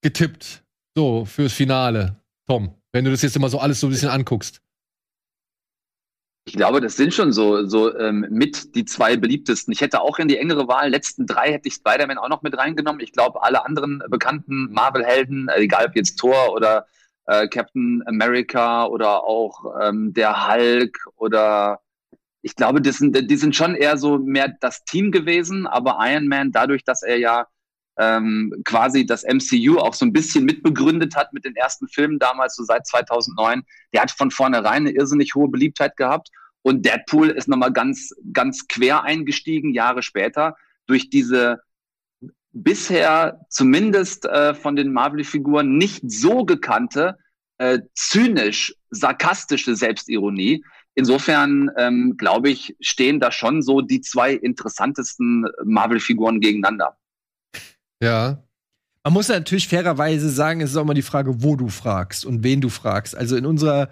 getippt? So, fürs Finale, Tom, wenn du das jetzt immer so alles so ein bisschen anguckst. Ich glaube, das sind schon so, so ähm, mit die zwei beliebtesten. Ich hätte auch in die engere Wahl, letzten drei hätte ich Spider-Man auch noch mit reingenommen. Ich glaube, alle anderen bekannten Marvel-Helden, äh, egal ob jetzt Thor oder äh, Captain America oder auch ähm, der Hulk oder ich glaube, das sind, die sind schon eher so mehr das Team gewesen, aber Iron Man, dadurch, dass er ja ähm, quasi das MCU auch so ein bisschen mitbegründet hat mit den ersten Filmen damals, so seit 2009, der hat von vornherein eine irrsinnig hohe Beliebtheit gehabt. Und Deadpool ist nochmal ganz, ganz quer eingestiegen, Jahre später, durch diese bisher zumindest äh, von den Marvel-Figuren nicht so gekannte, äh, zynisch, sarkastische Selbstironie. Insofern, ähm, glaube ich, stehen da schon so die zwei interessantesten Marvel-Figuren gegeneinander. Ja. Man muss natürlich fairerweise sagen, es ist auch immer die Frage, wo du fragst und wen du fragst. Also in unserer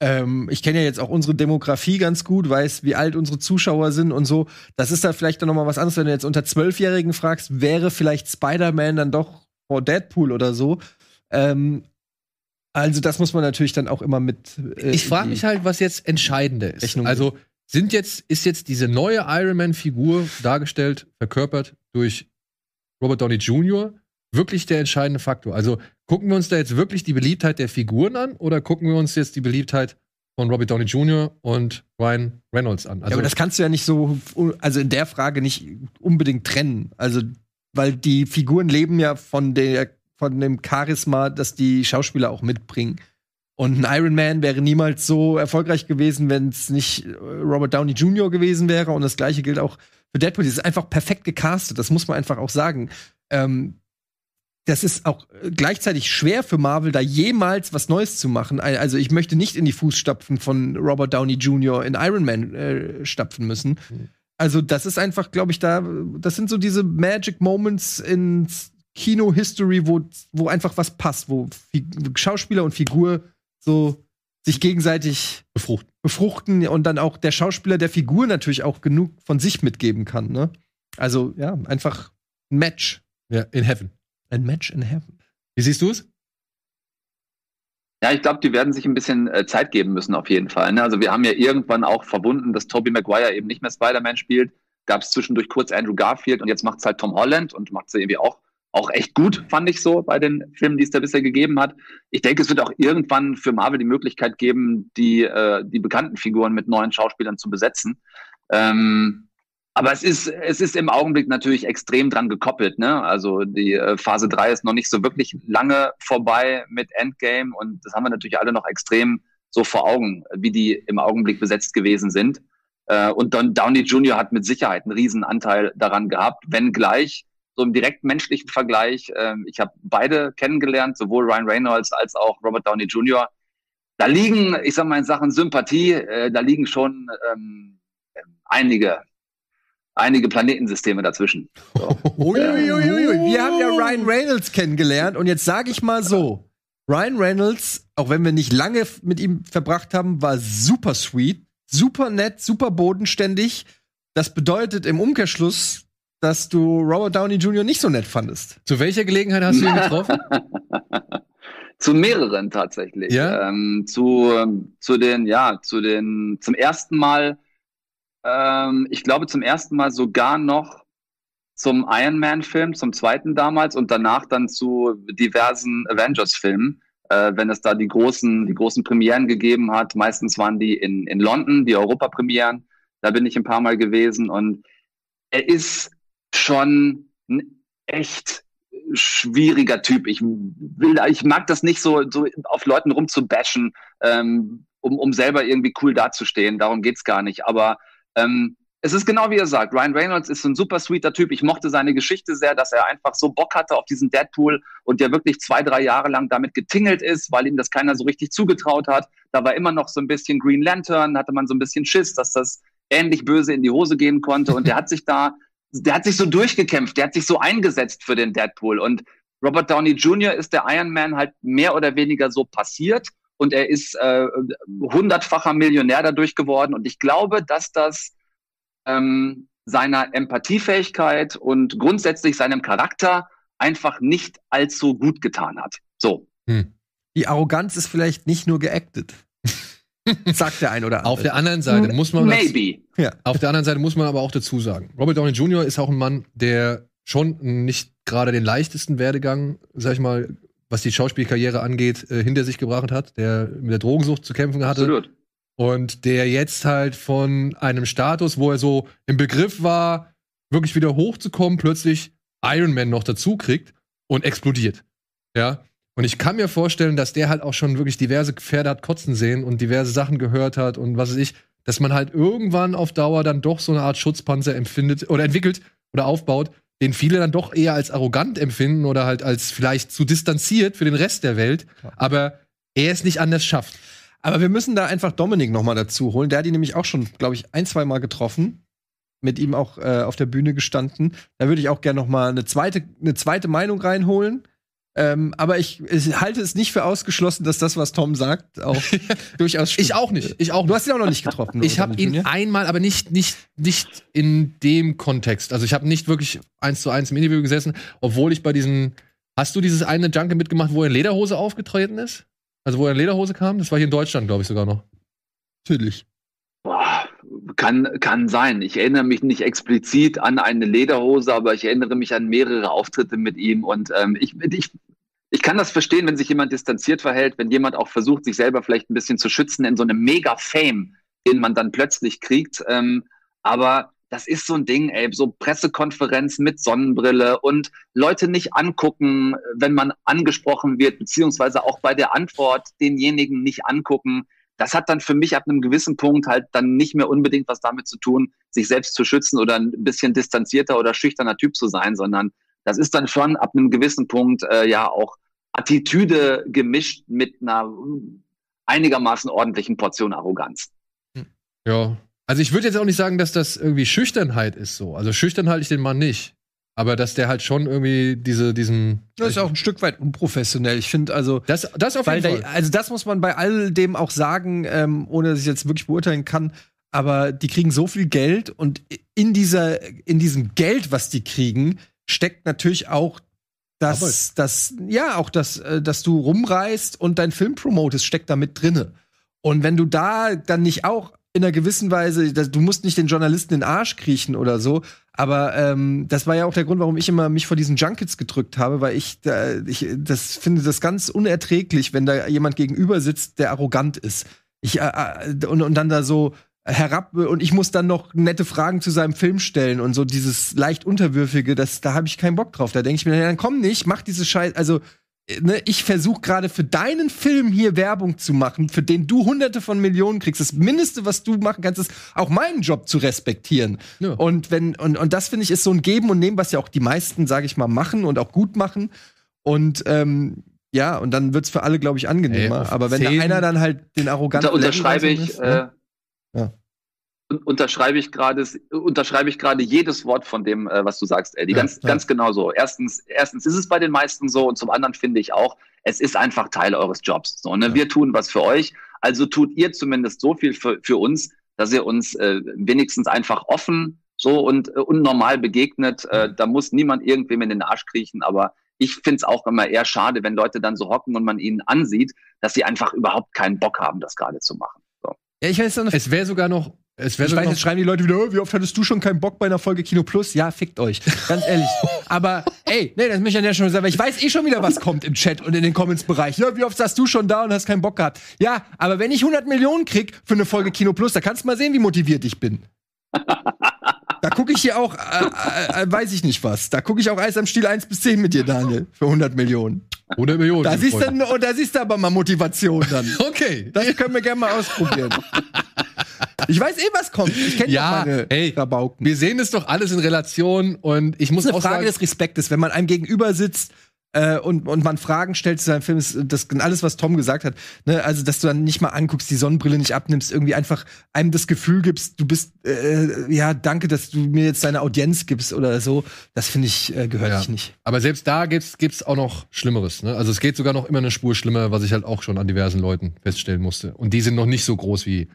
ähm, ich kenne ja jetzt auch unsere Demografie ganz gut, weiß, wie alt unsere Zuschauer sind und so. Das ist da vielleicht dann noch mal was anderes, wenn du jetzt unter Zwölfjährigen fragst, wäre vielleicht Spider-Man dann doch vor Deadpool oder so. Ähm, also das muss man natürlich dann auch immer mit. Äh, ich frage mich halt, was jetzt entscheidender ist. Rechnung also sind jetzt ist jetzt diese neue Iron Man Figur dargestellt, verkörpert durch Robert Downey Jr. wirklich der entscheidende Faktor? Also gucken wir uns da jetzt wirklich die Beliebtheit der Figuren an oder gucken wir uns jetzt die Beliebtheit von Robert Downey Jr. und Ryan Reynolds an? Also ja, aber das kannst du ja nicht so, also in der Frage nicht unbedingt trennen. Also weil die Figuren leben ja von der von dem Charisma, das die Schauspieler auch mitbringen. Und ein Iron Man wäre niemals so erfolgreich gewesen, wenn es nicht äh, Robert Downey Jr. gewesen wäre. Und das gleiche gilt auch für Deadpool. Das ist einfach perfekt gecastet, das muss man einfach auch sagen. Ähm, das ist auch äh, gleichzeitig schwer für Marvel, da jemals was Neues zu machen. Also ich möchte nicht in die Fußstapfen von Robert Downey Jr. in Iron Man äh, stapfen müssen. Mhm. Also das ist einfach, glaube ich, da, das sind so diese Magic Moments in Kino-History, wo, wo einfach was passt, wo Schauspieler und Figur so sich gegenseitig befruchten. befruchten und dann auch der Schauspieler der Figur natürlich auch genug von sich mitgeben kann. Ne? Also ja, einfach ein Match. Ja, in Heaven. Ein Match in Heaven. Wie siehst du es? Ja, ich glaube, die werden sich ein bisschen äh, Zeit geben müssen, auf jeden Fall. Ne? Also wir haben ja irgendwann auch verbunden, dass Tobey Maguire eben nicht mehr Spider-Man spielt. Gab es zwischendurch kurz Andrew Garfield und jetzt macht es halt Tom Holland und macht es irgendwie auch, auch echt gut, fand ich so bei den Filmen, die es da bisher gegeben hat. Ich denke, es wird auch irgendwann für Marvel die Möglichkeit geben, die, äh, die bekannten Figuren mit neuen Schauspielern zu besetzen. Ähm, aber es ist, es ist im Augenblick natürlich extrem dran gekoppelt. Ne? Also die äh, Phase 3 ist noch nicht so wirklich lange vorbei mit Endgame und das haben wir natürlich alle noch extrem so vor Augen, wie die im Augenblick besetzt gewesen sind. Äh, und Don Downey Jr. hat mit Sicherheit einen riesen Anteil daran gehabt, wenngleich so im direkten menschlichen Vergleich, äh, ich habe beide kennengelernt, sowohl Ryan Reynolds als auch Robert Downey Jr. Da liegen, ich sag mal in Sachen Sympathie, äh, da liegen schon ähm, einige einige Planetensysteme dazwischen. So. Wir haben ja Ryan Reynolds kennengelernt und jetzt sage ich mal so: Ryan Reynolds, auch wenn wir nicht lange mit ihm verbracht haben, war super sweet, super nett, super bodenständig. Das bedeutet im Umkehrschluss, dass du Robert Downey Jr. nicht so nett fandest. Zu welcher Gelegenheit hast du ihn getroffen? zu mehreren tatsächlich. Ja? Ähm, zu, zu den, ja, zu den, zum ersten Mal ähm, ich glaube, zum ersten Mal sogar noch zum Iron Man-Film, zum zweiten damals und danach dann zu diversen Avengers-Filmen, äh, wenn es da die großen, die großen Premieren gegeben hat. Meistens waren die in, in London, die Europa-Premieren. Da bin ich ein paar Mal gewesen und er ist schon ein echt schwieriger Typ. Ich will, ich mag das nicht so, so auf Leuten rumzubashen, ähm, um, um selber irgendwie cool dazustehen. Darum geht's gar nicht. Aber ähm, es ist genau wie er sagt. Ryan Reynolds ist ein super sweeter Typ. Ich mochte seine Geschichte sehr, dass er einfach so Bock hatte auf diesen Deadpool und der wirklich zwei, drei Jahre lang damit getingelt ist, weil ihm das keiner so richtig zugetraut hat. Da war immer noch so ein bisschen Green Lantern, hatte man so ein bisschen Schiss, dass das ähnlich böse in die Hose gehen konnte. Und der hat sich da, der hat sich so durchgekämpft, der hat sich so eingesetzt für den Deadpool. Und Robert Downey Jr. ist der Iron Man halt mehr oder weniger so passiert und er ist äh, hundertfacher Millionär dadurch geworden. Und ich glaube, dass das ähm, seiner Empathiefähigkeit und grundsätzlich seinem Charakter einfach nicht allzu gut getan hat. So. Hm. Die Arroganz ist vielleicht nicht nur geactet. Sagt der ein oder andere. Auf der anderen Seite muss man. Maybe. Das, ja. Auf der anderen Seite muss man aber auch dazu sagen: Robert Downey Jr. ist auch ein Mann, der schon nicht gerade den leichtesten Werdegang, sag ich mal, was die Schauspielkarriere angeht, äh, hinter sich gebracht hat, der mit der Drogensucht zu kämpfen hatte. Absolut. Und der jetzt halt von einem Status, wo er so im Begriff war, wirklich wieder hochzukommen, plötzlich Iron Man noch dazu kriegt und explodiert. Ja. Und ich kann mir vorstellen, dass der halt auch schon wirklich diverse Pferde hat kotzen sehen und diverse Sachen gehört hat und was weiß ich, dass man halt irgendwann auf Dauer dann doch so eine Art Schutzpanzer empfindet oder entwickelt oder aufbaut, den viele dann doch eher als arrogant empfinden oder halt als vielleicht zu distanziert für den Rest der Welt, aber er es nicht anders schafft. Aber wir müssen da einfach Dominik noch mal dazu holen. Der hat ihn nämlich auch schon, glaube ich, ein, zwei Mal getroffen. Mit ihm auch äh, auf der Bühne gestanden. Da würde ich auch gerne noch mal eine zweite, eine zweite Meinung reinholen. Ähm, aber ich, ich halte es nicht für ausgeschlossen, dass das, was Tom sagt, auch durchaus stimmt. Ich auch nicht. Ich auch Du hast ihn auch noch nicht getroffen. Ich habe ihn einmal, aber nicht, nicht, nicht in dem Kontext. Also ich habe nicht wirklich eins zu eins im Interview gesessen, obwohl ich bei diesen. Hast du dieses eine Junket mitgemacht, wo er in Lederhose aufgetreten ist? Also wo er in Lederhose kam? Das war hier in Deutschland, glaube ich, sogar noch. Natürlich. Boah, kann, kann sein. Ich erinnere mich nicht explizit an eine Lederhose, aber ich erinnere mich an mehrere Auftritte mit ihm. Und ähm, ich, ich, ich kann das verstehen, wenn sich jemand distanziert verhält, wenn jemand auch versucht, sich selber vielleicht ein bisschen zu schützen in so einem Mega-Fame, den man dann plötzlich kriegt. Ähm, aber das ist so ein Ding, ey, so Pressekonferenz mit Sonnenbrille und Leute nicht angucken, wenn man angesprochen wird, beziehungsweise auch bei der Antwort denjenigen nicht angucken. Das hat dann für mich ab einem gewissen Punkt halt dann nicht mehr unbedingt was damit zu tun, sich selbst zu schützen oder ein bisschen distanzierter oder schüchterner Typ zu sein, sondern das ist dann schon ab einem gewissen Punkt äh, ja auch Attitüde gemischt mit einer einigermaßen ordentlichen Portion Arroganz. Ja. Also ich würde jetzt auch nicht sagen, dass das irgendwie Schüchternheit ist so. Also schüchtern halte ich den Mann nicht. Aber dass der halt schon irgendwie diese, diesen. Das ist auch ein Stück weit unprofessionell. Ich finde also. Das, das auf jeden da, Fall. also das muss man bei all dem auch sagen, ähm, ohne dass ich jetzt wirklich beurteilen kann. Aber die kriegen so viel Geld und in dieser, in diesem Geld, was die kriegen, steckt natürlich auch das, das, ja, auch das, äh, dass du rumreist und dein Film promotest, steckt da mit drinne. Und wenn du da dann nicht auch in einer gewissen Weise, du musst nicht den Journalisten in den Arsch kriechen oder so, aber ähm, das war ja auch der Grund, warum ich immer mich vor diesen Junkets gedrückt habe, weil ich, da, ich das finde das ganz unerträglich, wenn da jemand gegenüber sitzt, der arrogant ist. Ich, äh, äh, und, und dann da so herab und ich muss dann noch nette Fragen zu seinem Film stellen und so dieses leicht unterwürfige, das da habe ich keinen Bock drauf. Da denke ich mir, dann komm nicht, mach diese Scheiß, also äh, ne, ich versuche gerade für deinen Film hier Werbung zu machen, für den du hunderte von Millionen kriegst. Das Mindeste, was du machen kannst, ist auch meinen Job zu respektieren. Ja. Und wenn und, und das finde ich ist so ein Geben und Nehmen, was ja auch die meisten, sage ich mal, machen und auch gut machen. Und ähm, ja, und dann wird's für alle, glaube ich, angenehmer. Ey, Aber wenn da einer dann halt den arroganten Da unterschreibe ich, ne? äh, unterschreibe ich gerade, unterschreibe ich gerade jedes Wort von dem, äh, was du sagst, Eddie. Ganz, ja. ganz genau so. Erstens, erstens ist es bei den meisten so und zum anderen finde ich auch, es ist einfach Teil eures Jobs. So, ne? Ja. Wir tun was für euch, also tut ihr zumindest so viel für, für uns, dass ihr uns äh, wenigstens einfach offen so und, äh, und normal begegnet. Äh, da muss niemand irgendwem in den Arsch kriechen, aber ich finde es auch immer eher schade, wenn Leute dann so hocken und man ihnen ansieht, dass sie einfach überhaupt keinen Bock haben, das gerade zu machen. So. Ja, ich weiß noch, Es wäre sogar noch. Es ich weiß, jetzt schreiben die Leute wieder, "Oh, wie oft hattest du schon keinen Bock bei einer Folge Kino Plus? Ja, fickt euch. Ganz ehrlich. Aber, ey, nee, das möchte ich an der schon sagen, weil ich weiß eh schon wieder, was kommt im Chat und in den Comments-Bereich. Ja, wie oft saßt du schon da und hast keinen Bock gehabt? Ja, aber wenn ich 100 Millionen krieg für eine Folge Kino Plus, da kannst du mal sehen, wie motiviert ich bin. Da gucke ich hier auch, äh, äh, weiß ich nicht was. Da gucke ich auch Eis am Stiel 1 bis 10 mit dir, Daniel, für 100 Millionen. 100 Millionen. Da siehst, du, oh, da siehst du aber mal Motivation dann. Okay. Das können wir gerne mal ausprobieren. Ich weiß eh, was kommt. Ich kenne Ja, meine ey, Rabauken. Wir sehen es doch alles in Relation und ich muss Das ist eine auch Frage sagen, des Respektes. Wenn man einem gegenüber sitzt äh, und, und man Fragen stellt zu seinem Film, ist das alles, was Tom gesagt hat. Ne? Also, dass du dann nicht mal anguckst, die Sonnenbrille nicht abnimmst, irgendwie einfach einem das Gefühl gibst, du bist, äh, ja, danke, dass du mir jetzt deine Audienz gibst oder so. Das finde ich, äh, gehört Ja. sich nicht. aber selbst da gibt's gibt's auch noch Schlimmeres. Ne? Also es geht sogar noch immer eine Spur schlimmer, was ich halt auch schon an diversen Leuten feststellen musste. Und die sind noch nicht so groß wie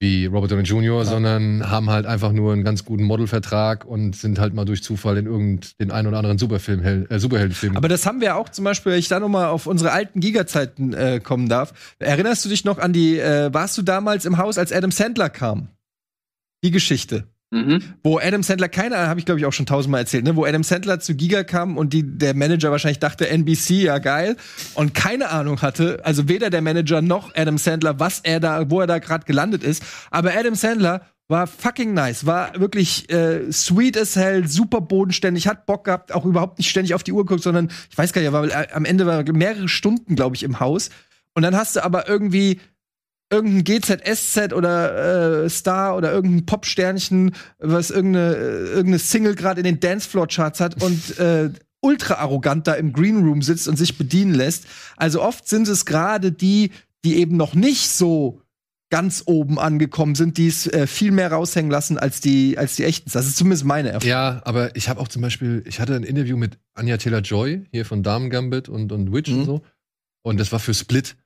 wie Robert Downey Jr., sondern haben halt einfach nur einen ganz guten Modelvertrag und sind halt mal durch Zufall in irgendeinen einen oder anderen Superfilm, äh, Superheldenfilm. Aber das haben wir auch zum Beispiel, wenn ich da noch mal auf unsere alten Giga-Zeiten äh, kommen darf. Erinnerst du dich noch an die, äh, warst du damals im Haus, als Adam Sandler kam? Die Geschichte. Mhm. wo Adam Sandler, keine Ahnung, habe ich glaube ich auch schon tausendmal erzählt, ne, wo Adam Sandler zu Giga kam und die, der Manager wahrscheinlich dachte, NBC, ja geil, und keine Ahnung hatte, also weder der Manager noch Adam Sandler, was er da, wo er da gerade gelandet ist, aber Adam Sandler war fucking nice, war wirklich äh, sweet as hell, super bodenständig, hat Bock gehabt, auch überhaupt nicht ständig auf die Uhr geguckt, sondern ich weiß gar nicht, er war am Ende war mehrere Stunden, glaube ich, im Haus. Und dann hast du aber irgendwie irgendein GZSZ oder äh, Star oder irgendein Popsternchen, was irgendeine, äh, irgendeine Single gerade in den Dancefloor-Charts hat und äh, ultra arrogant da im Green Room sitzt und sich bedienen lässt. Also oft sind es gerade die, die eben noch nicht so ganz oben angekommen sind, die es äh, viel mehr raushängen lassen als die, als die echten. Das ist zumindest meine Erfahrung. Ja, aber ich habe auch zum Beispiel, ich hatte ein Interview mit Anja Taylor-Joy hier von Damen Gambit und, und Witch Mhm. und so. Und das war für Split.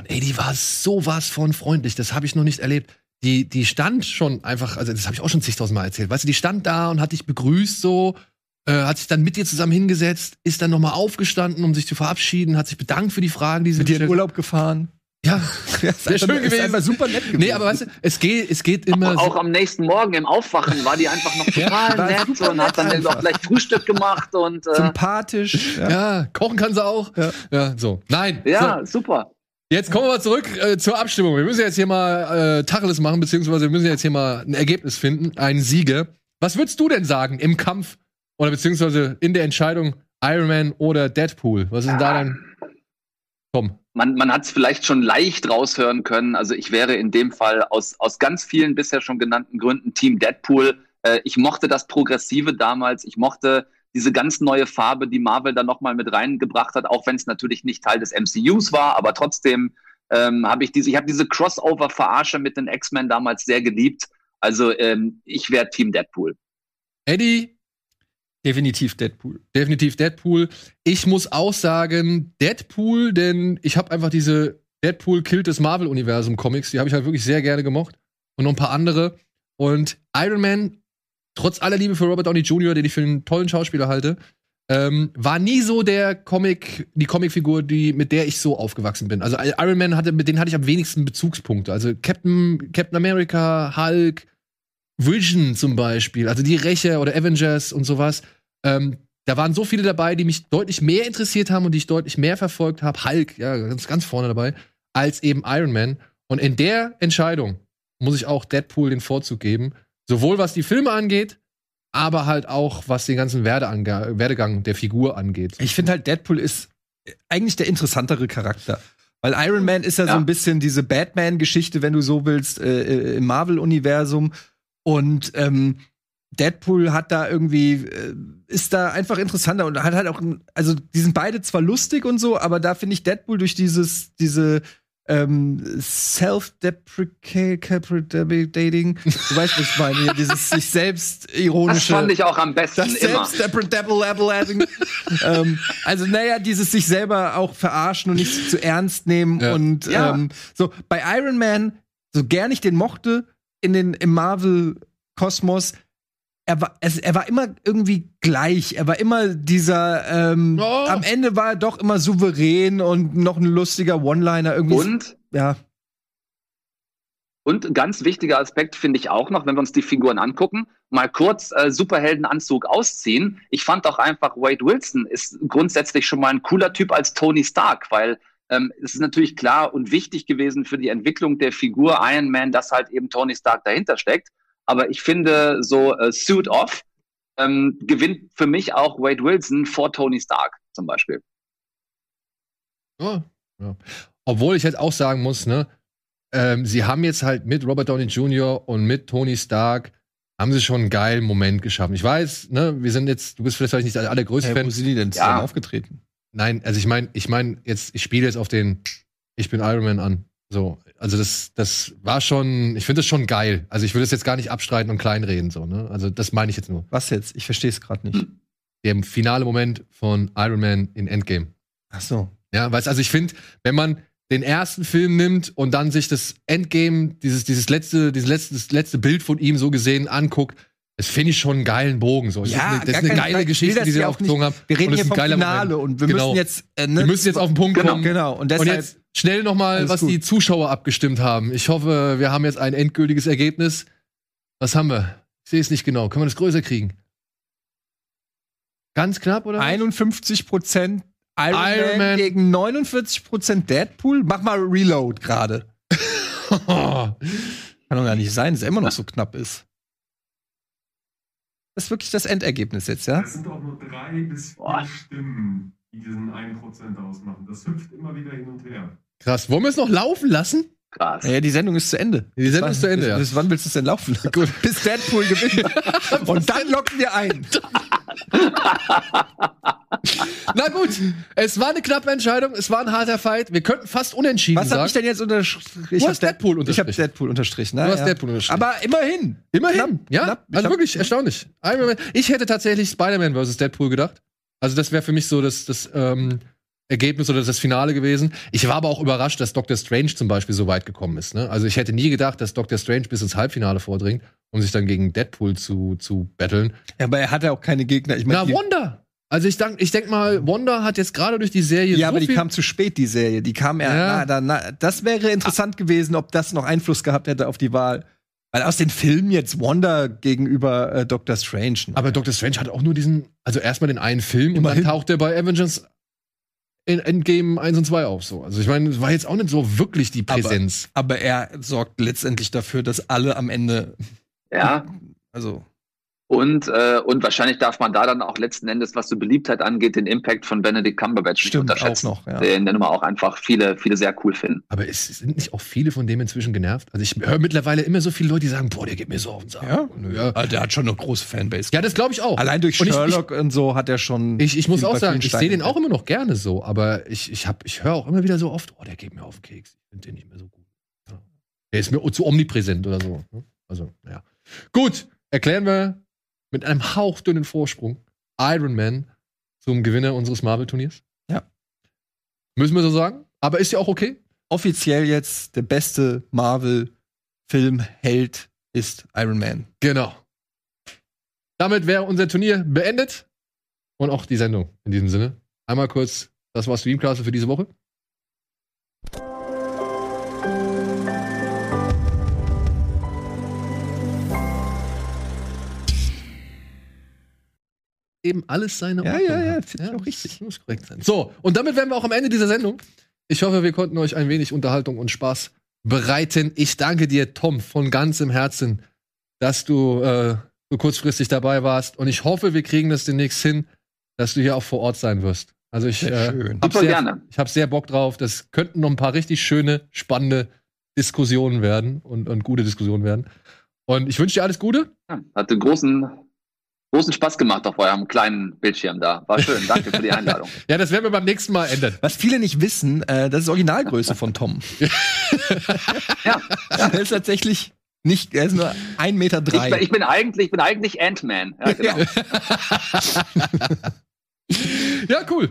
Und ey, die war sowas von freundlich. Das habe ich noch nicht erlebt. Die, die stand schon einfach, also das habe ich auch schon zigtausend Mal erzählt. Weißt du, die stand da und hat dich begrüßt so, äh, hat sich dann mit dir zusammen hingesetzt, ist dann nochmal aufgestanden, um sich zu verabschieden, hat sich bedankt für die Fragen, die sie Mit dir in Urlaub gefahren. Ja, Ja, ist Sehr einfach- schön ist gewesen. einfach super nett gewesen. nee, aber weißt du, es geht, es geht immer auch, so, auch am nächsten Morgen im Aufwachen war die einfach noch total war nett und hat dann irgendwie auch einfach. gleich Frühstück gemacht und äh, sympathisch. Ja. ja, kochen kann sie auch. Ja. Ja, so. Nein. So. ja, super. Jetzt kommen wir mal zurück äh, zur Abstimmung. Wir müssen jetzt hier mal äh, Tacheles machen, beziehungsweise wir müssen jetzt hier mal ein Ergebnis finden, einen Sieger. Was würdest du denn sagen im Kampf oder beziehungsweise in der Entscheidung Iron Man oder Deadpool? Was ist denn da dein Tom? Man, man hat es vielleicht schon leicht raushören können. Also ich wäre in dem Fall aus, aus ganz vielen bisher schon genannten Gründen Team Deadpool. Äh, ich mochte das Progressive damals. Ich mochte diese ganz neue Farbe, die Marvel da nochmal mit reingebracht hat, auch wenn es natürlich nicht Teil des MCUs war, aber trotzdem ähm, habe ich diese, ich habe diese Crossover-Verarsche mit den X-Men damals sehr geliebt. Also ähm, ich wäre Team Deadpool. Eddie, Definitiv Deadpool. definitiv Deadpool. Ich muss auch sagen Deadpool, denn ich habe einfach diese Deadpool killt das Marvel-Universum Comics, die habe ich halt wirklich sehr gerne gemocht. Und noch ein paar andere. Und Iron Man, trotz aller Liebe für Robert Downey Jr., den ich für einen tollen Schauspieler halte, ähm, war nie so der Comic, die Comicfigur, die, mit der ich so aufgewachsen bin. Also Iron Man hatte, mit denen hatte ich am wenigsten Bezugspunkte. Also Captain, Captain America, Hulk, Vision zum Beispiel, also die Rächer oder Avengers und sowas. Ähm, da waren so viele dabei, die mich deutlich mehr interessiert haben und die ich deutlich mehr verfolgt habe. Hulk, ja, ganz, ganz vorne dabei, als eben Iron Man. Und in der Entscheidung muss ich auch Deadpool den Vorzug geben. Sowohl was die Filme angeht, aber halt auch was den ganzen Werdeanga Werdegang der Figur angeht. Ich finde halt, Deadpool ist eigentlich der interessantere Charakter. Weil Iron Man ist ja, so Ja. ein bisschen diese Batman-Geschichte, wenn du so willst, äh, äh, im Marvel-Universum. Und ähm, Deadpool hat da irgendwie, äh, ist da einfach interessanter und hat halt auch, also die sind beide zwar lustig und so, aber da finde ich Deadpool durch dieses, diese ähm, Self-Deprecating, du weißt, was ich meine, hier, dieses sich selbst Das ironische. fand ich auch am besten Das immer. Selbstdeprecating. ähm, also, naja, dieses sich selber auch verarschen und nicht zu ernst nehmen. Ja. Und Ja. ähm, so bei Iron Man, so gern ich den mochte, in den, im Marvel-Kosmos, er war, es, er war immer irgendwie gleich. Er war immer dieser, ähm, Oh. am Ende war er doch immer souverän und noch ein lustiger One-Liner irgendwie. Und ja. Und ein ganz wichtiger Aspekt finde ich auch noch, wenn wir uns die Figuren angucken, mal kurz äh, Superheldenanzug ausziehen. Ich fand auch einfach, Wade Wilson ist grundsätzlich schon mal ein cooler Typ als Tony Stark, weil ähm, es ist natürlich klar und wichtig gewesen für die Entwicklung der Figur Iron Man, dass halt eben Tony Stark dahinter steckt. Aber ich finde, so äh, Suit Off ähm, gewinnt für mich auch Wade Wilson vor Tony Stark zum Beispiel. Ja, ja. Obwohl ich jetzt auch sagen muss, ne, ähm, sie haben jetzt halt mit Robert Downey Jr. und mit Tony Stark haben sie schon einen geilen Moment geschaffen. Ich weiß, ne, wir sind jetzt, du bist vielleicht nicht der allergrößte Hey, Fan. wo sind die denn Ja. zusammen aufgetreten? Nein, also ich meine, ich meine jetzt, ich spiele jetzt auf den Ich bin Iron Man an. So, also das, das war schon, ich finde das schon geil. Also ich will das jetzt gar nicht abstreiten und kleinreden, so, ne? Also das meine ich jetzt nur. Was jetzt? Ich verstehe es gerade nicht. Der finale Moment von Iron Man in Endgame. Ach so. Ja, weißt also ich finde, wenn man den ersten Film nimmt und dann sich das Endgame, dieses, dieses letzte, dieses letzte, das letzte Bild von ihm so gesehen anguckt, das finde ich schon einen geilen Bogen. So. Das Ja, ist eine, das ist eine geile will Geschichte, die sie aufgezogen haben. Wir reden Und es hier vom Finale Moment. und wir Genau. müssen jetzt. Äh, ne, Wir müssen jetzt auf den Punkt Genau. kommen. Genau. Und Und deshalb. jetzt schnell noch mal, Alles was gut. die Zuschauer abgestimmt haben. Ich hoffe, wir haben jetzt ein endgültiges Ergebnis. Was haben wir? Ich sehe es nicht genau. Können wir das größer kriegen? Ganz knapp, oder? was? 51 Prozent Iron, Iron Man, Man. gegen 49 Prozent Deadpool. Mach mal Reload gerade. Kann doch gar nicht sein, dass er immer noch so knapp ist. Das ist wirklich das Endergebnis jetzt, ja? Es sind auch nur drei bis vier Boah. Stimmen, die diesen 1% ausmachen. Das hüpft immer wieder hin und her. Krass. Wollen wir es noch laufen lassen? Krass. Ja, die Sendung ist zu Ende. Die Sendung ist zu Ende, bis, ja. Bis wann willst du es denn laufen lassen? Bis Deadpool gewinnt. Und dann locken wir ein. Na gut, es war eine knappe Entscheidung, es war ein harter Fight. Wir könnten fast unentschieden Was habe sagen. ich denn jetzt unterstrichen? Du hast Deadpool Ich habe unterstrichen. Deadpool unterstrichen. Ne? Du hast ja. Deadpool unterstrichen. Aber immerhin. Immerhin, Knapp, ja. knapp. Also wirklich erstaunlich. Ich hätte tatsächlich Spider-Man vs. Deadpool gedacht. Also das wäre für mich so das, das ähm, Ergebnis oder das Finale gewesen. Ich war aber auch überrascht, dass Doctor Strange zum Beispiel so weit gekommen ist. Ne? Also ich hätte nie gedacht, dass Doctor Strange bis ins Halbfinale vordringt, um sich dann gegen Deadpool zu, zu battlen. Ja, aber er hatte auch keine Gegner. Ich Na, meine, die- Wanda! Also ich denk, ich denk mal, Wanda hat jetzt gerade durch die Serie ja, so aber die kam zu spät, die Serie. Die kam ja, na, da, na, das wäre interessant gewesen, ob das noch Einfluss gehabt hätte auf die Wahl. Weil aus den Filmen jetzt Wanda gegenüber äh, Doctor Strange. ne? Aber Doctor Strange hat auch nur diesen, also erstmal den einen Film und Immerhin. dann taucht er bei Avengers in Endgame 1 und 2 auf. So. Also ich meine, es war jetzt auch nicht so wirklich die Aber- Präsenz. aber er sorgt letztendlich dafür, dass alle am Ende, Ja. also Und, äh, und wahrscheinlich darf man da dann auch letzten Endes, was so Beliebtheit angeht, den Impact von Benedict Cumberbatch nicht stimmt auch unterschätzen. noch. Ja. Den, den immer auch einfach viele, viele sehr cool finden. Aber es sind nicht auch viele von dem inzwischen genervt? Also ich höre mittlerweile immer so viele Leute, die sagen, boah, der geht mir so auf den Sack. Ja? Ja. Also der hat schon eine große Fanbase. ja, das glaube ich auch. Allein durch Und ich- Sherlock und so hat er schon. Ich, ich muss auch sagen, ich sehe den auch immer noch gerne so, aber ich, ich, hab- ich höre auch immer wieder so oft, oh, der geht mir auf den Keks. Ich finde den nicht mehr so gut. Ja. Der ist mir zu omnipräsent oder so. ne? Also, ja. Gut, erklären wir mit einem hauchdünnen Vorsprung Iron Man zum Gewinner unseres Marvel-Turniers. Ja. Müssen wir so sagen. Aber ist ja auch okay. Offiziell jetzt der beste Marvel-Filmheld ist Iron Man. Genau. Damit wäre unser Turnier beendet und auch die Sendung in diesem Sinne. Einmal kurz, das war Streamclasse für diese Woche. Eben alles seine Ja, Ordnung ja, ja, hat. finde ich auch richtig. Muss korrekt sein. So, und damit wären wir auch am Ende dieser Sendung. Ich hoffe, wir konnten euch ein wenig Unterhaltung und Spaß bereiten. Ich danke dir, Tom, von ganzem Herzen, dass du äh, so kurzfristig dabei warst. Und ich hoffe, wir kriegen das demnächst hin, dass du hier auch vor Ort sein wirst. Also ich, äh, hab sehr, gerne. ich habe sehr Bock drauf. Das könnten noch ein paar richtig schöne, spannende Diskussionen werden und, und gute Diskussionen werden. Und ich wünsche dir alles Gute. Ja, hatte großen, großen Spaß gemacht auf eurem kleinen Bildschirm da. War schön. Danke für die Einladung. Ja, das werden wir beim nächsten Mal ändern. Was viele nicht wissen, äh, das ist Originalgröße von Tom. Ja, Er ist tatsächlich nicht, er ist nur 1,3 Meter. ich, bin- Drei. ich bin eigentlich, ich bin eigentlich Ant-Man. Ja, genau. Ja, cool.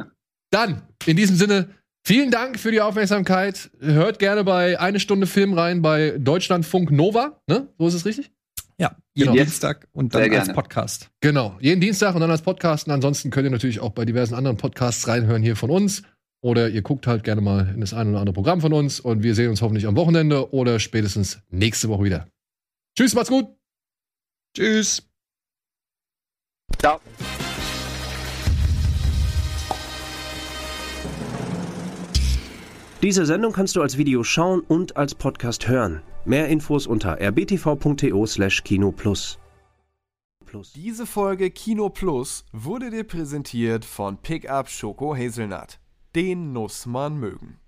Dann, in diesem Sinne, vielen Dank für die Aufmerksamkeit. Hört gerne bei Eine Stunde Film rein bei Deutschlandfunk Nova. Ne? So ist es richtig? Ja, jeden Genau. Dienstag und dann als. Podcast. Genau. Jeden Dienstag und dann als Podcast. Und ansonsten könnt ihr natürlich auch bei diversen anderen Podcasts reinhören hier von uns. Oder ihr guckt halt gerne mal in das ein oder andere Programm von uns. Und wir sehen uns hoffentlich am Wochenende oder spätestens nächste Woche wieder. Tschüss, macht's gut. Tschüss. Ciao. Diese Sendung kannst du als Video schauen und als Podcast hören. Mehr Infos unter rbtv.to/kinoplus. Plus. Diese Folge Kino Plus wurde dir präsentiert von Pickup Schoko Hazelnut. Den muss man mögen.